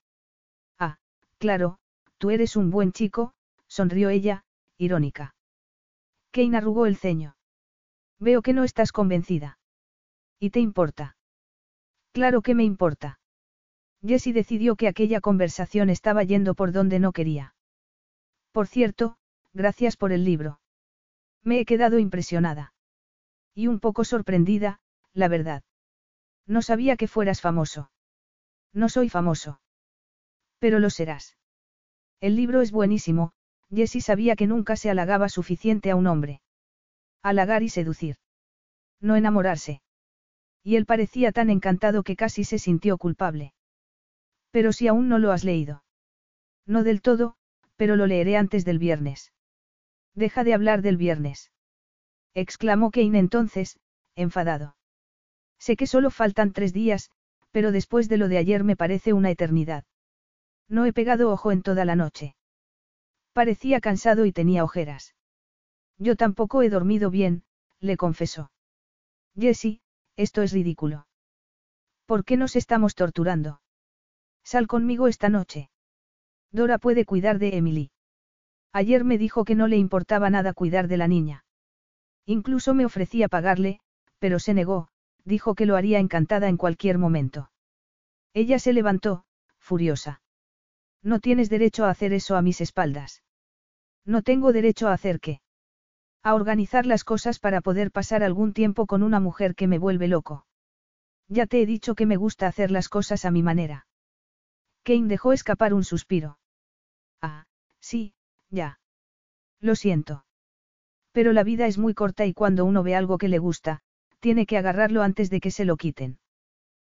Ah, claro, tú eres un buen chico, sonrió ella, irónica. Kane arrugó el ceño. Veo que no estás convencida. ¿Y te importa? Claro que me importa. Jessie decidió que aquella conversación estaba yendo por donde no quería. Por cierto, gracias por el libro. Me he quedado impresionada. Y un poco sorprendida, la verdad. No sabía que fueras famoso. No soy famoso. Pero lo serás. El libro es buenísimo, Jessie sabía que nunca se halagaba suficiente a un hombre. Halagar y seducir. No enamorarse. Y él parecía tan encantado que casi se sintió culpable. Pero si aún no lo has leído. No del todo, pero lo leeré antes del viernes. Deja de hablar del viernes. Exclamó Kane entonces, enfadado. Sé que solo faltan tres días, pero después de lo de ayer me parece una eternidad. No he pegado ojo en toda la noche. Parecía cansado y tenía ojeras. Yo tampoco he dormido bien, le confesó. Jessie, esto es ridículo. ¿Por qué nos estamos torturando? Sal conmigo esta noche. Dora puede cuidar de Emily. Ayer me dijo que no le importaba nada cuidar de la niña. Incluso me ofrecía pagarle, pero se negó, dijo que lo haría encantada en cualquier momento. Ella se levantó, furiosa. No tienes derecho a hacer eso a mis espaldas. No tengo derecho a hacer qué. A organizar las cosas para poder pasar algún tiempo con una mujer que me vuelve loco. Ya te he dicho que me gusta hacer las cosas a mi manera. Kane dejó escapar un suspiro. Ah, sí, ya. Lo siento. Pero la vida es muy corta y cuando uno ve algo que le gusta, tiene que agarrarlo antes de que se lo quiten.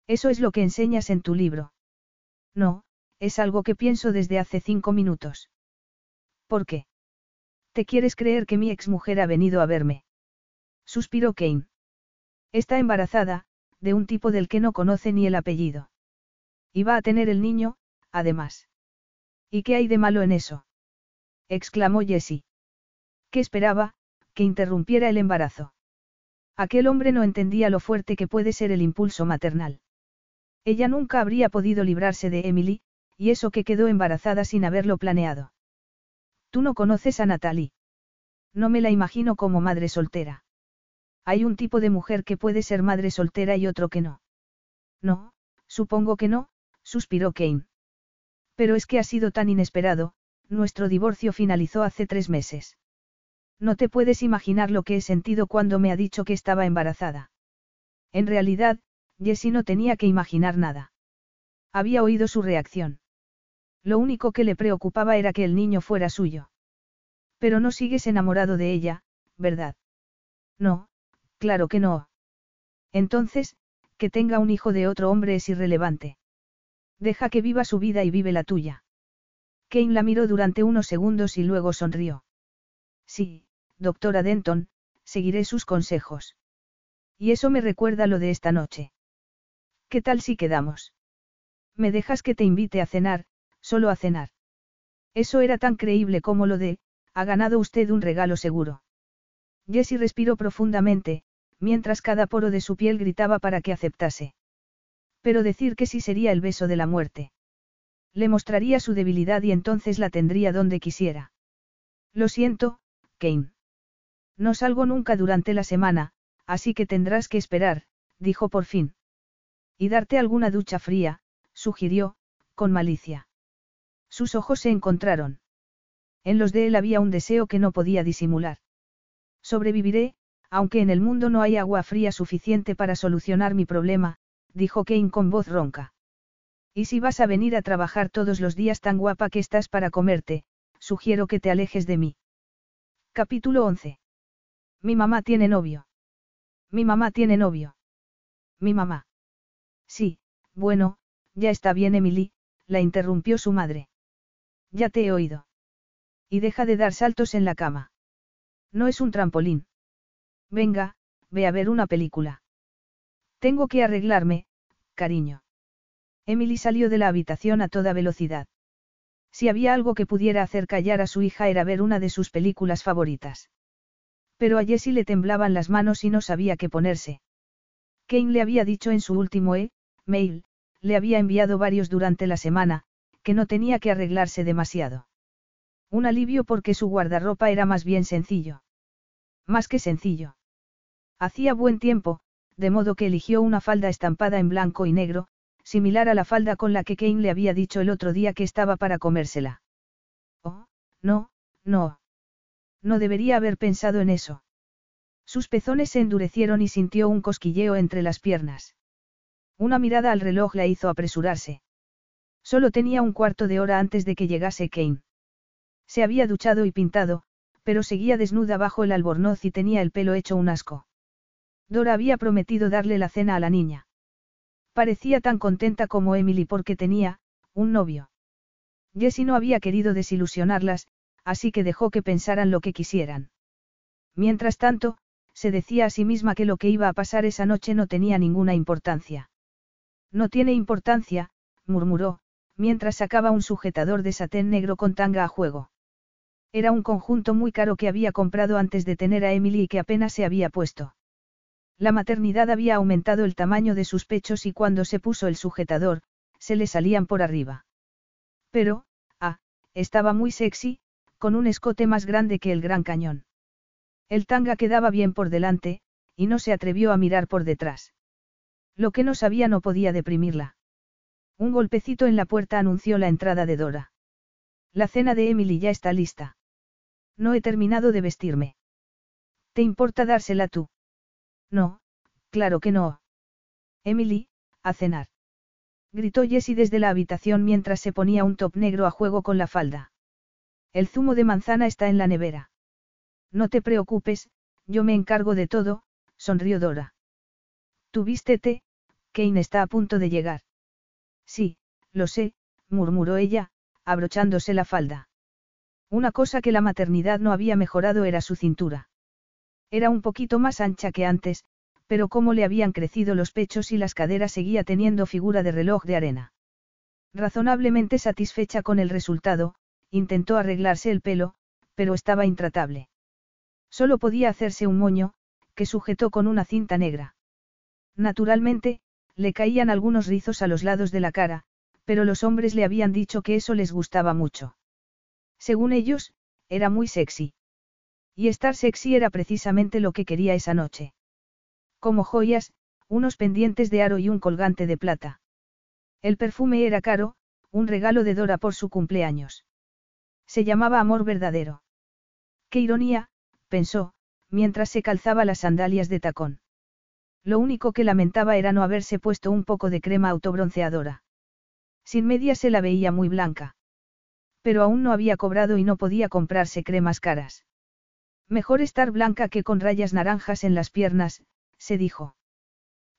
Eso es lo que enseñas en tu libro. No, es algo que pienso desde hace cinco minutos. ¿Por qué? ¿Te quieres creer que mi exmujer ha venido a verme? Suspiró Kane. Está embarazada, de un tipo del que no conoce ni el apellido. Y va a tener el niño, además. ¿Y qué hay de malo en eso? exclamó Jessie. ¿Qué esperaba? Que interrumpiera el embarazo. Aquel hombre no entendía lo fuerte que puede ser el impulso maternal. Ella nunca habría podido librarse de Emily, y eso que quedó embarazada sin haberlo planeado. Tú no conoces a Natalie. No me la imagino como madre soltera. Hay un tipo de mujer que puede ser madre soltera y otro que no. No, supongo que no, suspiró Kane. Pero es que ha sido tan inesperado, nuestro divorcio finalizó hace tres meses. No te puedes imaginar lo que he sentido cuando me ha dicho que estaba embarazada. En realidad, Jessie no tenía que imaginar nada. Había oído su reacción. Lo único que le preocupaba era que el niño fuera suyo. Pero no sigues enamorado de ella, ¿verdad? No, claro que no. Entonces, que tenga un hijo de otro hombre es irrelevante. Deja que viva su vida y vive la tuya. Kane la miró durante unos segundos y luego sonrió. Sí, doctora Denton, seguiré sus consejos. Y eso me recuerda lo de esta noche. ¿Qué tal si quedamos? ¿Me dejas que te invite a cenar, solo a cenar? Eso era tan creíble como lo de, ha ganado usted un regalo seguro. Jessie respiró profundamente, mientras cada poro de su piel gritaba para que aceptase. Pero decir que sí sería el beso de la muerte. Le mostraría su debilidad y entonces la tendría donde quisiera. Lo siento, Kane. No salgo nunca durante la semana, así que tendrás que esperar, dijo por fin. Y darte alguna ducha fría, sugirió, con malicia. Sus ojos se encontraron. En los de él había un deseo que no podía disimular. Sobreviviré, aunque en el mundo no hay agua fría suficiente para solucionar mi problema, dijo Kane con voz ronca. Y si vas a venir a trabajar todos los días tan guapa que estás para comerte, sugiero que te alejes de mí. Capítulo 11. Mi mamá tiene novio. Mi mamá tiene novio. Mi mamá. Sí, bueno, ya está bien Emily, la interrumpió su madre. Ya te he oído. Y deja de dar saltos en la cama. No es un trampolín. Venga, ve a ver una película. Tengo que arreglarme, cariño. Emily salió de la habitación a toda velocidad. Si había algo que pudiera hacer callar a su hija era ver una de sus películas favoritas. Pero a Jessie le temblaban las manos y no sabía qué ponerse. Kane le había dicho en su último e-mail, le había enviado varios durante la semana, que no tenía que arreglarse demasiado. Un alivio porque su guardarropa era más bien sencillo. Más que sencillo. Hacía buen tiempo, de modo que eligió una falda estampada en blanco y negro, similar a la falda con la que Kane le había dicho el otro día que estaba para comérsela. Oh, no, no. No debería haber pensado en eso. Sus pezones se endurecieron y sintió un cosquilleo entre las piernas. Una mirada al reloj la hizo apresurarse. Solo tenía un cuarto de hora antes de que llegase Kane. Se había duchado y pintado, pero seguía desnuda bajo el albornoz y tenía el pelo hecho un asco. Dora había prometido darle la cena a la niña. Parecía tan contenta como Emily porque tenía, un novio. Jessie no había querido desilusionarlas, así que dejó que pensaran lo que quisieran. Mientras tanto, se decía a sí misma que lo que iba a pasar esa noche no tenía ninguna importancia. No tiene importancia, murmuró, mientras sacaba un sujetador de satén negro con tanga a juego. Era un conjunto muy caro que había comprado antes de tener a Emily y que apenas se había puesto. La maternidad había aumentado el tamaño de sus pechos y cuando se puso el sujetador, se le salían por arriba. Pero, ah, estaba muy sexy, con un escote más grande que el gran cañón. El tanga quedaba bien por delante, y no se atrevió a mirar por detrás. Lo que no sabía no podía deprimirla. Un golpecito en la puerta anunció la entrada de Dora. La cena de Emily ya está lista. No he terminado de vestirme. ¿Te importa dársela tú? No, claro que no. Emily, a cenar. Gritó Jessie desde la habitación mientras se ponía un top negro a juego con la falda. El zumo de manzana está en la nevera. No te preocupes, yo me encargo de todo, sonrió Dora. Tú vístete, Kane está a punto de llegar. Sí, lo sé, murmuró ella, abrochándose la falda. Una cosa que la maternidad no había mejorado era su cintura. Era un poquito más ancha que antes, pero como le habían crecido los pechos y las caderas seguía teniendo figura de reloj de arena. Razonablemente satisfecha con el resultado, intentó arreglarse el pelo, pero estaba intratable. Solo podía hacerse un moño, que sujetó con una cinta negra. Naturalmente, le caían algunos rizos a los lados de la cara, pero los hombres le habían dicho que eso les gustaba mucho. Según ellos, era muy sexy. Y estar sexy era precisamente lo que quería esa noche. Como joyas, unos pendientes de aro y un colgante de plata. El perfume era caro, un regalo de Dora por su cumpleaños. Se llamaba Amor Verdadero. Qué ironía, pensó, mientras se calzaba las sandalias de tacón. Lo único que lamentaba era no haberse puesto un poco de crema autobronceadora. Sin media se la veía muy blanca. Pero aún no había cobrado y no podía comprarse cremas caras. Mejor estar blanca que con rayas naranjas en las piernas, se dijo.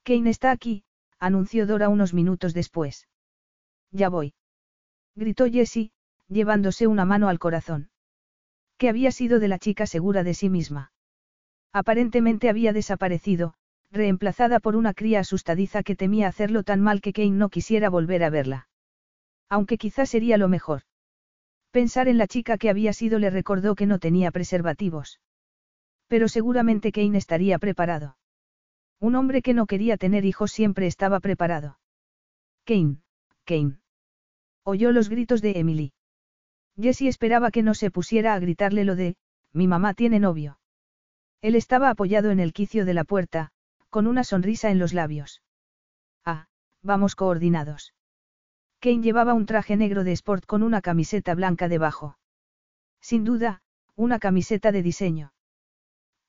Kane está aquí, anunció Dora unos minutos después. Ya voy. Gritó Jessie, llevándose una mano al corazón. ¿Qué había sido de la chica segura de sí misma? Aparentemente había desaparecido, reemplazada por una cría asustadiza que temía hacerlo tan mal que Kane no quisiera volver a verla. Aunque quizás sería lo mejor. Pensar en la chica que había sido le recordó que no tenía preservativos. Pero seguramente Kane estaría preparado. Un hombre que no quería tener hijos siempre estaba preparado. Kane, Kane. Oyó los gritos de Emily. Jessie esperaba que no se pusiera a gritarle lo de, mi mamá tiene novio. Él estaba apoyado en el quicio de la puerta, con una sonrisa en los labios. Ah, vamos coordinados. Kane llevaba un traje negro de sport con una camiseta blanca debajo. Sin duda, una camiseta de diseño.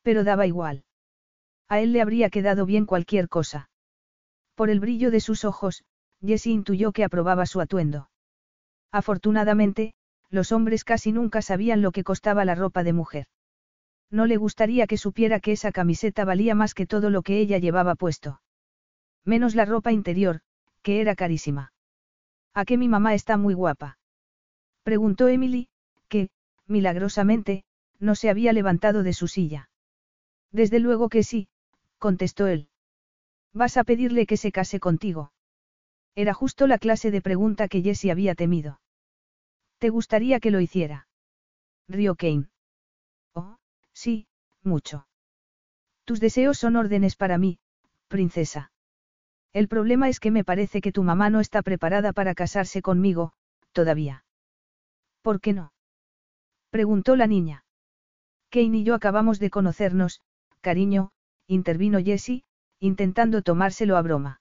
Pero daba igual. A él le habría quedado bien cualquier cosa. Por el brillo de sus ojos, Jessie intuyó que aprobaba su atuendo. Afortunadamente, los hombres casi nunca sabían lo que costaba la ropa de mujer. No le gustaría que supiera que esa camiseta valía más que todo lo que ella llevaba puesto. Menos la ropa interior, que era carísima. ¿A qué mi mamá está muy guapa? Preguntó Emily, que, milagrosamente, no se había levantado de su silla. Desde luego que sí, contestó él. ¿Vas a pedirle que se case contigo? Era justo la clase de pregunta que Jessie había temido. ¿Te gustaría que lo hiciera? Río Kane. Sí, mucho. Tus deseos son órdenes para mí, princesa. El problema es que me parece que tu mamá no está preparada para casarse conmigo, todavía. ¿Por qué no? Preguntó la niña. Kane y yo acabamos de conocernos, cariño, intervino Jessie, intentando tomárselo a broma.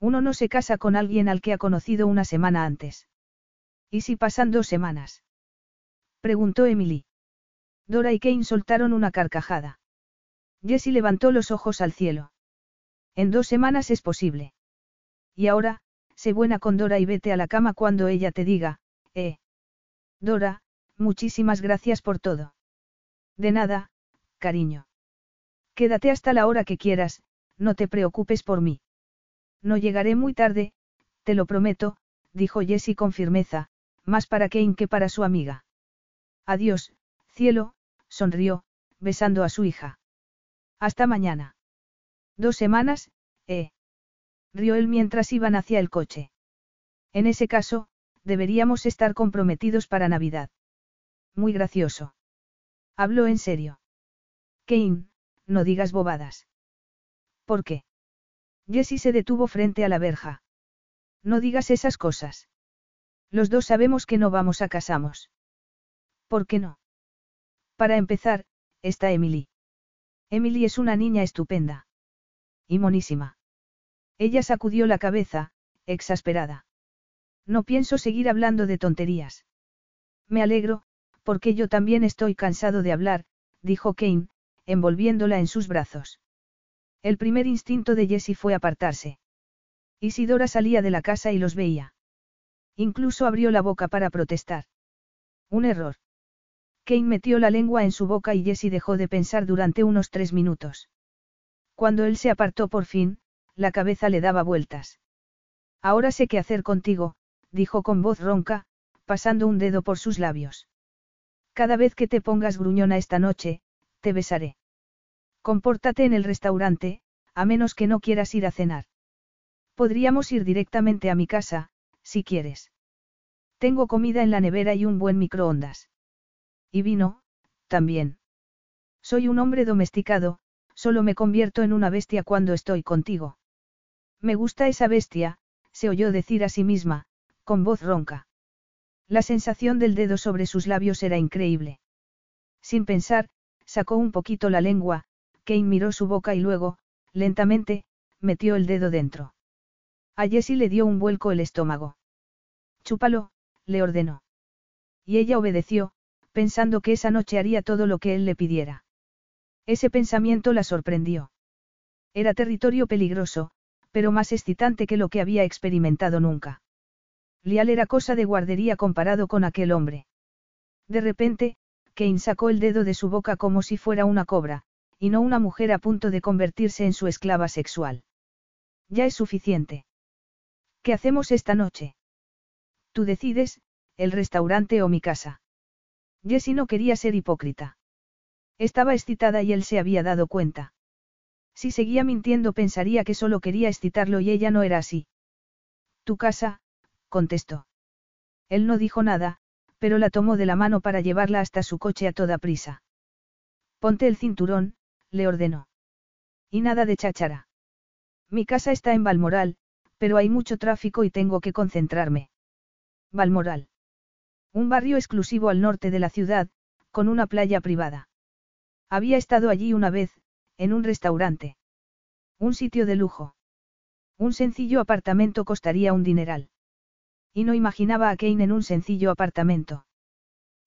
Uno no se casa con alguien al que ha conocido una semana antes. ¿Y si pasan dos semanas? Preguntó Emily. Dora y Kane soltaron una carcajada. Jessie levantó los ojos al cielo. En dos semanas es posible. Y ahora, sé buena con Dora y vete a la cama cuando ella te diga, eh. Dora, muchísimas gracias por todo. De nada, cariño. Quédate hasta la hora que quieras, no te preocupes por mí. No llegaré muy tarde, te lo prometo, dijo Jessie con firmeza, más para Kane que para su amiga. Adiós, cielo, sonrió, besando a su hija. Hasta mañana. Dos semanas, eh. Rió él mientras iban hacia el coche. En ese caso, deberíamos estar comprometidos para Navidad. Muy gracioso. Habló en serio. Kane, no digas bobadas. ¿Por qué? Jessie se detuvo frente a la verja. No digas esas cosas. Los dos sabemos que no vamos a casamos. ¿Por qué no? Para empezar, está Emily. Emily es una niña estupenda. Y monísima. Ella sacudió la cabeza, exasperada. No pienso seguir hablando de tonterías. Me alegro, porque yo también estoy cansado de hablar, dijo Kane, envolviéndola en sus brazos. El primer instinto de Jessie fue apartarse. Isidora salía de la casa y los veía. Incluso abrió la boca para protestar. Un error. Kane metió la lengua en su boca y Jessie dejó de pensar durante unos tres minutos. Cuando él se apartó por fin, la cabeza le daba vueltas. Ahora sé qué hacer contigo, dijo con voz ronca, pasando un dedo por sus labios. Cada vez que te pongas gruñona esta noche, te besaré. Compórtate en el restaurante, a menos que no quieras ir a cenar. Podríamos ir directamente a mi casa, si quieres. Tengo comida en la nevera y un buen microondas. Y vino, también. Soy un hombre domesticado, solo me convierto en una bestia cuando estoy contigo. Me gusta esa bestia, se oyó decir a sí misma, con voz ronca. La sensación del dedo sobre sus labios era increíble. Sin pensar, sacó un poquito la lengua, Kane miró su boca y luego, lentamente, metió el dedo dentro. A Jessie le dio un vuelco el estómago. Chúpalo, le ordenó. Y ella obedeció, pensando que esa noche haría todo lo que él le pidiera. Ese pensamiento la sorprendió. Era territorio peligroso, pero más excitante que lo que había experimentado nunca. Lial era cosa de guardería comparado con aquel hombre. De repente, Kane sacó el dedo de su boca como si fuera una cobra, y no una mujer a punto de convertirse en su esclava sexual. Ya es suficiente. ¿Qué hacemos esta noche? Tú decides, el restaurante o mi casa. Jessie no quería ser hipócrita. Estaba excitada y él se había dado cuenta. Si seguía mintiendo pensaría que solo quería excitarlo y ella no era así. Tu casa, contestó. Él no dijo nada, pero la tomó de la mano para llevarla hasta su coche a toda prisa. Ponte el cinturón, le ordenó. Y nada de cháchara. Mi casa está en Balmoral, pero hay mucho tráfico y tengo que concentrarme. Balmoral. Un barrio exclusivo al norte de la ciudad, con una playa privada. Había estado allí una vez, en un restaurante. Un sitio de lujo. Un sencillo apartamento costaría un dineral. Y no imaginaba a Kane en un sencillo apartamento.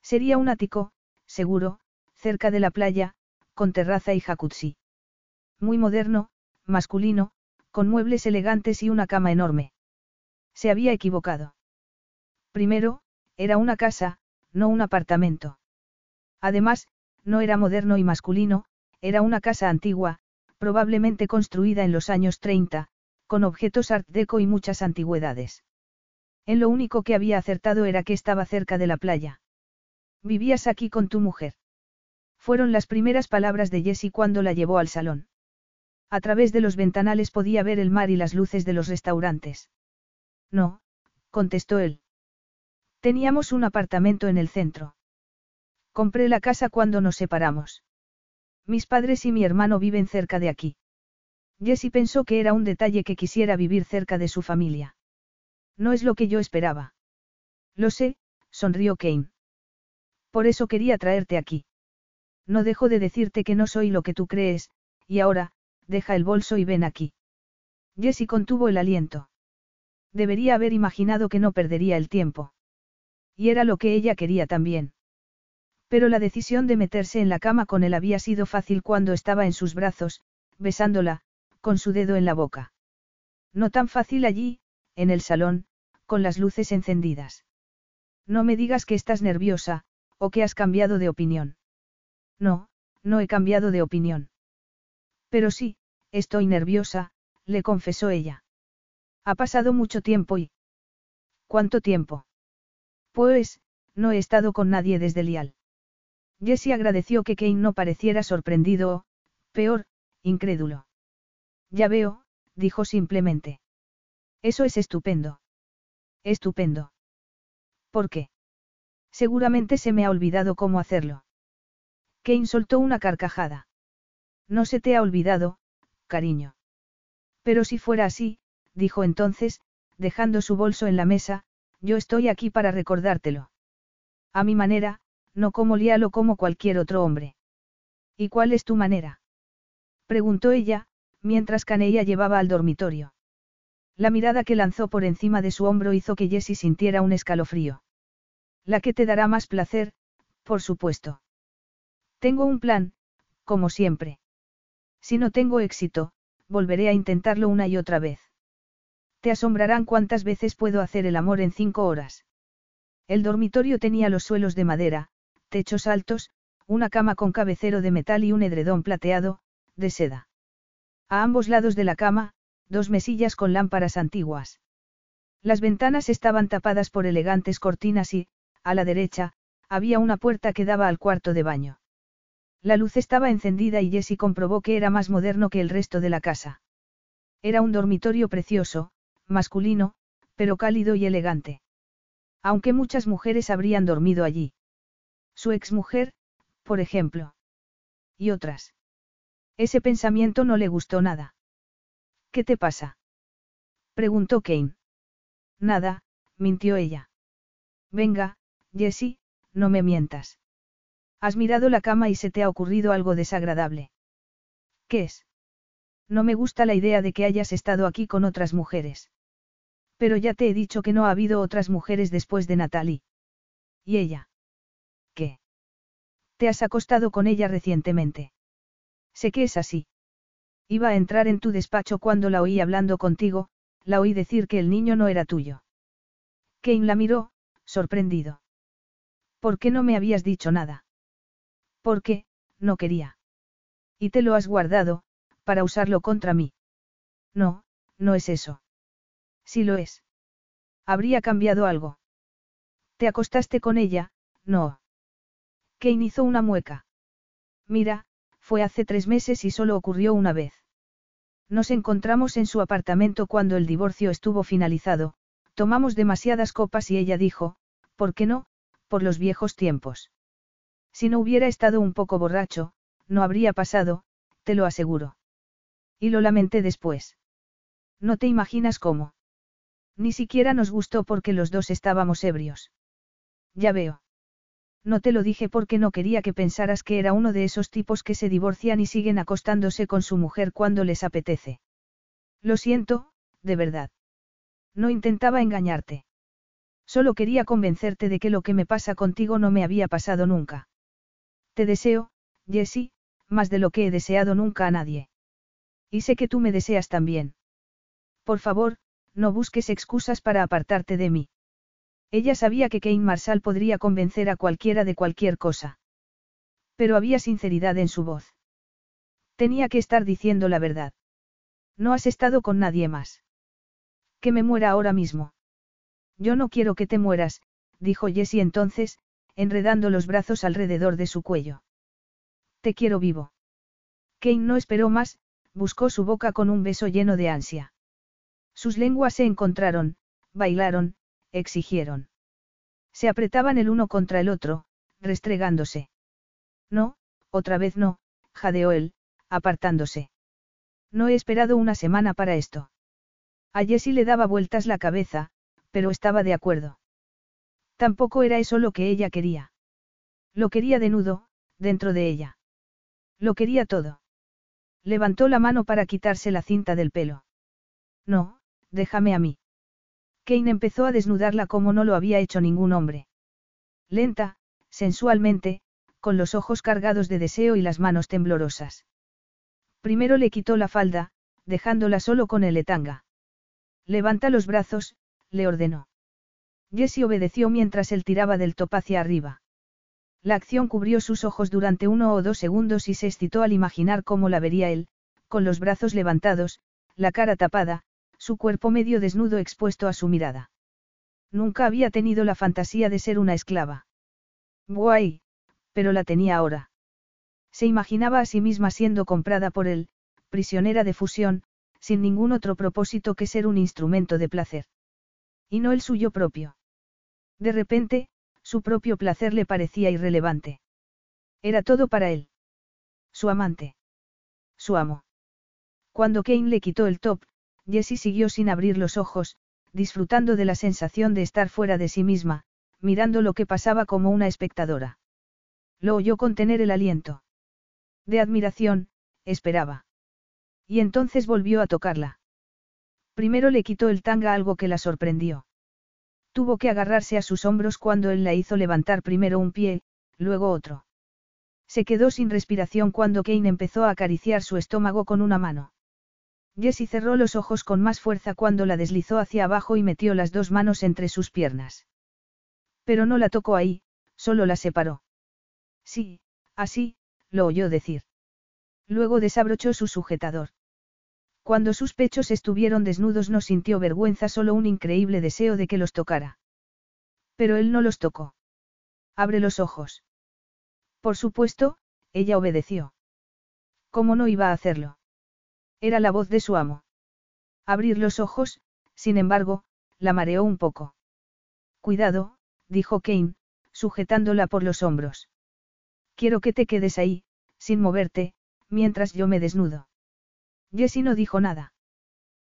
Sería un ático, seguro, cerca de la playa, con terraza y jacuzzi. Muy moderno, masculino, con muebles elegantes y una cama enorme. Se había equivocado. Primero, era una casa, no un apartamento. Además, no era moderno y masculino, era una casa antigua, probablemente construida en los años 30, con objetos art deco y muchas antigüedades. En lo único que había acertado era que estaba cerca de la playa. ¿Vivías aquí con tu mujer? Fueron las primeras palabras de Jessie cuando la llevó al salón. A través de los ventanales podía ver el mar y las luces de los restaurantes. No, contestó él. Teníamos un apartamento en el centro. Compré la casa cuando nos separamos. Mis padres y mi hermano viven cerca de aquí. Jessie pensó que era un detalle que quisiera vivir cerca de su familia. No es lo que yo esperaba. Lo sé, sonrió Kane. Por eso quería traerte aquí. No dejo de decirte que no soy lo que tú crees, y ahora, deja el bolso y ven aquí. Jessie contuvo el aliento. Debería haber imaginado que no perdería el tiempo. Y era lo que ella quería también. Pero la decisión de meterse en la cama con él había sido fácil cuando estaba en sus brazos, besándola, con su dedo en la boca. No tan fácil allí, en el salón, con las luces encendidas. No me digas que estás nerviosa, o que has cambiado de opinión. No, no he cambiado de opinión. Pero sí, estoy nerviosa, le confesó ella. Ha pasado mucho tiempo y... ¿Cuánto tiempo? Pues, no he estado con nadie desde Lial. Jessie agradeció que Kane no pareciera sorprendido o, peor, incrédulo. Ya veo, dijo simplemente. Eso es estupendo. Estupendo. ¿Por qué? Seguramente se me ha olvidado cómo hacerlo. Kane soltó una carcajada. No se te ha olvidado, cariño. Pero si fuera así, dijo entonces, dejando su bolso en la mesa, yo estoy aquí para recordártelo. A mi manera, no como Lialo como cualquier otro hombre. ¿Y cuál es tu manera? Preguntó ella, mientras Caneia llevaba al dormitorio. La mirada que lanzó por encima de su hombro hizo que Jessie sintiera un escalofrío. La que te dará más placer, por supuesto. Tengo un plan, como siempre. Si no tengo éxito, volveré a intentarlo una y otra vez. Te asombrarán cuántas veces puedo hacer el amor en cinco horas. El dormitorio tenía los suelos de madera, techos altos, una cama con cabecero de metal y un edredón plateado, de seda. A ambos lados de la cama, dos mesillas con lámparas antiguas. Las ventanas estaban tapadas por elegantes cortinas y, a la derecha, había una puerta que daba al cuarto de baño. La luz estaba encendida y Jessie comprobó que era más moderno que el resto de la casa. Era un dormitorio precioso, masculino, pero cálido y elegante. Aunque muchas mujeres habrían dormido allí. Su exmujer, por ejemplo. Y otras. Ese pensamiento no le gustó nada. ¿Qué te pasa? preguntó Kane. Nada, mintió ella. Venga, Jessie, no me mientas. Has mirado la cama y se te ha ocurrido algo desagradable. ¿Qué es? No me gusta la idea de que hayas estado aquí con otras mujeres. Pero ya te he dicho que no ha habido otras mujeres después de Natalie. ¿Y ella? ¿Qué? Te has acostado con ella recientemente. Sé que es así. Iba a entrar en tu despacho cuando la oí hablando contigo, la oí decir que el niño no era tuyo. Kane la miró, sorprendido. ¿Por qué no me habías dicho nada? Porque, no quería. Y te lo has guardado, para usarlo contra mí. No, no es eso. Sí lo es. Habría cambiado algo. ¿Te acostaste con ella? No. Kane hizo una mueca. Mira, fue hace tres meses y solo ocurrió una vez. Nos encontramos en su apartamento cuando el divorcio estuvo finalizado, tomamos demasiadas copas y ella dijo, ¿por qué no? por los viejos tiempos. Si no hubiera estado un poco borracho, no habría pasado, te lo aseguro. Y lo lamenté después. No te imaginas cómo. Ni siquiera nos gustó porque los dos estábamos ebrios. Ya veo. No te lo dije porque no quería que pensaras que era uno de esos tipos que se divorcian y siguen acostándose con su mujer cuando les apetece. Lo siento, de verdad. No intentaba engañarte. Solo quería convencerte de que lo que me pasa contigo no me había pasado nunca. Te deseo, Jessie, más de lo que he deseado nunca a nadie. Y sé que tú me deseas también. Por favor, no busques excusas para apartarte de mí. Ella sabía que Kane Marshall podría convencer a cualquiera de cualquier cosa. Pero había sinceridad en su voz. Tenía que estar diciendo la verdad. No has estado con nadie más. Que me muera ahora mismo. Yo no quiero que te mueras, dijo Jessie entonces, enredando los brazos alrededor de su cuello. Te quiero vivo. Kane no esperó más, buscó su boca con un beso lleno de ansia. Sus lenguas se encontraron, bailaron, exigieron. Se apretaban el uno contra el otro, restregándose. No, otra vez no, jadeó él, apartándose. No he esperado una semana para esto. A Jessie le daba vueltas la cabeza, pero estaba de acuerdo. Tampoco era eso lo que ella quería. Lo quería de nudo, dentro de ella. Lo quería todo. Levantó la mano para quitarse la cinta del pelo. No, déjame a mí. Kane empezó a desnudarla como no lo había hecho ningún hombre. Lenta, sensualmente, con los ojos cargados de deseo y las manos temblorosas. Primero le quitó la falda, dejándola solo con el etanga. Levanta los brazos, le ordenó. Jesse obedeció mientras él tiraba del top hacia arriba. La acción cubrió sus ojos durante uno o dos segundos y se excitó al imaginar cómo la vería él, con los brazos levantados, la cara tapada, su cuerpo medio desnudo expuesto a su mirada. Nunca había tenido la fantasía de ser una esclava. Guay, pero la tenía ahora. Se imaginaba a sí misma siendo comprada por él, prisionera de fusión, sin ningún otro propósito que ser un instrumento de placer. Y no el suyo propio. De repente, su propio placer le parecía irrelevante. Era todo para él. Su amante. Su amo. Cuando Kane le quitó el top, Jessie siguió sin abrir los ojos, disfrutando de la sensación de estar fuera de sí misma, mirando lo que pasaba como una espectadora. Lo oyó contener el aliento. De admiración, esperaba. Y entonces volvió a tocarla. Primero le quitó el tanga algo que la sorprendió. Tuvo que agarrarse a sus hombros cuando él la hizo levantar primero un pie, luego otro. Se quedó sin respiración cuando Kane empezó a acariciar su estómago con una mano. Jessie cerró los ojos con más fuerza cuando la deslizó hacia abajo y metió las dos manos entre sus piernas. Pero no la tocó ahí, solo la separó. Sí, así, lo oyó decir. Luego desabrochó su sujetador. Cuando sus pechos estuvieron desnudos no sintió vergüenza, solo un increíble deseo de que los tocara. Pero él no los tocó. Abre los ojos. Por supuesto, ella obedeció. ¿Cómo no iba a hacerlo? Era la voz de su amo. Abrir los ojos, sin embargo, la mareó un poco. Cuidado, dijo Kane, sujetándola por los hombros. Quiero que te quedes ahí, sin moverte, mientras yo me desnudo. Jessie no dijo nada.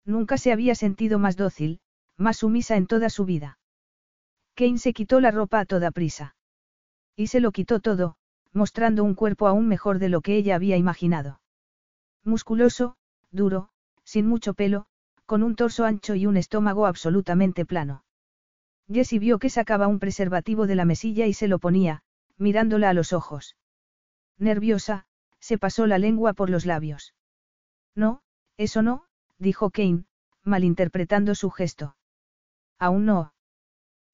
Nunca se había sentido más dócil, más sumisa en toda su vida. Kane se quitó la ropa a toda prisa. Y se lo quitó todo, mostrando un cuerpo aún mejor de lo que ella había imaginado. Musculoso, duro, sin mucho pelo, con un torso ancho y un estómago absolutamente plano. Jessie vio que sacaba un preservativo de la mesilla y se lo ponía, mirándola a los ojos. Nerviosa, se pasó la lengua por los labios. No, eso no, dijo Kane, malinterpretando su gesto. Aún no.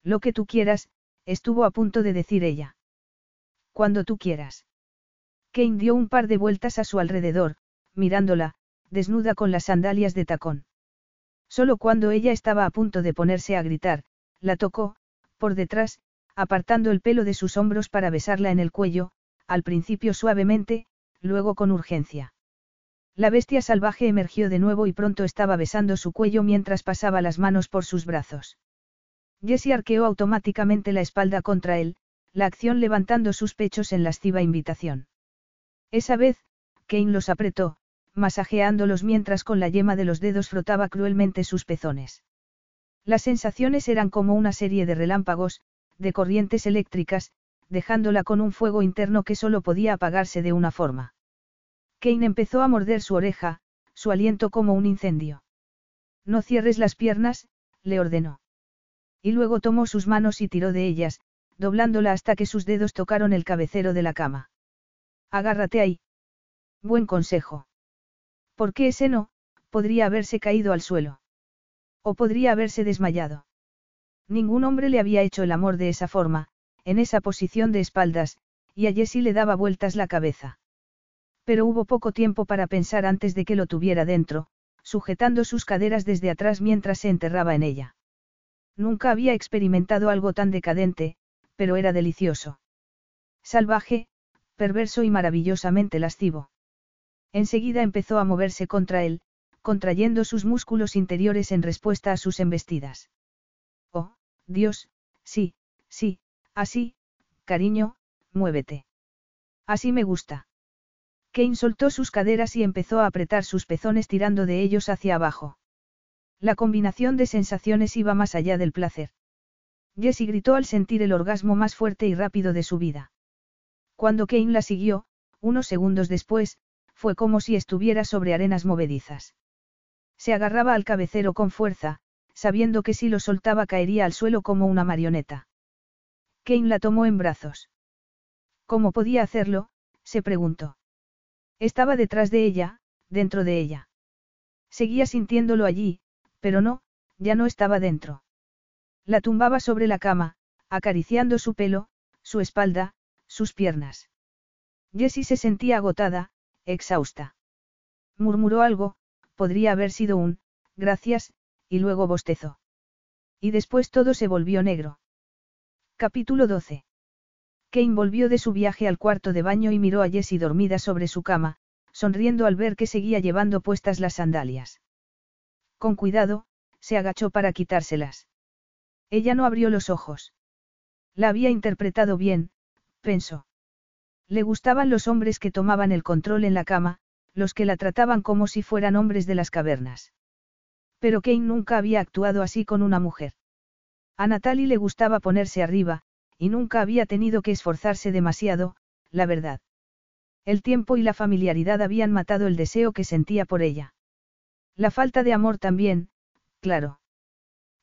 Lo que tú quieras, estuvo a punto de decir ella. Cuando tú quieras. Kane dio un par de vueltas a su alrededor, mirándola, desnuda con las sandalias de tacón. Solo cuando ella estaba a punto de ponerse a gritar, la tocó, por detrás, apartando el pelo de sus hombros para besarla en el cuello, al principio suavemente, luego con urgencia. La bestia salvaje emergió de nuevo y pronto estaba besando su cuello mientras pasaba las manos por sus brazos. Jessie arqueó automáticamente la espalda contra él, la acción levantando sus pechos en lasciva invitación. Esa vez, Kane los apretó, masajeándolos mientras con la yema de los dedos frotaba cruelmente sus pezones. Las sensaciones eran como una serie de relámpagos, de corrientes eléctricas, dejándola con un fuego interno que solo podía apagarse de una forma. Kane empezó a morder su oreja, su aliento como un incendio. No cierres las piernas, le ordenó. Y luego tomó sus manos y tiró de ellas, doblándola hasta que sus dedos tocaron el cabecero de la cama. Agárrate ahí. Buen consejo. Porque ese no, podría haberse caído al suelo. O podría haberse desmayado. Ningún hombre le había hecho el amor de esa forma, en esa posición de espaldas, y a Jessie le daba vueltas la cabeza. Pero hubo poco tiempo para pensar antes de que lo tuviera dentro, sujetando sus caderas desde atrás mientras se enterraba en ella. Nunca había experimentado algo tan decadente, pero era delicioso. Salvaje, perverso y maravillosamente lascivo. Enseguida empezó a moverse contra él, contrayendo sus músculos interiores en respuesta a sus embestidas. Oh, Dios, sí, sí, así, cariño, muévete. Así me gusta. Kane soltó sus caderas y empezó a apretar sus pezones tirando de ellos hacia abajo. La combinación de sensaciones iba más allá del placer. Jessie gritó al sentir el orgasmo más fuerte y rápido de su vida. Cuando Kane la siguió, unos segundos después, fue como si estuviera sobre arenas movedizas. Se agarraba al cabecero con fuerza, sabiendo que si lo soltaba caería al suelo como una marioneta. Kane la tomó en brazos. ¿Cómo podía hacerlo? se preguntó. Estaba detrás de ella, dentro de ella. Seguía sintiéndolo allí, pero no, ya no estaba dentro. La tumbaba sobre la cama, acariciando su pelo, su espalda, sus piernas. Jessie se sentía agotada, exhausta. Murmuró algo, podría haber sido un, gracias, y luego bostezó. Y después todo se volvió negro. Capítulo 12. Kane volvió de su viaje al cuarto de baño y miró a Jessie dormida sobre su cama, sonriendo al ver que seguía llevando puestas las sandalias. Con cuidado, se agachó para quitárselas. Ella no abrió los ojos. La había interpretado bien, pensó. Le gustaban los hombres que tomaban el control en la cama, los que la trataban como si fueran hombres de las cavernas. Pero Kane nunca había actuado así con una mujer. A Natalie le gustaba ponerse arriba, y nunca había tenido que esforzarse demasiado, la verdad. El tiempo y la familiaridad habían matado el deseo que sentía por ella. La falta de amor también, claro.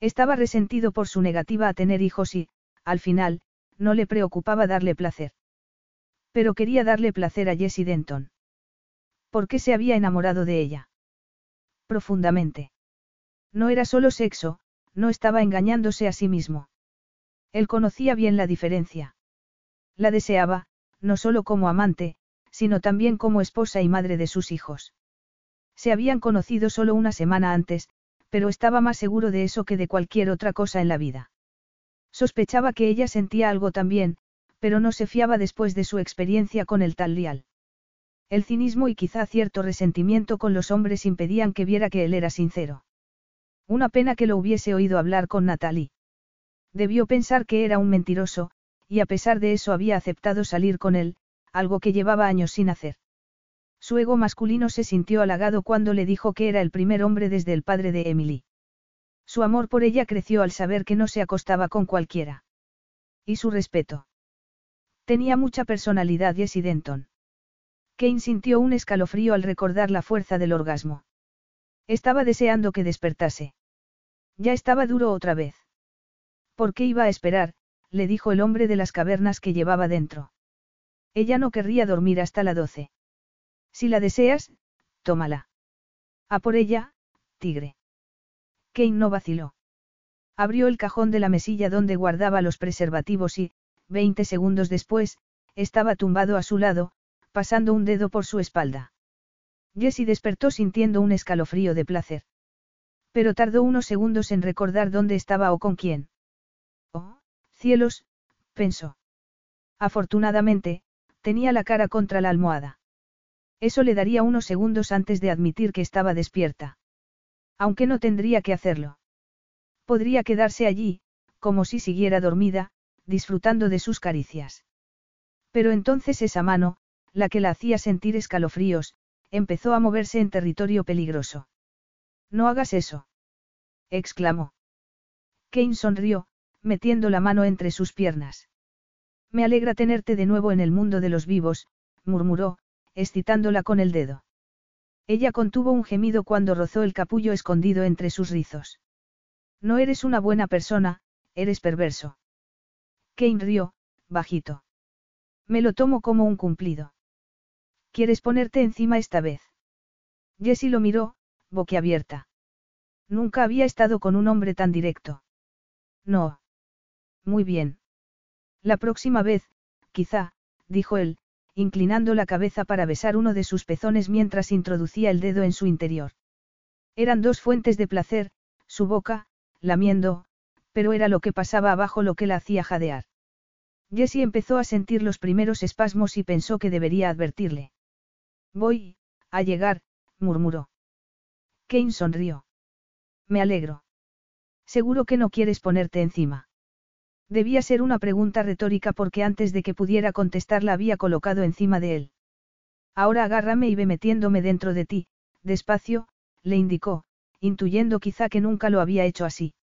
Estaba resentido por su negativa a tener hijos y, al final, no le preocupaba darle placer. Pero quería darle placer a Jessie Denton. ¿Por qué se había enamorado de ella? Profundamente. No era solo sexo, no estaba engañándose a sí mismo. Él conocía bien la diferencia. La deseaba, no solo como amante, sino también como esposa y madre de sus hijos. Se habían conocido solo una semana antes, pero estaba más seguro de eso que de cualquier otra cosa en la vida. Sospechaba que ella sentía algo también, pero no se fiaba después de su experiencia con el tal Lial. El cinismo y quizá cierto resentimiento con los hombres impedían que viera que él era sincero. Una pena que lo hubiese oído hablar con Natalie. Debió pensar que era un mentiroso, y a pesar de eso había aceptado salir con él, algo que llevaba años sin hacer. Su ego masculino se sintió halagado cuando le dijo que era el primer hombre desde el padre de Emily. Su amor por ella creció al saber que no se acostaba con cualquiera. Y su respeto. Tenía mucha personalidad Jessie Denton. Kane sintió un escalofrío al recordar la fuerza del orgasmo. Estaba deseando que despertase. Ya estaba duro otra vez. ¿Por qué iba a esperar? le dijo el hombre de las cavernas que llevaba dentro. Ella no querría dormir hasta la doce. Si la deseas, tómala. A por ella, tigre. Kane no vaciló. Abrió el cajón de la mesilla donde guardaba los preservativos y, veinte segundos después, estaba tumbado a su lado, pasando un dedo por su espalda. Jessie despertó sintiendo un escalofrío de placer. Pero tardó unos segundos en recordar dónde estaba o con quién. Oh, cielos, pensó. Afortunadamente, tenía la cara contra la almohada. Eso le daría unos segundos antes de admitir que estaba despierta. Aunque no tendría que hacerlo. Podría quedarse allí, como si siguiera dormida, disfrutando de sus caricias. Pero entonces esa mano, la que la hacía sentir escalofríos, empezó a moverse en territorio peligroso. No hagas eso. exclamó. Kane sonrió, metiendo la mano entre sus piernas. Me alegra tenerte de nuevo en el mundo de los vivos, murmuró, excitándola con el dedo. Ella contuvo un gemido cuando rozó el capullo escondido entre sus rizos. No eres una buena persona, eres perverso. Kane rió, bajito. Me lo tomo como un cumplido. ¿Quieres ponerte encima esta vez? Jessie lo miró, boquiabierta. Nunca había estado con un hombre tan directo. No. Muy bien. La próxima vez, quizá, dijo él, inclinando la cabeza para besar uno de sus pezones mientras introducía el dedo en su interior. Eran dos fuentes de placer, su boca, lamiendo, pero era lo que pasaba abajo lo que la hacía jadear. Jessie empezó a sentir los primeros espasmos y pensó que debería advertirle. Voy, a llegar, murmuró. Kane sonrió. Me alegro. Seguro que no quieres ponerte encima. Debía ser una pregunta retórica porque antes de que pudiera contestar la había colocado encima de él. Ahora agárrame y ve metiéndome dentro de ti, despacio, le indicó, intuyendo quizá que nunca lo había hecho así.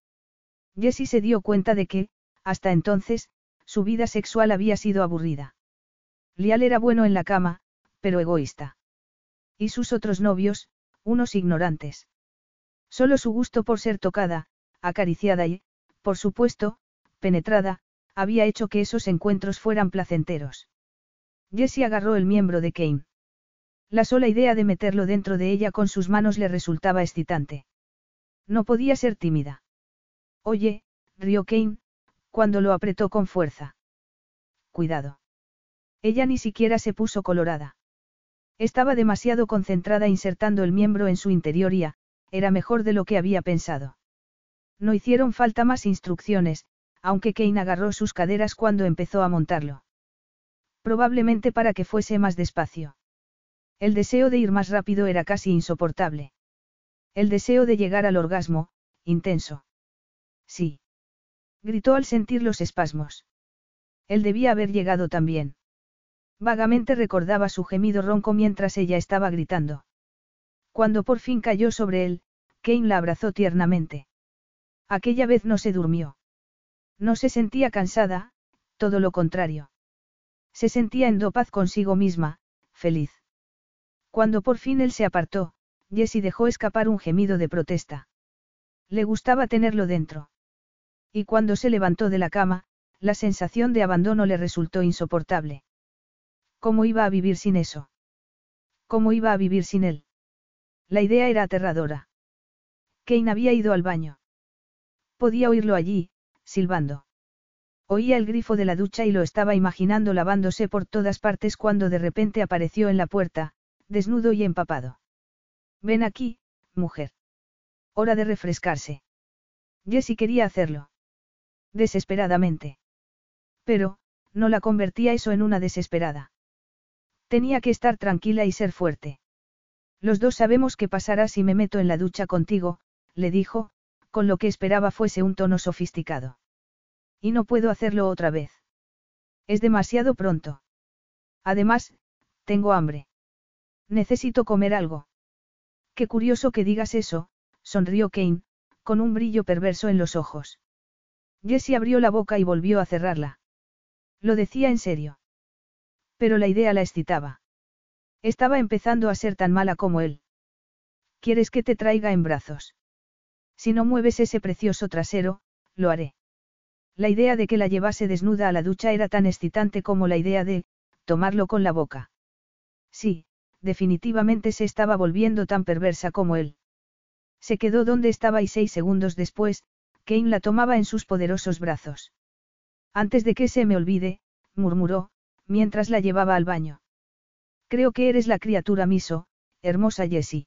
Jessie se dio cuenta de que, hasta entonces, su vida sexual había sido aburrida. Lial era bueno en la cama, pero egoísta. Y sus otros novios, unos ignorantes. Solo su gusto por ser tocada, acariciada y, por supuesto, penetrada, había hecho que esos encuentros fueran placenteros. Jessie agarró el miembro de Kane. La sola idea de meterlo dentro de ella con sus manos le resultaba excitante. No podía ser tímida. Oye, rió Kane, cuando lo apretó con fuerza. Cuidado. Ella ni siquiera se puso colorada. Estaba demasiado concentrada insertando el miembro en su interior y, era mejor de lo que había pensado. No hicieron falta más instrucciones, aunque Kane agarró sus caderas cuando empezó a montarlo. Probablemente para que fuese más despacio. El deseo de ir más rápido era casi insoportable. El deseo de llegar al orgasmo, intenso. Sí. Gritó al sentir los espasmos. Él debía haber llegado también. Vagamente recordaba su gemido ronco mientras ella estaba gritando. Cuando por fin cayó sobre él, Kane la abrazó tiernamente. Aquella vez no se durmió. No se sentía cansada, todo lo contrario. Se sentía en paz consigo misma, feliz. Cuando por fin él se apartó, Jessie dejó escapar un gemido de protesta. Le gustaba tenerlo dentro. Y cuando se levantó de la cama, la sensación de abandono le resultó insoportable. ¿Cómo iba a vivir sin eso? ¿Cómo iba a vivir sin él? La idea era aterradora. Kane había ido al baño. Podía oírlo allí, silbando. Oía el grifo de la ducha y lo estaba imaginando lavándose por todas partes cuando de repente apareció en la puerta, desnudo y empapado. Ven aquí, mujer. Hora de refrescarse. Jessie quería hacerlo. Desesperadamente. Pero, no la convertía eso en una desesperada. Tenía que estar tranquila y ser fuerte. Los dos sabemos qué pasará si me meto en la ducha contigo, le dijo, con lo que esperaba fuese un tono sofisticado. Y no puedo hacerlo otra vez. Es demasiado pronto. Además, tengo hambre. Necesito comer algo. Qué curioso que digas eso, sonrió Kane, con un brillo perverso en los ojos. Jessie abrió la boca y volvió a cerrarla. Lo decía en serio. Pero la idea la excitaba. Estaba empezando a ser tan mala como él. ¿Quieres que te traiga en brazos? Si no mueves ese precioso trasero, lo haré. La idea de que la llevase desnuda a la ducha era tan excitante como la idea de, tomarlo con la boca. Sí, definitivamente se estaba volviendo tan perversa como él. Se quedó donde estaba y seis segundos después, Kane la tomaba en sus poderosos brazos. Antes de que se me olvide, murmuró, mientras la llevaba al baño. Creo que eres la criatura miso, hermosa Jessie.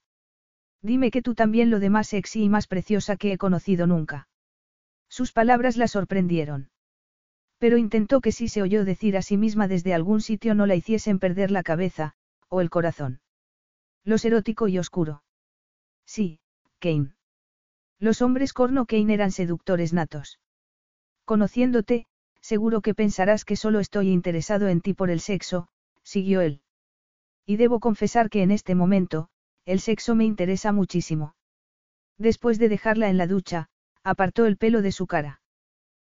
Dime que tú también lo de más sexy y más preciosa que he conocido nunca. Sus palabras la sorprendieron. Pero intentó que si se oyó decir a sí misma desde algún sitio no la hiciesen perder la cabeza, o el corazón. Los erótico y oscuro. Sí, Kane. Los hombres corno Kane eran seductores natos. Conociéndote, Seguro que pensarás que solo estoy interesado en ti por el sexo, siguió él. Y debo confesar que en este momento, el sexo me interesa muchísimo. Después de dejarla en la ducha, apartó el pelo de su cara.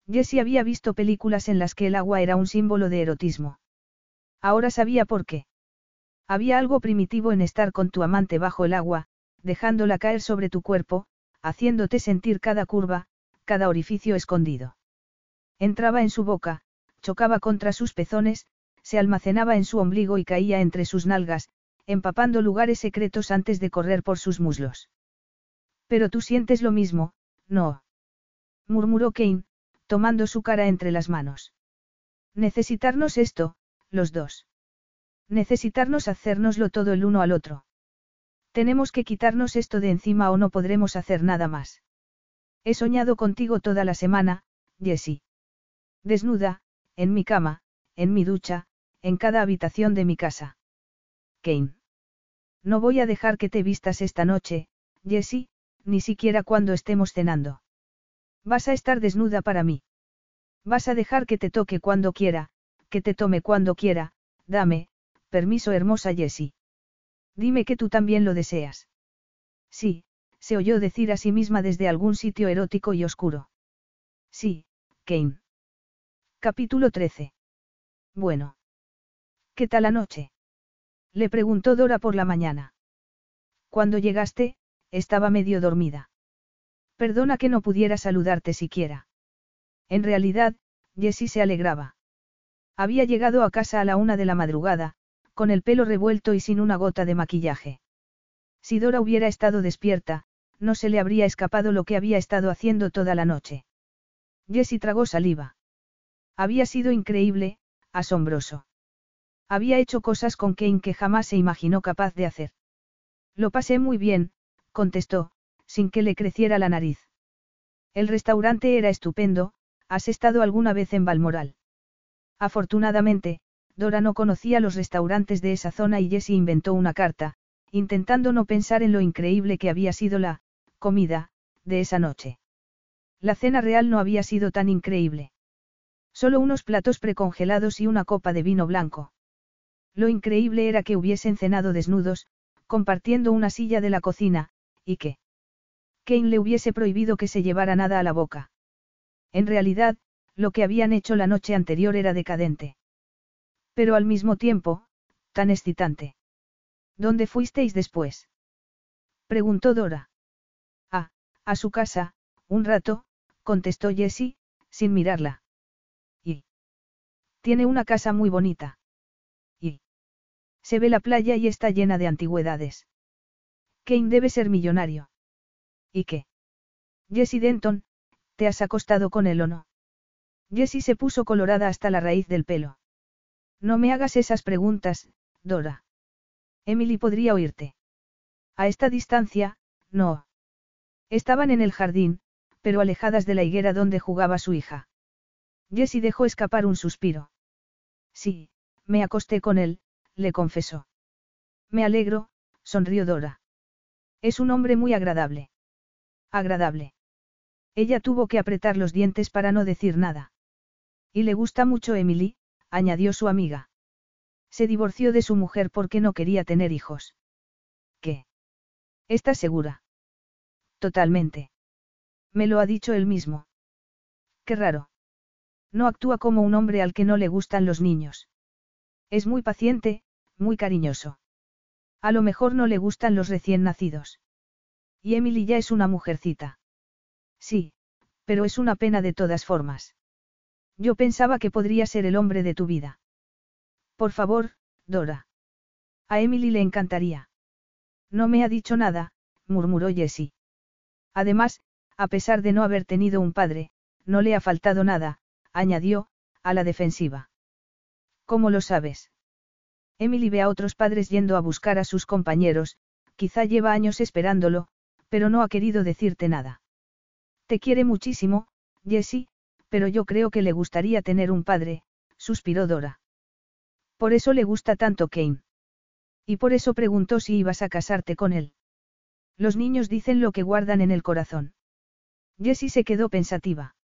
Jessie había visto películas en las que el agua era un símbolo de erotismo. Ahora sabía por qué. Había algo primitivo en estar con tu amante bajo el agua, dejándola caer sobre tu cuerpo, haciéndote sentir cada curva, cada orificio escondido. Entraba en su boca, chocaba contra sus pezones, se almacenaba en su ombligo y caía entre sus nalgas, empapando lugares secretos antes de correr por sus muslos. Pero tú sientes lo mismo, ¿no? murmuró Kane, tomando su cara entre las manos. Necesitarnos esto, los dos. Necesitarnos hacérnoslo todo el uno al otro. Tenemos que quitarnos esto de encima o no podremos hacer nada más. He soñado contigo toda la semana, Jessie. Desnuda, en mi cama, en mi ducha, en cada habitación de mi casa. Kane. No voy a dejar que te vistas esta noche, Jessie, ni siquiera cuando estemos cenando. Vas a estar desnuda para mí. Vas a dejar que te toque cuando quiera, que te tome cuando quiera, dame, permiso hermosa Jessie. Dime que tú también lo deseas. Sí, se oyó decir a sí misma desde algún sitio erótico y oscuro. Sí, Kane. Capítulo 13. Bueno. ¿Qué tal anoche? Le preguntó Dora por la mañana. Cuando llegaste, estaba medio dormida. Perdona que no pudiera saludarte siquiera. En realidad, Jessie se alegraba. Había llegado a casa a la una de la madrugada, con el pelo revuelto y sin una gota de maquillaje. Si Dora hubiera estado despierta, no se le habría escapado lo que había estado haciendo toda la noche. Jessie tragó saliva. Había sido increíble, asombroso. Había hecho cosas con Kane que jamás se imaginó capaz de hacer. Lo pasé muy bien, contestó, sin que le creciera la nariz. El restaurante era estupendo, ¿has estado alguna vez en Balmoral? Afortunadamente, Dora no conocía los restaurantes de esa zona y Jessie inventó una carta, intentando no pensar en lo increíble que había sido la comida de esa noche. La cena real no había sido tan increíble. Solo unos platos precongelados y una copa de vino blanco. Lo increíble era que hubiesen cenado desnudos, compartiendo una silla de la cocina, y que Kane le hubiese prohibido que se llevara nada a la boca. En realidad, lo que habían hecho la noche anterior era decadente. Pero al mismo tiempo, tan excitante. ¿Dónde fuisteis después? preguntó Dora. Ah, a su casa, un rato, contestó Jessie, sin mirarla. Tiene una casa muy bonita. Y. Se ve la playa y está llena de antigüedades. Kane debe ser millonario. ¿Y qué? Jessie Denton, ¿te has acostado con él o no? Jessie se puso colorada hasta la raíz del pelo. No me hagas esas preguntas, Dora. Emily podría oírte. A esta distancia, no. Estaban en el jardín, pero alejadas de la higuera donde jugaba su hija. Jessie dejó escapar un suspiro. Sí, me acosté con él, le confesó. Me alegro, sonrió Dora. Es un hombre muy agradable. Agradable. Ella tuvo que apretar los dientes para no decir nada. Y le gusta mucho Emily, añadió su amiga. Se divorció de su mujer porque no quería tener hijos. ¿Qué? ¿Estás segura? Totalmente. Me lo ha dicho él mismo. Qué raro. No actúa como un hombre al que no le gustan los niños. Es muy paciente, muy cariñoso. A lo mejor no le gustan los recién nacidos. Y Emily ya es una mujercita. Sí, pero es una pena de todas formas. Yo pensaba que podría ser el hombre de tu vida. Por favor, Dora. A Emily le encantaría. No me ha dicho nada, murmuró Jessie. Además, a pesar de no haber tenido un padre, no le ha faltado nada, añadió, a la defensiva. ¿Cómo lo sabes? Emily ve a otros padres yendo a buscar a sus compañeros, quizá lleva años esperándolo, pero no ha querido decirte nada. Te quiere muchísimo, Jessie, pero yo creo que le gustaría tener un padre, suspiró Dora. Por eso le gusta tanto Kane. Y por eso preguntó si ibas a casarte con él. Los niños dicen lo que guardan en el corazón. Jessie se quedó pensativa.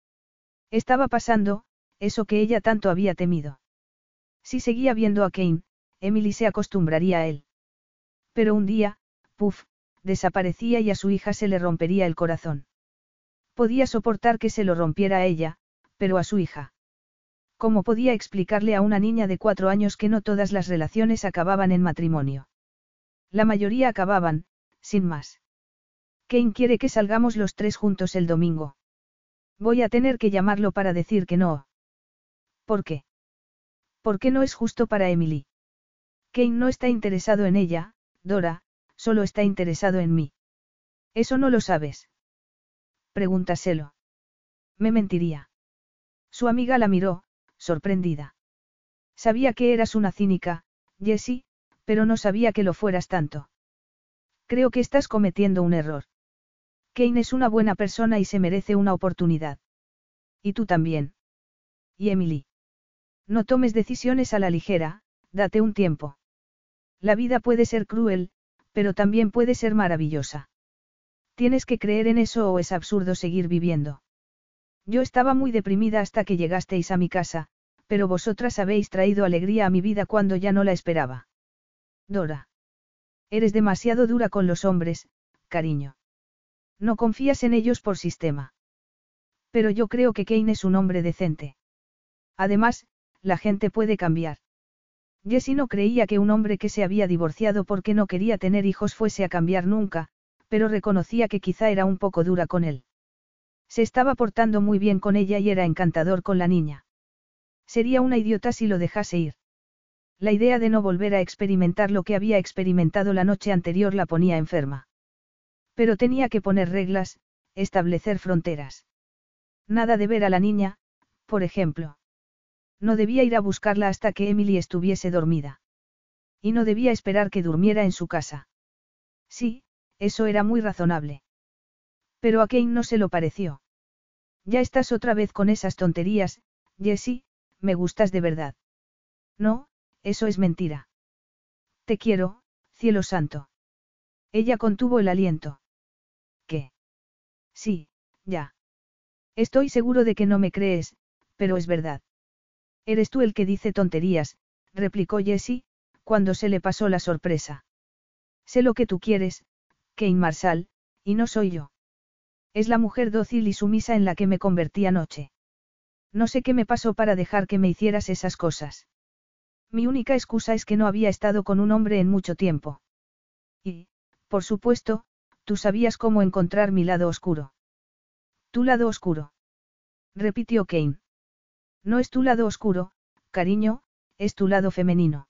Estaba pasando, eso que ella tanto había temido. Si seguía viendo a Kane, Emily se acostumbraría a él. Pero un día, puff, desaparecía y a su hija se le rompería el corazón. Podía soportar que se lo rompiera a ella, pero a su hija. ¿Cómo podía explicarle a una niña de cuatro años que no todas las relaciones acababan en matrimonio? La mayoría acababan, sin más. Kane quiere que salgamos los tres juntos el domingo. Voy a tener que llamarlo para decir que no. ¿Por qué? Porque no es justo para Emily. Kane no está interesado en ella, Dora, solo está interesado en mí. Eso no lo sabes. Pregúntaselo. Me mentiría. Su amiga la miró, sorprendida. Sabía que eras una cínica, Jessie, pero no sabía que lo fueras tanto. Creo que estás cometiendo un error. Kane es una buena persona y se merece una oportunidad. Y tú también. Y Emily. No tomes decisiones a la ligera, date un tiempo. La vida puede ser cruel, pero también puede ser maravillosa. Tienes que creer en eso o es absurdo seguir viviendo. Yo estaba muy deprimida hasta que llegasteis a mi casa, pero vosotras habéis traído alegría a mi vida cuando ya no la esperaba. Dora. Eres demasiado dura con los hombres, cariño. No confías en ellos por sistema. Pero yo creo que Kane es un hombre decente. Además, la gente puede cambiar. Jessie no creía que un hombre que se había divorciado porque no quería tener hijos fuese a cambiar nunca, pero reconocía que quizá era un poco dura con él. Se estaba portando muy bien con ella y era encantador con la niña. Sería una idiota si lo dejase ir. La idea de no volver a experimentar lo que había experimentado la noche anterior la ponía enferma. Pero tenía que poner reglas, establecer fronteras. Nada de ver a la niña, por ejemplo. No debía ir a buscarla hasta que Emily estuviese dormida. Y no debía esperar que durmiera en su casa. Sí, eso era muy razonable. Pero a Kane no se lo pareció. Ya estás otra vez con esas tonterías, Jessie, me gustas de verdad. No, eso es mentira. Te quiero, cielo santo. Ella contuvo el aliento. ¿Qué? Sí, ya. Estoy seguro de que no me crees, pero es verdad. Eres tú el que dice tonterías, replicó Jessie, cuando se le pasó la sorpresa. Sé lo que tú quieres, Kane Marshall, y no soy yo. Es la mujer dócil y sumisa en la que me convertí anoche. No sé qué me pasó para dejar que me hicieras esas cosas. Mi única excusa es que no había estado con un hombre en mucho tiempo. Y, por supuesto, tú sabías cómo encontrar mi lado oscuro. Tu lado oscuro. Repitió Kane. No es tu lado oscuro, cariño, es tu lado femenino.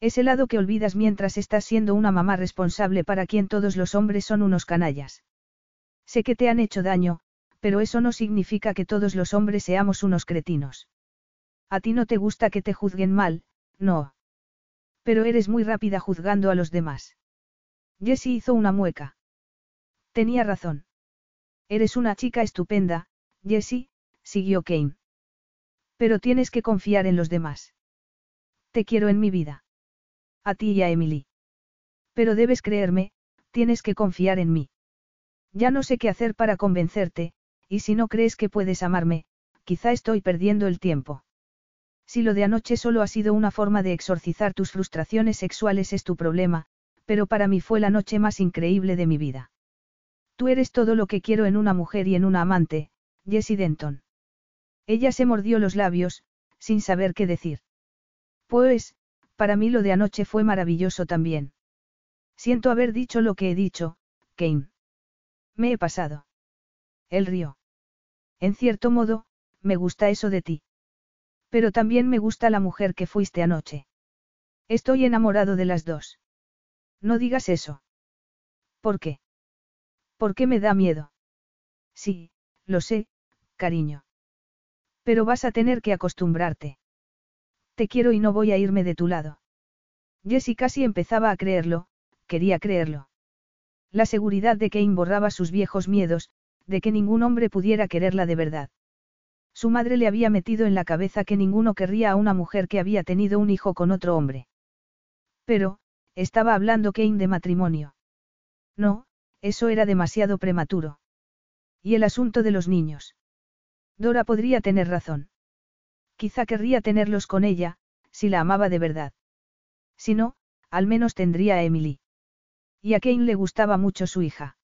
Ese lado que olvidas mientras estás siendo una mamá responsable para quien todos los hombres son unos canallas. Sé que te han hecho daño, pero eso no significa que todos los hombres seamos unos cretinos. A ti no te gusta que te juzguen mal, no. Pero eres muy rápida juzgando a los demás. Jessie hizo una mueca. Tenía razón. Eres una chica estupenda, Jessie, siguió Kane. Pero tienes que confiar en los demás. Te quiero en mi vida. A ti y a Emily. Pero debes creerme, tienes que confiar en mí. Ya no sé qué hacer para convencerte, y si no crees que puedes amarme, quizá estoy perdiendo el tiempo. Si lo de anoche solo ha sido una forma de exorcizar tus frustraciones sexuales es tu problema, pero para mí fue la noche más increíble de mi vida. Tú eres todo lo que quiero en una mujer y en una amante, Jessie Denton. Ella se mordió los labios, sin saber qué decir. Pues, para mí lo de anoche fue maravilloso también. Siento haber dicho lo que he dicho, Kane. Me he pasado. Él rió. En cierto modo, me gusta eso de ti. Pero también me gusta la mujer que fuiste anoche. Estoy enamorado de las dos. No digas eso. ¿Por qué? ¿Por qué me da miedo? Sí, lo sé, cariño. Pero vas a tener que acostumbrarte. Te quiero y no voy a irme de tu lado. Jessie casi empezaba a creerlo, quería creerlo. La seguridad de que borraba sus viejos miedos, de que ningún hombre pudiera quererla de verdad. Su madre le había metido en la cabeza que ninguno querría a una mujer que había tenido un hijo con otro hombre. Pero, estaba hablando Kane de matrimonio. No, eso era demasiado prematuro. ¿Y el asunto de los niños? Dora podría tener razón. Quizá querría tenerlos con ella, si la amaba de verdad. Si no, al menos tendría a Emily. Y a Kane le gustaba mucho su hija.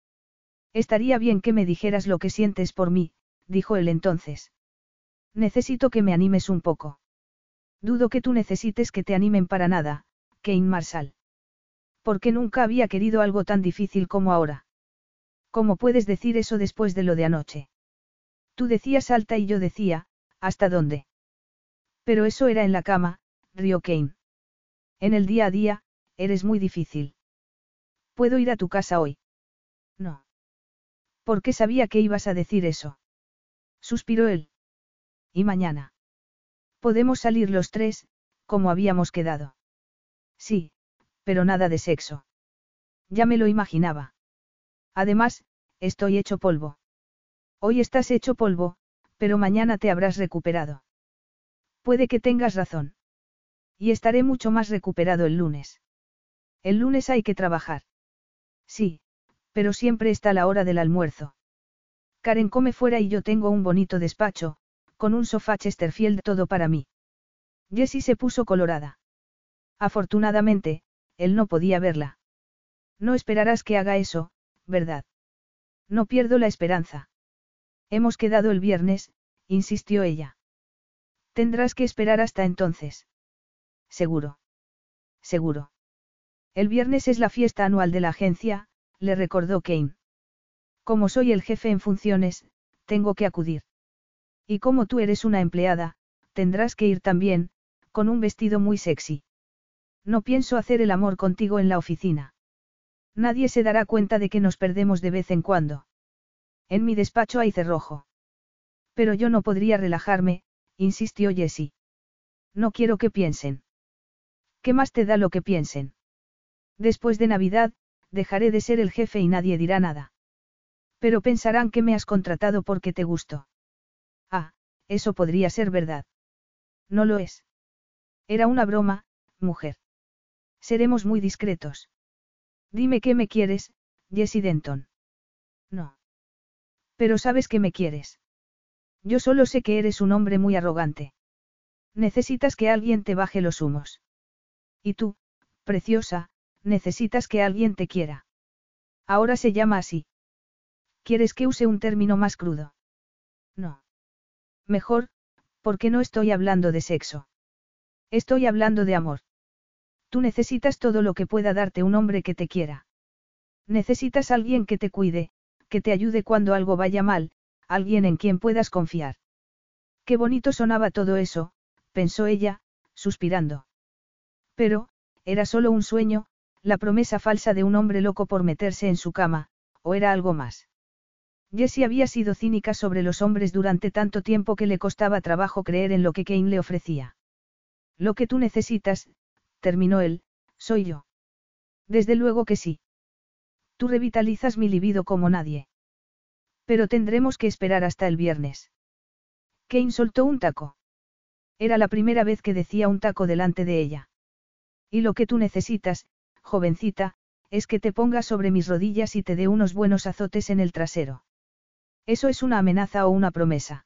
Estaría bien que me dijeras lo que sientes por mí, dijo él entonces. Necesito que me animes un poco. Dudo que tú necesites que te animen para nada, Kane Marshall. Porque nunca había querido algo tan difícil como ahora. ¿Cómo puedes decir eso después de lo de anoche? Tú decías alta y yo decía, ¿hasta dónde? Pero eso era en la cama, rió Kane. En el día a día, eres muy difícil. ¿Puedo ir a tu casa hoy? No. ¿Por qué sabía que ibas a decir eso? Suspiró él. ¿Y mañana? Podemos salir los tres, como habíamos quedado. Sí, pero nada de sexo. Ya me lo imaginaba. Además, estoy hecho polvo. Hoy estás hecho polvo, pero mañana te habrás recuperado. Puede que tengas razón. Y estaré mucho más recuperado el lunes. El lunes hay que trabajar. Sí, pero siempre está la hora del almuerzo. Karen come fuera y yo tengo un bonito despacho, con un sofá Chesterfield todo para mí. Jessie se puso colorada. Afortunadamente, él no podía verla. No esperarás que haga eso, ¿verdad? No pierdo la esperanza. Hemos quedado el viernes, insistió ella. Tendrás que esperar hasta entonces. Seguro. Seguro. El viernes es la fiesta anual de la agencia, le recordó Kane. Como soy el jefe en funciones, tengo que acudir. Y como tú eres una empleada, tendrás que ir también, con un vestido muy sexy. No pienso hacer el amor contigo en la oficina. Nadie se dará cuenta de que nos perdemos de vez en cuando. En mi despacho hay cerrojo. Pero yo no podría relajarme, insistió Jessie. No quiero que piensen. ¿Qué más te da lo que piensen? Después de Navidad, dejaré de ser el jefe y nadie dirá nada. Pero pensarán que me has contratado porque te gusto. Ah, eso podría ser verdad. No lo es. Era una broma, mujer. Seremos muy discretos. Dime que me quieres, Jessie Denton. No. Pero sabes que me quieres. Yo solo sé que eres un hombre muy arrogante. Necesitas que alguien te baje los humos. Y tú, preciosa, necesitas que alguien te quiera. Ahora se llama así. ¿Quieres que use un término más crudo? No. Mejor, porque no estoy hablando de sexo. Estoy hablando de amor. Tú necesitas todo lo que pueda darte un hombre que te quiera. Necesitas alguien que te cuide, que te ayude cuando algo vaya mal, alguien en quien puedas confiar. Qué bonito sonaba todo eso, pensó ella, suspirando. Pero, era solo un sueño, la promesa falsa de un hombre loco por meterse en su cama, o era algo más. Jessie había sido cínica sobre los hombres durante tanto tiempo que le costaba trabajo creer en lo que Kane le ofrecía. Lo que tú necesitas, terminó él, soy yo. Desde luego que sí. Tú revitalizas mi libido como nadie. Pero tendremos que esperar hasta el viernes. Kane soltó un taco. Era la primera vez que decía un taco delante de ella. Y lo que tú necesitas, jovencita, es que te pongas sobre mis rodillas y te dé unos buenos azotes en el trasero. Eso es una amenaza o una promesa.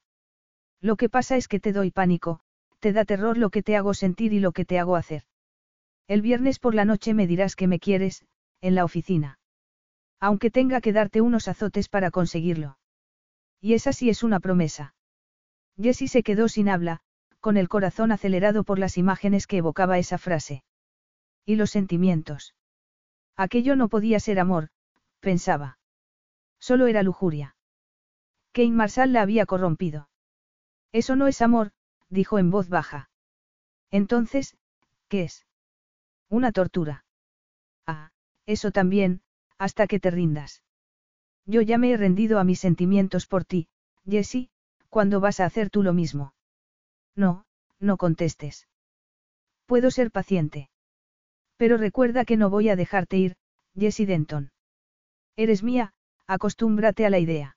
Lo que pasa es que te doy pánico, te da terror lo que te hago sentir y lo que te hago hacer. El viernes por la noche me dirás que me quieres, en la oficina. Aunque tenga que darte unos azotes para conseguirlo. Y esa sí es una promesa. Jessie se quedó sin habla, con el corazón acelerado por las imágenes que evocaba esa frase. Y los sentimientos. Aquello no podía ser amor, pensaba. Solo era lujuria. Kane Marshall la había corrompido. Eso no es amor, dijo en voz baja. Entonces, ¿qué es? Una tortura. Ah, eso también, hasta que te rindas. Yo ya me he rendido a mis sentimientos por ti, Jessie, ¿cuándo vas a hacer tú lo mismo? No, no contestes. Puedo ser paciente. Pero recuerda que no voy a dejarte ir, Jessie Denton. Eres mía, acostúmbrate a la idea.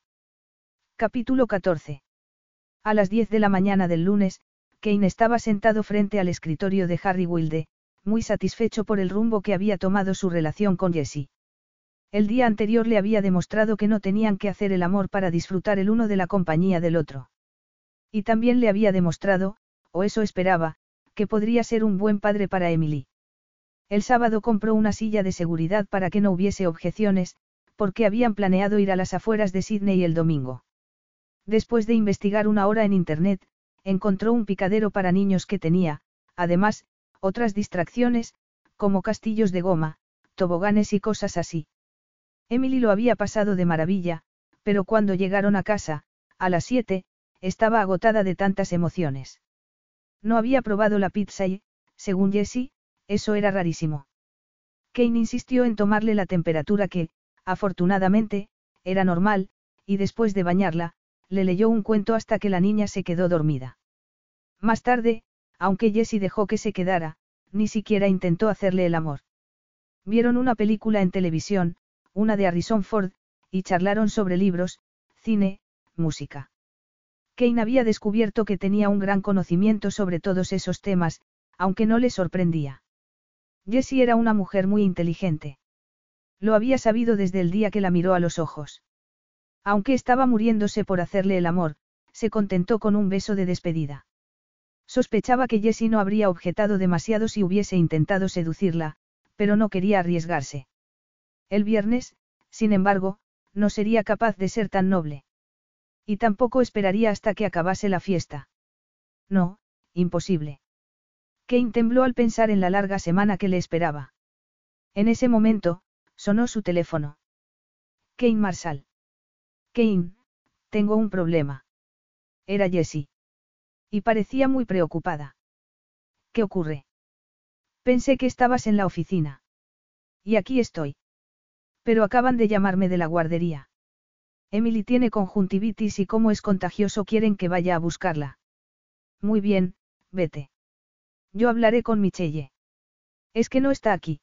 Capítulo 14. A las 10 de la mañana del lunes, Kane estaba sentado frente al escritorio de Harry Wilde, muy satisfecho por el rumbo que había tomado su relación con Jessie. El día anterior le había demostrado que no tenían que hacer el amor para disfrutar el uno de la compañía del otro. Y también le había demostrado, o eso esperaba, que podría ser un buen padre para Emily. El sábado compró una silla de seguridad para que no hubiese objeciones, porque habían planeado ir a las afueras de Sydney el domingo. Después de investigar una hora en Internet, encontró un picadero para niños que tenía, además, otras distracciones, como castillos de goma, toboganes y cosas así. Emily lo había pasado de maravilla, pero cuando llegaron a casa, a las siete, estaba agotada de tantas emociones. No había probado la pizza y, según Jessie, eso era rarísimo. Kane insistió en tomarle la temperatura que, afortunadamente, era normal, y después de bañarla, le leyó un cuento hasta que la niña se quedó dormida. Más tarde, aunque Jessie dejó que se quedara, ni siquiera intentó hacerle el amor. Vieron una película en televisión, una de Harrison Ford, y charlaron sobre libros, cine, música. Kane había descubierto que tenía un gran conocimiento sobre todos esos temas, aunque no le sorprendía. Jessie era una mujer muy inteligente. Lo había sabido desde el día que la miró a los ojos. Aunque estaba muriéndose por hacerle el amor, se contentó con un beso de despedida. Sospechaba que Jessie no habría objetado demasiado si hubiese intentado seducirla, pero no quería arriesgarse. El viernes, sin embargo, no sería capaz de ser tan noble. Y tampoco esperaría hasta que acabase la fiesta. No, imposible. Kane tembló al pensar en la larga semana que le esperaba. En ese momento, sonó su teléfono. Kane Marshall. Kane, tengo un problema. Era Jessie. Y parecía muy preocupada. ¿Qué ocurre? Pensé que estabas en la oficina. Y aquí estoy. Pero acaban de llamarme de la guardería. Emily tiene conjuntivitis y como es contagioso quieren que vaya a buscarla. Muy bien, vete. Yo hablaré con Michelle. Es que no está aquí.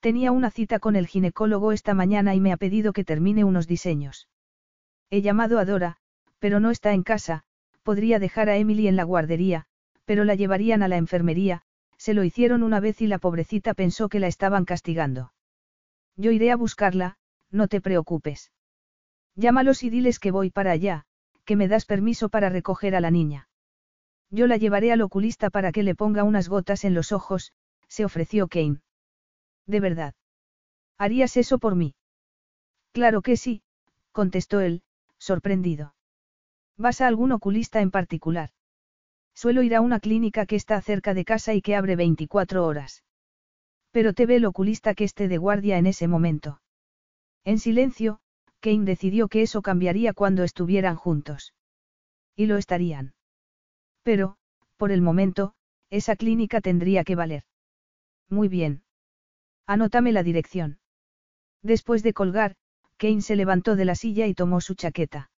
Tenía una cita con el ginecólogo esta mañana y me ha pedido que termine unos diseños. He llamado a Dora, pero no está en casa, podría dejar a Emily en la guardería, pero la llevarían a la enfermería, se lo hicieron una vez y la pobrecita pensó que la estaban castigando. Yo iré a buscarla, no te preocupes. Llámalos y diles que voy para allá, que me das permiso para recoger a la niña. Yo la llevaré al oculista para que le ponga unas gotas en los ojos, se ofreció Kane. ¿De verdad? ¿Harías eso por mí? Claro que sí, contestó él, sorprendido. ¿Vas a algún oculista en particular? Suelo ir a una clínica que está cerca de casa y que abre 24 horas. Pero te ve el oculista que esté de guardia en ese momento. En silencio, Kane decidió que eso cambiaría cuando estuvieran juntos. Y lo estarían. Pero, por el momento, esa clínica tendría que valer. Muy bien. Anótame la dirección. Después de colgar, Kane se levantó de la silla y tomó su chaqueta.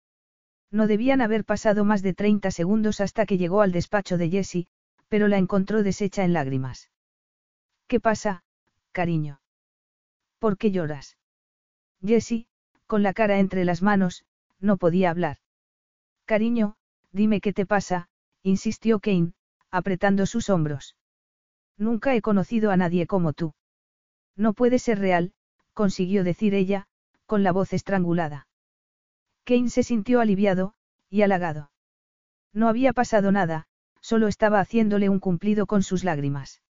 No debían haber pasado más de 30 segundos hasta que llegó al despacho de Jessie, pero la encontró deshecha en lágrimas. ¿Qué pasa, cariño? ¿Por qué lloras? Jessie, con la cara entre las manos, no podía hablar. Cariño, dime qué te pasa, insistió Kane, apretando sus hombros. Nunca he conocido a nadie como tú. No puede ser real, consiguió decir ella, con la voz estrangulada. Kane se sintió aliviado, y halagado. No había pasado nada, solo estaba haciéndole un cumplido con sus lágrimas.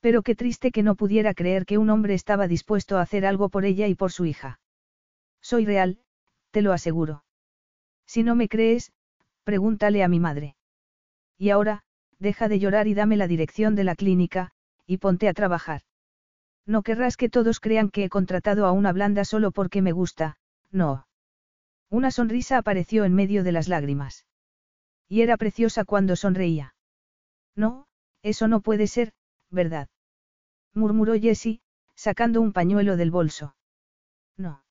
Pero qué triste que no pudiera creer que un hombre estaba dispuesto a hacer algo por ella y por su hija. Soy real, te lo aseguro. Si no me crees, pregúntale a mi madre. Y ahora, deja de llorar y dame la dirección de la clínica, y ponte a trabajar. No querrás que todos crean que he contratado a una blanda solo porque me gusta, no. Una sonrisa apareció en medio de las lágrimas. Y era preciosa cuando sonreía. No, eso no puede ser, ¿verdad? murmuró Jessie, sacando un pañuelo del bolso. No.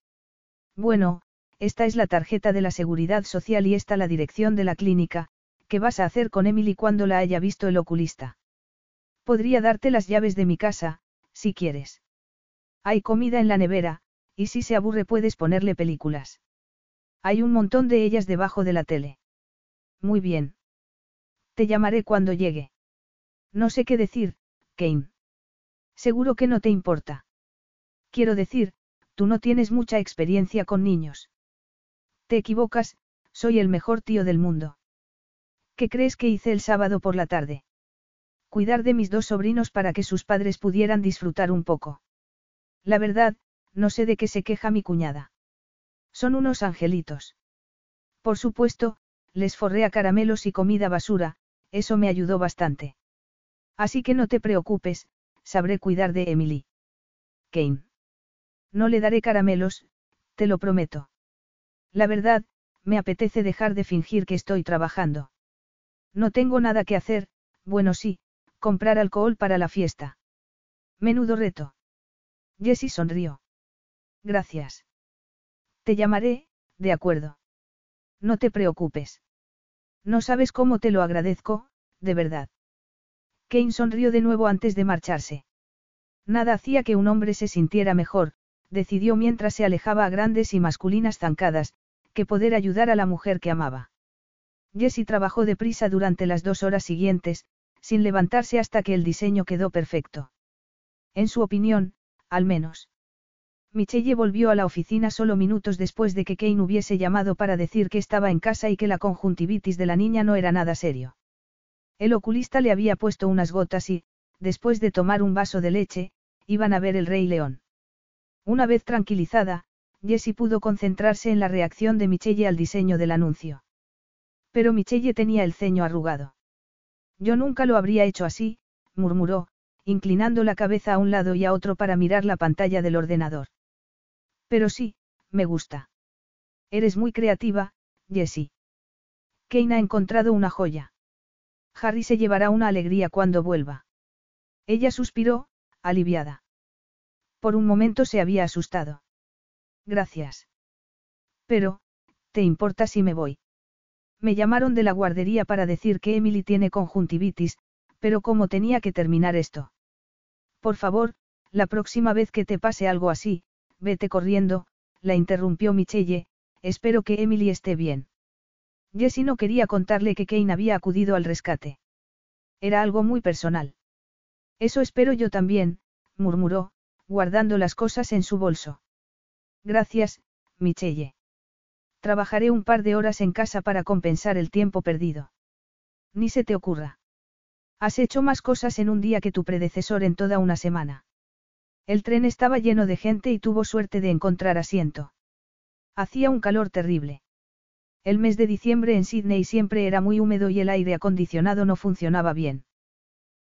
Bueno, esta es la tarjeta de la seguridad social y esta la dirección de la clínica, ¿qué vas a hacer con Emily cuando la haya visto el oculista? Podría darte las llaves de mi casa, si quieres. Hay comida en la nevera, y si se aburre puedes ponerle películas. Hay un montón de ellas debajo de la tele. Muy bien. Te llamaré cuando llegue. No sé qué decir, Kane. Seguro que no te importa. Quiero decir, tú no tienes mucha experiencia con niños. Te equivocas, soy el mejor tío del mundo. ¿Qué crees que hice el sábado por la tarde? Cuidar de mis dos sobrinos para que sus padres pudieran disfrutar un poco. La verdad, no sé de qué se queja mi cuñada. Son unos angelitos. Por supuesto, les forré a caramelos y comida basura, eso me ayudó bastante. Así que no te preocupes, sabré cuidar de Emily. Kane. No le daré caramelos, te lo prometo. La verdad, me apetece dejar de fingir que estoy trabajando. No tengo nada que hacer, bueno sí, comprar alcohol para la fiesta. Menudo reto. Jessie sonrió. Gracias. Te llamaré, de acuerdo. No te preocupes. No sabes cómo te lo agradezco, de verdad. Kane sonrió de nuevo antes de marcharse. Nada hacía que un hombre se sintiera mejor, decidió mientras se alejaba a grandes y masculinas zancadas, que poder ayudar a la mujer que amaba. Jessie trabajó deprisa durante las dos horas siguientes, sin levantarse hasta que el diseño quedó perfecto. En su opinión, al menos. Michelle volvió a la oficina solo minutos después de que Kane hubiese llamado para decir que estaba en casa y que la conjuntivitis de la niña no era nada serio. El oculista le había puesto unas gotas y, después de tomar un vaso de leche, iban a ver el Rey León. Una vez tranquilizada, Jessie pudo concentrarse en la reacción de Michelle al diseño del anuncio. Pero Michelle tenía el ceño arrugado. Yo nunca lo habría hecho así, murmuró, inclinando la cabeza a un lado y a otro para mirar la pantalla del ordenador. Pero sí, me gusta. Eres muy creativa, Jessie. Kane ha encontrado una joya. Harry se llevará una alegría cuando vuelva. Ella suspiró, aliviada. Por un momento se había asustado. Gracias. Pero, ¿te importa si me voy? Me llamaron de la guardería para decir que Emily tiene conjuntivitis, pero ¿cómo tenía que terminar esto? Por favor, la próxima vez que te pase algo así, vete corriendo, la interrumpió Michelle, espero que Emily esté bien. Jessie no quería contarle que Kane había acudido al rescate. Era algo muy personal. Eso espero yo también, murmuró, guardando las cosas en su bolso. Gracias, Michelle. Trabajaré un par de horas en casa para compensar el tiempo perdido. Ni se te ocurra. Has hecho más cosas en un día que tu predecesor en toda una semana. El tren estaba lleno de gente y tuvo suerte de encontrar asiento. Hacía un calor terrible. El mes de diciembre en Sydney siempre era muy húmedo y el aire acondicionado no funcionaba bien.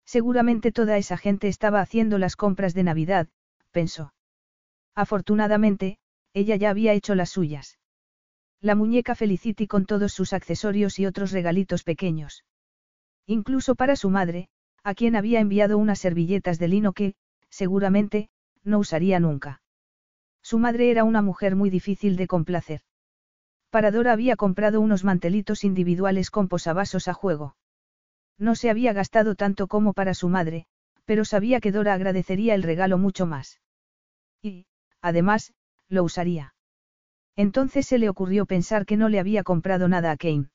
Seguramente toda esa gente estaba haciendo las compras de Navidad, pensó. Afortunadamente, ella ya había hecho las suyas. La muñeca Felicity con todos sus accesorios y otros regalitos pequeños. Incluso para su madre, a quien había enviado unas servilletas de lino que, seguramente, no usaría nunca. Su madre era una mujer muy difícil de complacer. Para Dora había comprado unos mantelitos individuales con posavasos a juego. No se había gastado tanto como para su madre, pero sabía que Dora agradecería el regalo mucho más. Y, además, lo usaría. Entonces se le ocurrió pensar que no le había comprado nada a Kane.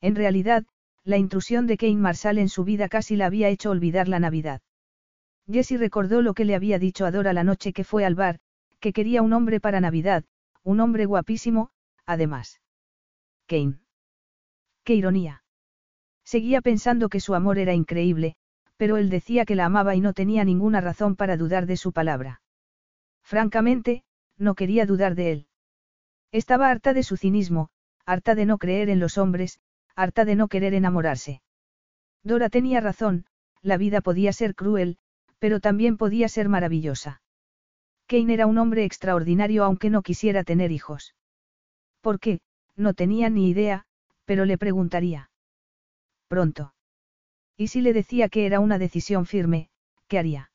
En realidad, la intrusión de Kane Marshall en su vida casi la había hecho olvidar la Navidad. Jessie recordó lo que le había dicho a Dora la noche que fue al bar, que quería un hombre para Navidad, un hombre guapísimo, además. Kane. Qué ironía. Seguía pensando que su amor era increíble, pero él decía que la amaba y no tenía ninguna razón para dudar de su palabra. Francamente, no quería dudar de él. Estaba harta de su cinismo, harta de no creer en los hombres, harta de no querer enamorarse. Dora tenía razón, la vida podía ser cruel, pero también podía ser maravillosa. Kane era un hombre extraordinario aunque no quisiera tener hijos. ¿Por qué? No tenía ni idea, pero le preguntaría. Pronto. ¿Y si le decía que era una decisión firme, qué haría?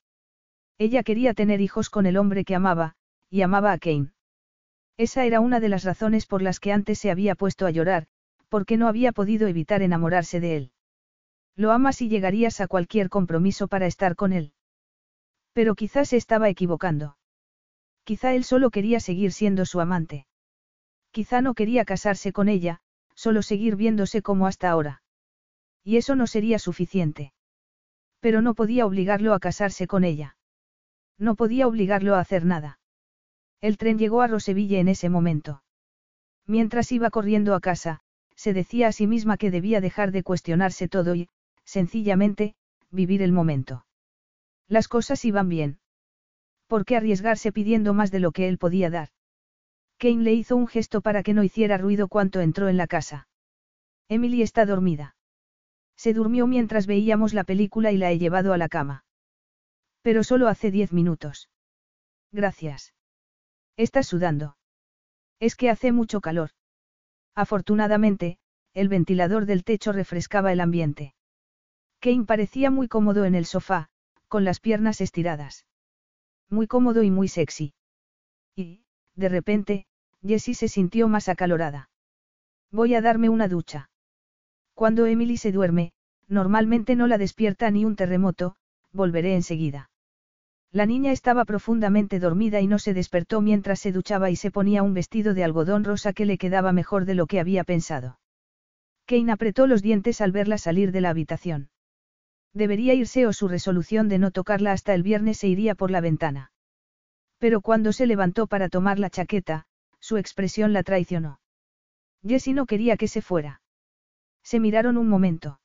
Ella quería tener hijos con el hombre que amaba, y amaba a Kane. Esa era una de las razones por las que antes se había puesto a llorar, porque no había podido evitar enamorarse de él. Lo amas y llegarías a cualquier compromiso para estar con él. Pero quizás se estaba equivocando. Quizá él solo quería seguir siendo su amante. Quizá no quería casarse con ella, solo seguir viéndose como hasta ahora. Y eso no sería suficiente. Pero no podía obligarlo a casarse con ella. No podía obligarlo a hacer nada. El tren llegó a Roseville en ese momento. Mientras iba corriendo a casa, se decía a sí misma que debía dejar de cuestionarse todo y, sencillamente, vivir el momento. Las cosas iban bien. ¿Por qué arriesgarse pidiendo más de lo que él podía dar? Kane le hizo un gesto para que no hiciera ruido cuanto entró en la casa. Emily está dormida. Se durmió mientras veíamos la película y la he llevado a la cama. Pero solo hace diez minutos. Gracias. Estás sudando. Es que hace mucho calor. Afortunadamente, el ventilador del techo refrescaba el ambiente. Kane parecía muy cómodo en el sofá, con las piernas estiradas. Muy cómodo y muy sexy. Y, de repente, Jessie se sintió más acalorada. Voy a darme una ducha. Cuando Emily se duerme, normalmente no la despierta ni un terremoto, volveré enseguida. La niña estaba profundamente dormida y no se despertó mientras se duchaba y se ponía un vestido de algodón rosa que le quedaba mejor de lo que había pensado. Kane apretó los dientes al verla salir de la habitación. Debería irse o su resolución de no tocarla hasta el viernes se iría por la ventana. Pero cuando se levantó para tomar la chaqueta, su expresión la traicionó. Jessie no quería que se fuera. Se miraron un momento.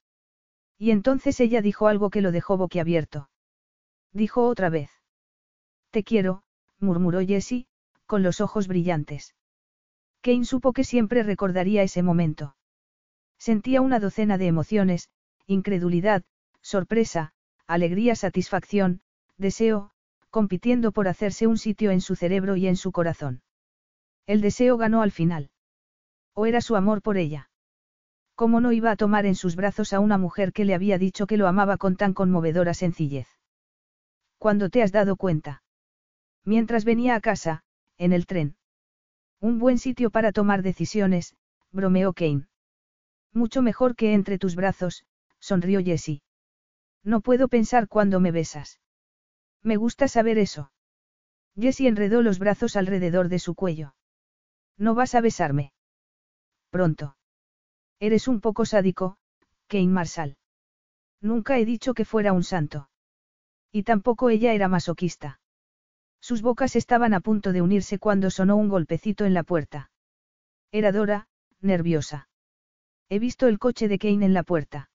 Y entonces ella dijo algo que lo dejó boquiabierto. Dijo otra vez. Te quiero, murmuró Jessie, con los ojos brillantes. Kane supo que siempre recordaría ese momento. Sentía una docena de emociones, incredulidad, sorpresa, alegría, satisfacción, deseo, compitiendo por hacerse un sitio en su cerebro y en su corazón. El deseo ganó al final. ¿O era su amor por ella? ¿Cómo no iba a tomar en sus brazos a una mujer que le había dicho que lo amaba con tan conmovedora sencillez? ¿Cuándo te has dado cuenta? Mientras venía a casa, en el tren. Un buen sitio para tomar decisiones, bromeó Kane. Mucho mejor que entre tus brazos, sonrió Jessie. No puedo pensar cuando me besas. Me gusta saber eso. Jessie enredó los brazos alrededor de su cuello. No vas a besarme. Pronto. Eres un poco sádico, Kane Marshall. Nunca he dicho que fuera un santo. Y tampoco ella era masoquista. Sus bocas estaban a punto de unirse cuando sonó un golpecito en la puerta. Era Dora, nerviosa. He visto el coche de Kane en la puerta.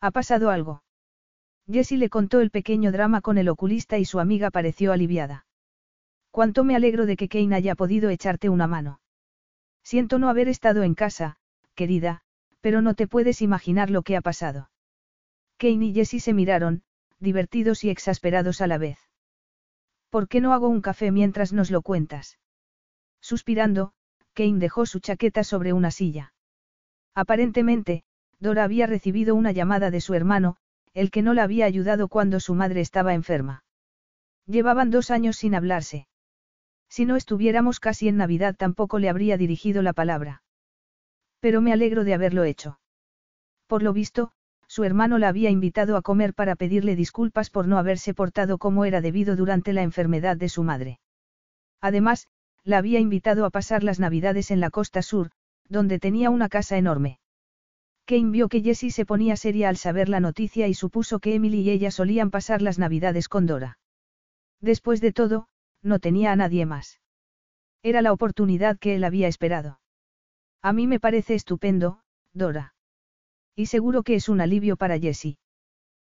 ¿Ha pasado algo? Jessie le contó el pequeño drama con el oculista y su amiga pareció aliviada. Cuánto me alegro de que Kane haya podido echarte una mano. Siento no haber estado en casa, querida, pero no te puedes imaginar lo que ha pasado. Kane y Jessie se miraron, divertidos y exasperados a la vez. ¿Por qué no hago un café mientras nos lo cuentas? Suspirando, Kane dejó su chaqueta sobre una silla. Aparentemente, Dora había recibido una llamada de su hermano, el que no la había ayudado cuando su madre estaba enferma. Llevaban dos años sin hablarse. Si no estuviéramos casi en Navidad tampoco le habría dirigido la palabra. Pero me alegro de haberlo hecho. Por lo visto, su hermano la había invitado a comer para pedirle disculpas por no haberse portado como era debido durante la enfermedad de su madre. Además, la había invitado a pasar las navidades en la costa sur, donde tenía una casa enorme. Kane vio que Jessie se ponía seria al saber la noticia y supuso que Emily y ella solían pasar las navidades con Dora. Después de todo, no tenía a nadie más. Era la oportunidad que él había esperado. A mí me parece estupendo, Dora. Y seguro que es un alivio para Jessie.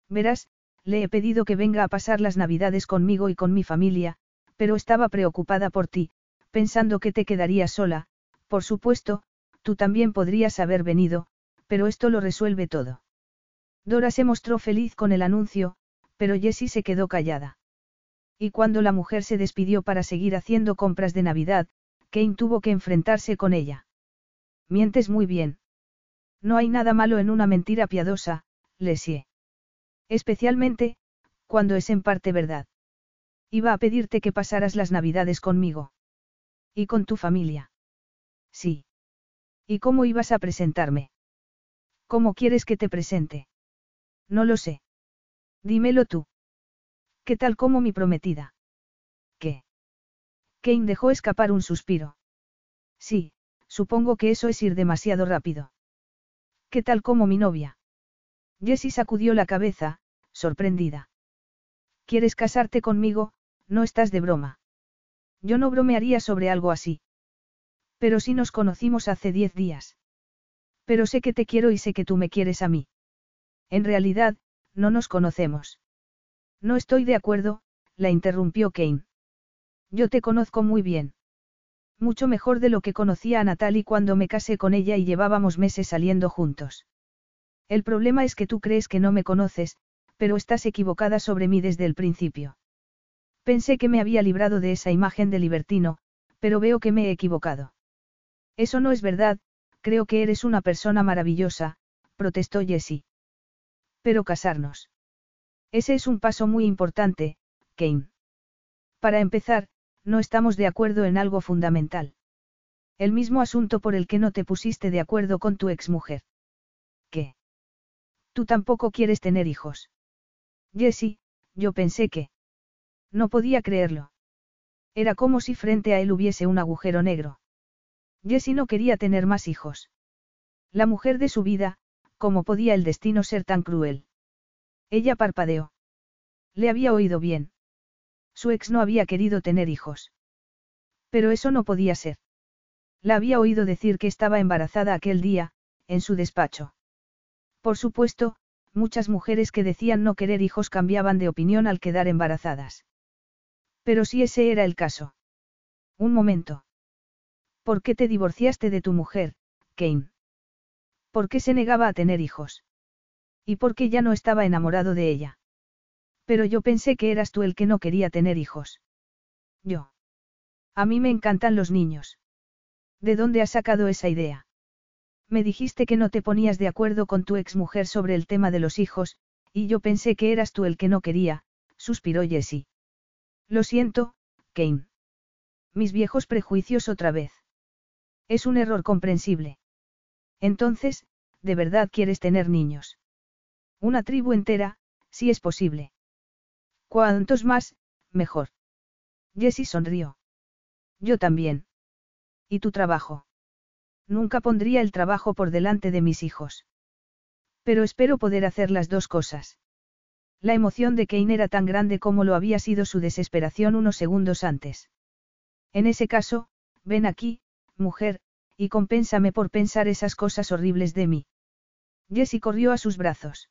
Verás, le he pedido que venga a pasar las navidades conmigo y con mi familia, pero estaba preocupada por ti, pensando que te quedarías sola, por supuesto, tú también podrías haber venido, pero esto lo resuelve todo. Dora se mostró feliz con el anuncio, pero Jessie se quedó callada. Y cuando la mujer se despidió para seguir haciendo compras de Navidad, Kane tuvo que enfrentarse con ella. Mientes muy bien. No hay nada malo en una mentira piadosa, Lesie. Especialmente, cuando es en parte verdad. Iba a pedirte que pasaras las navidades conmigo. ¿Y con tu familia? Sí. ¿Y cómo ibas a presentarme? ¿Cómo quieres que te presente? No lo sé. Dímelo tú. ¿Qué tal como mi prometida? ¿Qué? Kane dejó escapar un suspiro. Sí, supongo que eso es ir demasiado rápido. ¿Qué tal como mi novia? Jessie sacudió la cabeza, sorprendida. ¿Quieres casarte conmigo? No estás de broma. Yo no bromearía sobre algo así. Pero si nos conocimos hace diez días. Pero sé que te quiero y sé que tú me quieres a mí. En realidad, no nos conocemos. No estoy de acuerdo, la interrumpió Kane. Yo te conozco muy bien. Mucho mejor de lo que conocía a Natalie cuando me casé con ella y llevábamos meses saliendo juntos. El problema es que tú crees que no me conoces, pero estás equivocada sobre mí desde el principio. Pensé que me había librado de esa imagen de libertino, pero veo que me he equivocado. Eso no es verdad, creo que eres una persona maravillosa, protestó Jessie. Pero casarnos. Ese es un paso muy importante, Kane. Para empezar, no estamos de acuerdo en algo fundamental. El mismo asunto por el que no te pusiste de acuerdo con tu exmujer. ¿Qué? Tú tampoco quieres tener hijos. Jessie, yo pensé que. No podía creerlo. Era como si frente a él hubiese un agujero negro. Jessie no quería tener más hijos. La mujer de su vida, ¿cómo podía el destino ser tan cruel? Ella parpadeó. Le había oído bien. Su ex no había querido tener hijos. Pero eso no podía ser. La había oído decir que estaba embarazada aquel día, en su despacho. Por supuesto, muchas mujeres que decían no querer hijos cambiaban de opinión al quedar embarazadas. Pero si ese era el caso. Un momento. ¿Por qué te divorciaste de tu mujer, Kane? ¿Por qué se negaba a tener hijos? ¿Y por qué ya no estaba enamorado de ella? Pero yo pensé que eras tú el que no quería tener hijos. Yo. A mí me encantan los niños. ¿De dónde has sacado esa idea? Me dijiste que no te ponías de acuerdo con tu exmujer sobre el tema de los hijos, y yo pensé que eras tú el que no quería, suspiró Jessie. Lo siento, Kane. Mis viejos prejuicios otra vez. Es un error comprensible. Entonces, ¿de verdad quieres tener niños? Una tribu entera, si es posible. Cuantos más, mejor. Jessie sonrió. Yo también. ¿Y tu trabajo? Nunca pondría el trabajo por delante de mis hijos. Pero espero poder hacer las dos cosas. La emoción de Kane era tan grande como lo había sido su desesperación unos segundos antes. En ese caso, ven aquí, mujer, y compénsame por pensar esas cosas horribles de mí. Jessie corrió a sus brazos.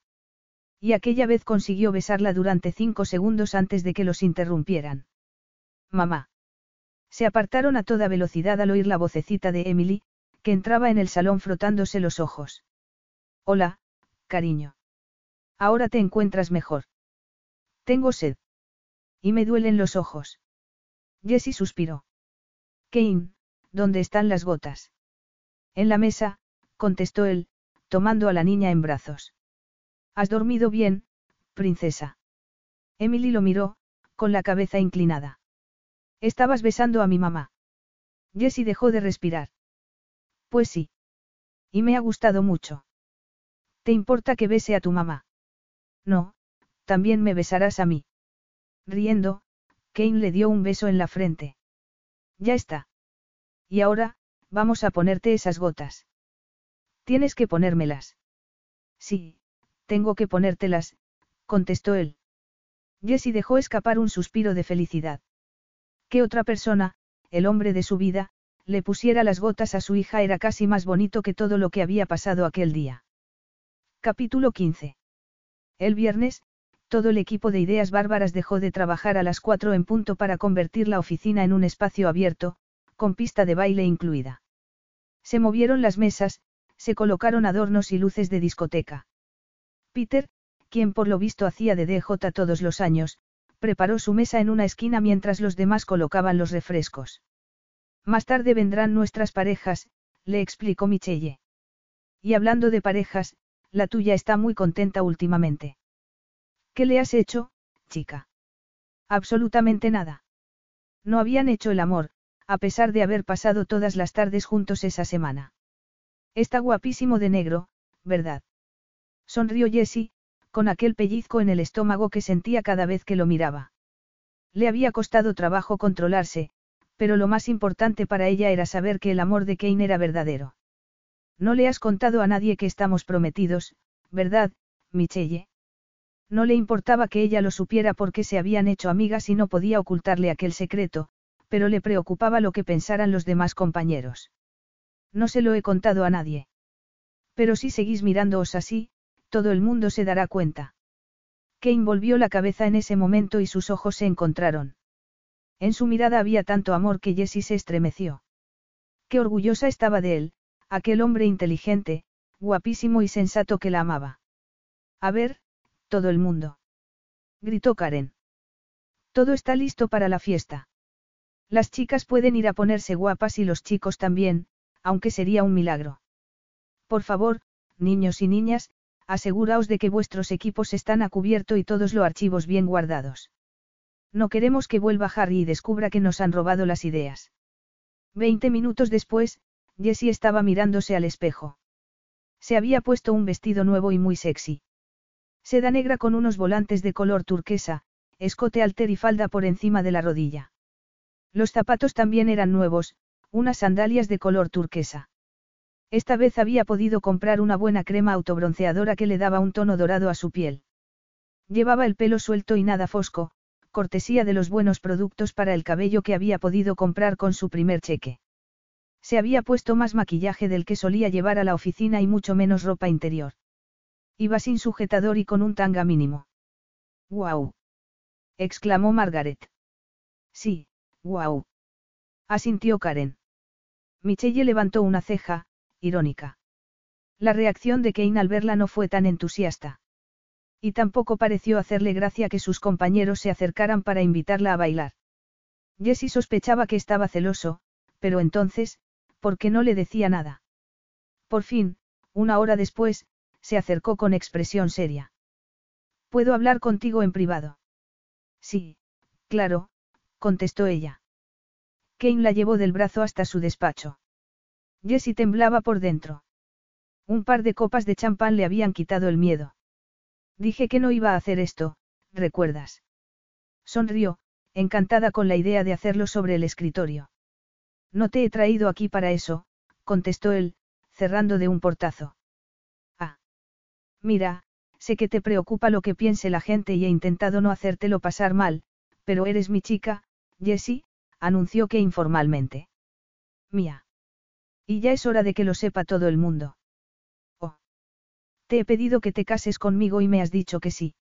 Y aquella vez consiguió besarla durante cinco segundos antes de que los interrumpieran. Mamá. Se apartaron a toda velocidad al oír la vocecita de Emily, que entraba en el salón frotándose los ojos. Hola, cariño. Ahora te encuentras mejor. Tengo sed. Y me duelen los ojos. Jessie suspiró. Kane, ¿dónde están las gotas? En la mesa, contestó él, tomando a la niña en brazos. ¿Has dormido bien, princesa? Emily lo miró, con la cabeza inclinada. Estabas besando a mi mamá. Jessie dejó de respirar. Pues sí. Y me ha gustado mucho. ¿Te importa que bese a tu mamá? No, también me besarás a mí. Riendo, Kane le dio un beso en la frente. Ya está. Y ahora, vamos a ponerte esas gotas. Tienes que ponérmelas. Sí, tengo que ponértelas, contestó él. Jessie dejó escapar un suspiro de felicidad. Que otra persona, el hombre de su vida, le pusiera las gotas a su hija era casi más bonito que todo lo que había pasado aquel día. Capítulo 15. El viernes, todo el equipo de ideas bárbaras dejó de trabajar a las cuatro en punto para convertir la oficina en un espacio abierto, con pista de baile incluida. Se movieron las mesas, se colocaron adornos y luces de discoteca. Peter, quien por lo visto hacía de DJ todos los años, preparó su mesa en una esquina mientras los demás colocaban los refrescos. Más tarde vendrán nuestras parejas, le explicó Michelle. Y hablando de parejas, la tuya está muy contenta últimamente. ¿Qué le has hecho, chica? Absolutamente nada. No habían hecho el amor, a pesar de haber pasado todas las tardes juntos esa semana. Está guapísimo de negro, ¿verdad? Sonrió Jessie, con aquel pellizco en el estómago que sentía cada vez que lo miraba. Le había costado trabajo controlarse, pero lo más importante para ella era saber que el amor de Kane era verdadero. No le has contado a nadie que estamos prometidos, ¿verdad, Michelle? No le importaba que ella lo supiera porque se habían hecho amigas y no podía ocultarle aquel secreto, pero le preocupaba lo que pensaran los demás compañeros. No se lo he contado a nadie. Pero si seguís mirándoos así, todo el mundo se dará cuenta. Kane volvió la cabeza en ese momento y sus ojos se encontraron. En su mirada había tanto amor que Jessie se estremeció. Qué orgullosa estaba de él, aquel hombre inteligente, guapísimo y sensato que la amaba. A ver, todo el mundo. Gritó Karen. Todo está listo para la fiesta. Las chicas pueden ir a ponerse guapas y los chicos también, aunque sería un milagro. Por favor, niños y niñas, aseguraos de que vuestros equipos están a cubierto y todos los archivos bien guardados. No queremos que vuelva Harry y descubra que nos han robado las ideas. Veinte minutos después, Jessie estaba mirándose al espejo. Se había puesto un vestido nuevo y muy sexy. Seda negra con unos volantes de color turquesa, escote alter y falda por encima de la rodilla. Los zapatos también eran nuevos, unas sandalias de color turquesa. Esta vez había podido comprar una buena crema autobronceadora que le daba un tono dorado a su piel. Llevaba el pelo suelto y nada fosco, cortesía de los buenos productos para el cabello que había podido comprar con su primer cheque. Se había puesto más maquillaje del que solía llevar a la oficina y mucho menos ropa interior. Iba sin sujetador y con un tanga mínimo. ¡Guau! exclamó Margaret. Sí, guau. Asintió Karen. Michelle levantó una ceja, irónica. La reacción de Kane al verla no fue tan entusiasta. Y tampoco pareció hacerle gracia que sus compañeros se acercaran para invitarla a bailar. Jessie sospechaba que estaba celoso, pero entonces, ¿por qué no le decía nada? Por fin, una hora después, se acercó con expresión seria. ¿Puedo hablar contigo en privado? Sí, claro, contestó ella. Kane la llevó del brazo hasta su despacho. Jessie temblaba por dentro. Un par de copas de champán le habían quitado el miedo. Dije que no iba a hacer esto, ¿recuerdas? Sonrió, encantada con la idea de hacerlo sobre el escritorio. No te he traído aquí para eso, contestó él, cerrando de un portazo. Ah. Mira, sé que te preocupa lo que piense la gente y he intentado no hacértelo pasar mal, pero eres mi chica, Jessie, anunció que informalmente. Mía. Y ya es hora de que lo sepa todo el mundo. Oh. Te he pedido que te cases conmigo y me has dicho que sí.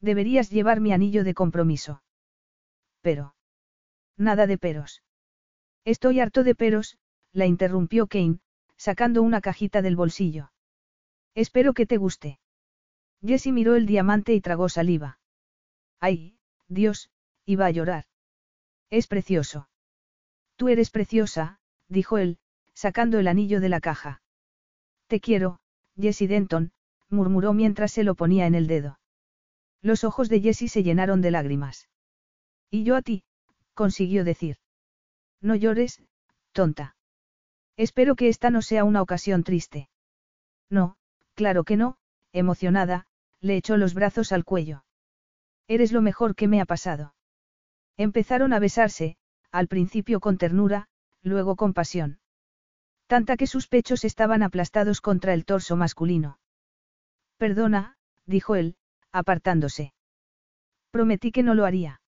Deberías llevar mi anillo de compromiso. Pero. Nada de peros. Estoy harto de peros, la interrumpió Kane, sacando una cajita del bolsillo. Espero que te guste. Jessie miró el diamante y tragó saliva. Ay, Dios, iba a llorar. Es precioso. Tú eres preciosa, dijo él, sacando el anillo de la caja. Te quiero, Jessie Denton, murmuró mientras se lo ponía en el dedo. Los ojos de Jessie se llenaron de lágrimas. Y yo a ti, consiguió decir. No llores, tonta. Espero que esta no sea una ocasión triste. No, claro que no, emocionada, le echó los brazos al cuello. Eres lo mejor que me ha pasado. Empezaron a besarse, al principio con ternura, luego con pasión. Tanta que sus pechos estaban aplastados contra el torso masculino. Perdona, dijo él, apartándose. Prometí que no lo haría.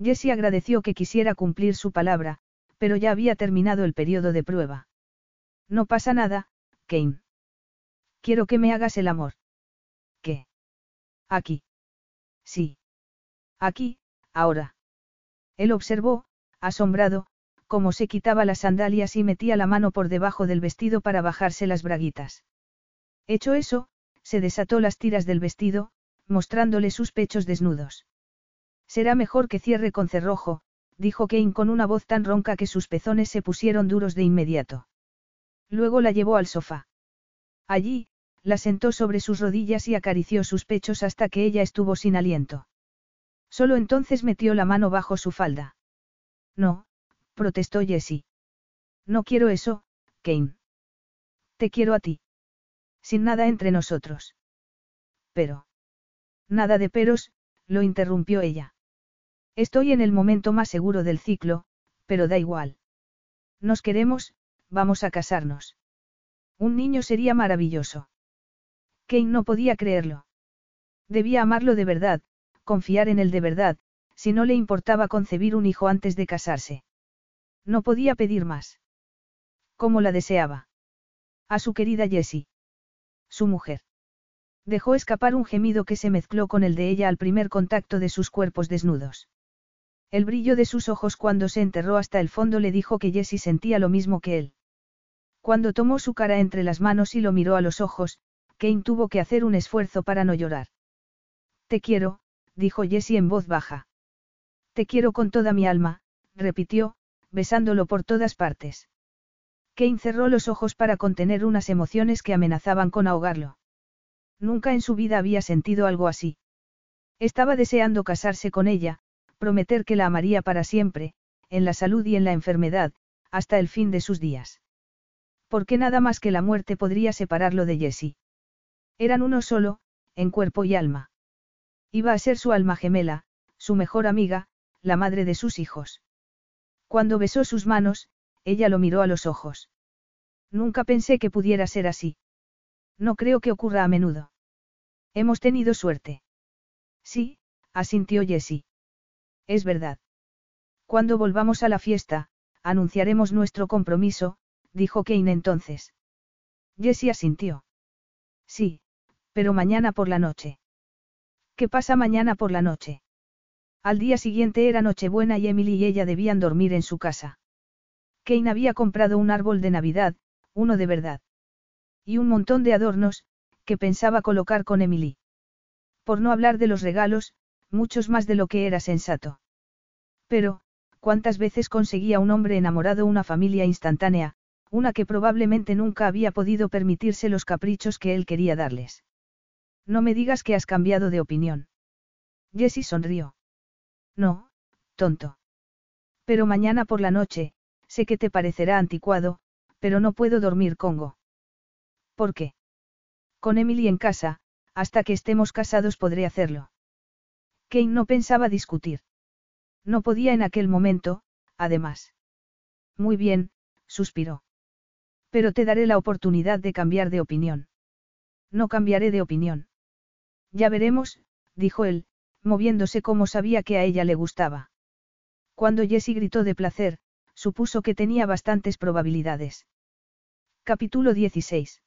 Jessie agradeció que quisiera cumplir su palabra, pero ya había terminado el periodo de prueba. No pasa nada, Kane. Quiero que me hagas el amor. ¿Qué? Aquí. Sí. Aquí, ahora. Él observó, asombrado, como se quitaba las sandalias y metía la mano por debajo del vestido para bajarse las braguitas. Hecho eso, se desató las tiras del vestido, mostrándole sus pechos desnudos. Será mejor que cierre con cerrojo, dijo Kane con una voz tan ronca que sus pezones se pusieron duros de inmediato. Luego la llevó al sofá. Allí, la sentó sobre sus rodillas y acarició sus pechos hasta que ella estuvo sin aliento. Solo entonces metió la mano bajo su falda. No, protestó Jessie. No quiero eso, Kane. Te quiero a ti. Sin nada entre nosotros. Pero. Nada de peros, lo interrumpió ella. Estoy en el momento más seguro del ciclo, pero da igual. Nos queremos, vamos a casarnos. Un niño sería maravilloso. Kane no podía creerlo. Debía amarlo de verdad, confiar en él de verdad, si no le importaba concebir un hijo antes de casarse. No podía pedir más. ¿Cómo la deseaba? A su querida Jessie. Su mujer. Dejó escapar un gemido que se mezcló con el de ella al primer contacto de sus cuerpos desnudos. El brillo de sus ojos cuando se enterró hasta el fondo le dijo que Jessie sentía lo mismo que él. Cuando tomó su cara entre las manos y lo miró a los ojos, Kane tuvo que hacer un esfuerzo para no llorar. Te quiero, dijo Jessie en voz baja. Te quiero con toda mi alma, repitió, besándolo por todas partes. Kane cerró los ojos para contener unas emociones que amenazaban con ahogarlo. Nunca en su vida había sentido algo así. Estaba deseando casarse con ella, prometer que la amaría para siempre, en la salud y en la enfermedad, hasta el fin de sus días. Porque nada más que la muerte podría separarlo de Jessie. Eran uno solo, en cuerpo y alma. Iba a ser su alma gemela, su mejor amiga, la madre de sus hijos. Cuando besó sus manos, ella lo miró a los ojos. Nunca pensé que pudiera ser así. No creo que ocurra a menudo. Hemos tenido suerte. Sí, asintió Jessie. Es verdad. Cuando volvamos a la fiesta, anunciaremos nuestro compromiso, dijo Kane entonces. Jessie asintió. Sí, pero mañana por la noche. ¿Qué pasa mañana por la noche? Al día siguiente era Nochebuena y Emily y ella debían dormir en su casa. Kane había comprado un árbol de Navidad, uno de verdad. Y un montón de adornos, que pensaba colocar con Emily. Por no hablar de los regalos, muchos más de lo que era sensato. Pero, ¿cuántas veces conseguía un hombre enamorado una familia instantánea, una que probablemente nunca había podido permitirse los caprichos que él quería darles? No me digas que has cambiado de opinión. Jessie sonrió. No, tonto. Pero mañana por la noche, sé que te parecerá anticuado, pero no puedo dormir Congo. ¿Por qué? Con Emily en casa, hasta que estemos casados podré hacerlo. Kane no pensaba discutir. No podía en aquel momento, además. Muy bien, suspiró. Pero te daré la oportunidad de cambiar de opinión. No cambiaré de opinión. Ya veremos, dijo él, moviéndose como sabía que a ella le gustaba. Cuando Jessie gritó de placer, supuso que tenía bastantes probabilidades. Capítulo 16.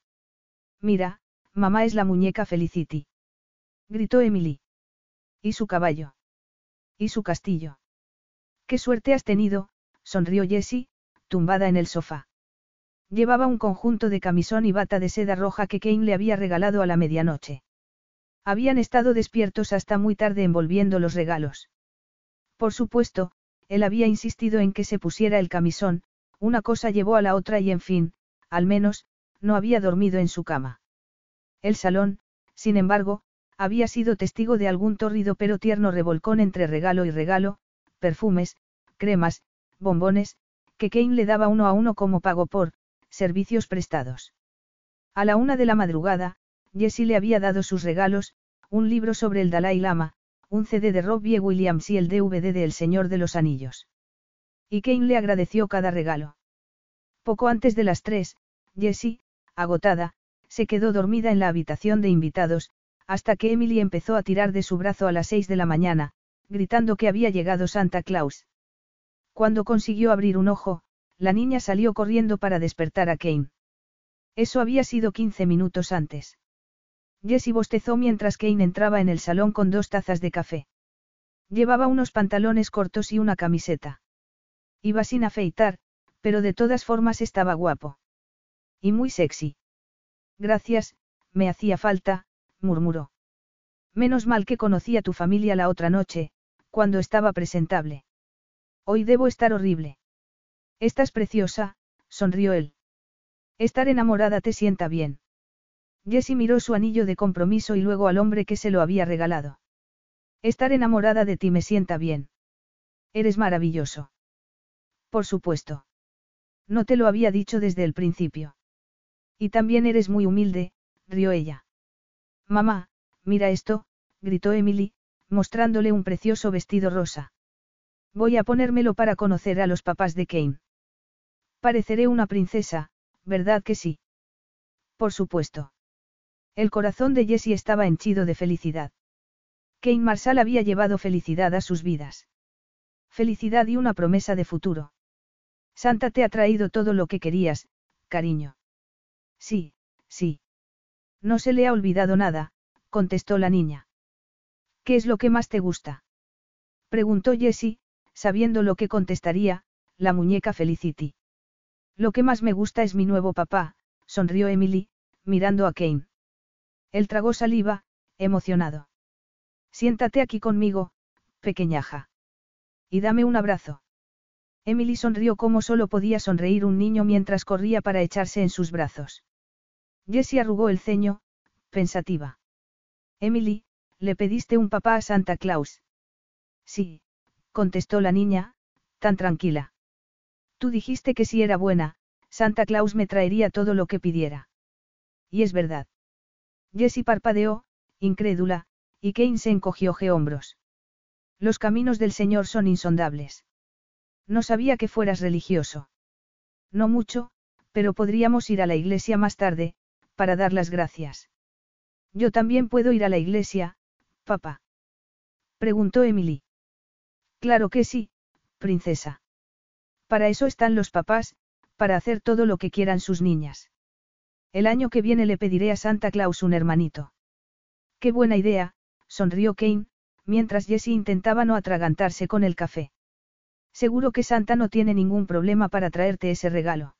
Mira, mamá es la muñeca Felicity. Gritó Emily. ¿Y su caballo? ¿Y su castillo? ¿Qué suerte has tenido? sonrió Jessie, tumbada en el sofá. Llevaba un conjunto de camisón y bata de seda roja que Kane le había regalado a la medianoche. Habían estado despiertos hasta muy tarde envolviendo los regalos. Por supuesto, él había insistido en que se pusiera el camisón, una cosa llevó a la otra y en fin, al menos, no había dormido en su cama. El salón, sin embargo, había sido testigo de algún tórrido pero tierno revolcón entre regalo y regalo, perfumes, cremas, bombones, que Kane le daba uno a uno como pago por, servicios prestados. A la una de la madrugada, Jessie le había dado sus regalos, un libro sobre el Dalai Lama, un CD de Robbie Williams y el DVD de El Señor de los Anillos. Y Kane le agradeció cada regalo. Poco antes de las tres, Jessie, agotada, se quedó dormida en la habitación de invitados, hasta que Emily empezó a tirar de su brazo a las seis de la mañana, gritando que había llegado Santa Claus. Cuando consiguió abrir un ojo, la niña salió corriendo para despertar a Kane. Eso había sido quince minutos antes. Jessie bostezó mientras Kane entraba en el salón con dos tazas de café. Llevaba unos pantalones cortos y una camiseta. Iba sin afeitar, pero de todas formas estaba guapo. Y muy sexy. Gracias, me hacía falta, murmuró. Menos mal que conocí a tu familia la otra noche, cuando estaba presentable. Hoy debo estar horrible. Estás preciosa, sonrió él. Estar enamorada te sienta bien. Jessie miró su anillo de compromiso y luego al hombre que se lo había regalado. Estar enamorada de ti me sienta bien. Eres maravilloso. Por supuesto. No te lo había dicho desde el principio. Y también eres muy humilde, rió ella. Mamá, mira esto, gritó Emily, mostrándole un precioso vestido rosa. Voy a ponérmelo para conocer a los papás de Kane. Pareceré una princesa, ¿verdad que sí? Por supuesto. El corazón de Jessie estaba henchido de felicidad. Kane Marshall había llevado felicidad a sus vidas. Felicidad y una promesa de futuro. Santa te ha traído todo lo que querías, cariño. Sí, sí. No se le ha olvidado nada, contestó la niña. ¿Qué es lo que más te gusta? Preguntó Jessie, sabiendo lo que contestaría, la muñeca Felicity. Lo que más me gusta es mi nuevo papá, sonrió Emily, mirando a Kane. Él tragó saliva, emocionado. Siéntate aquí conmigo, pequeñaja. Y dame un abrazo. Emily sonrió como solo podía sonreír un niño mientras corría para echarse en sus brazos. Jessie arrugó el ceño, pensativa. Emily, ¿le pediste un papá a Santa Claus? Sí, contestó la niña, tan tranquila. Tú dijiste que si era buena, Santa Claus me traería todo lo que pidiera. Y es verdad. Jessie parpadeó, incrédula, y Kane se encogió hombros. Los caminos del Señor son insondables. No sabía que fueras religioso. No mucho, pero podríamos ir a la iglesia más tarde, para dar las gracias. Yo también puedo ir a la iglesia, papá. Preguntó Emily. Claro que sí, princesa. Para eso están los papás, para hacer todo lo que quieran sus niñas. El año que viene le pediré a Santa Claus un hermanito. Qué buena idea, sonrió Kane, mientras Jessie intentaba no atragantarse con el café. Seguro que Santa no tiene ningún problema para traerte ese regalo.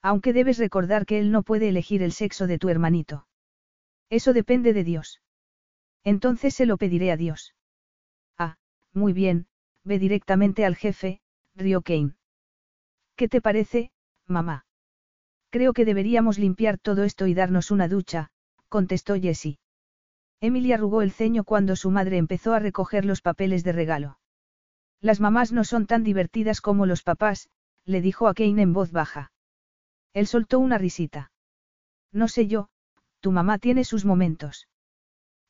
Aunque debes recordar que él no puede elegir el sexo de tu hermanito. Eso depende de Dios. Entonces se lo pediré a Dios. Ah, muy bien, ve directamente al jefe, rió Kane. ¿Qué te parece, mamá? Creo que deberíamos limpiar todo esto y darnos una ducha, contestó Jessie. Emily arrugó el ceño cuando su madre empezó a recoger los papeles de regalo. Las mamás no son tan divertidas como los papás, le dijo a Kane en voz baja. Él soltó una risita. No sé yo, tu mamá tiene sus momentos.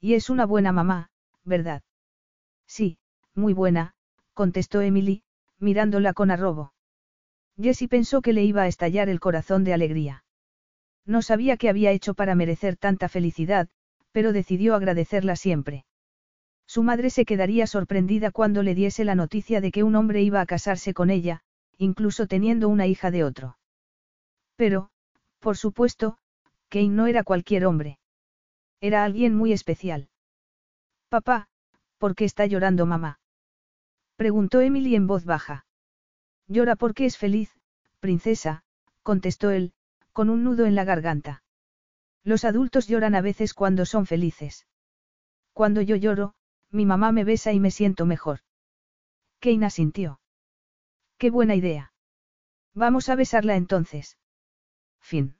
Y es una buena mamá, ¿verdad? Sí, muy buena, contestó Emily, mirándola con arrobo. Jessie pensó que le iba a estallar el corazón de alegría. No sabía qué había hecho para merecer tanta felicidad, pero decidió agradecerla siempre. Su madre se quedaría sorprendida cuando le diese la noticia de que un hombre iba a casarse con ella, incluso teniendo una hija de otro. Pero, por supuesto, Kane no era cualquier hombre. Era alguien muy especial. Papá, ¿por qué está llorando mamá? Preguntó Emily en voz baja. Llora porque es feliz, princesa, contestó él, con un nudo en la garganta. Los adultos lloran a veces cuando son felices. Cuando yo lloro, mi mamá me besa y me siento mejor. Kane asintió. Qué buena idea. Vamos a besarla entonces. Fin.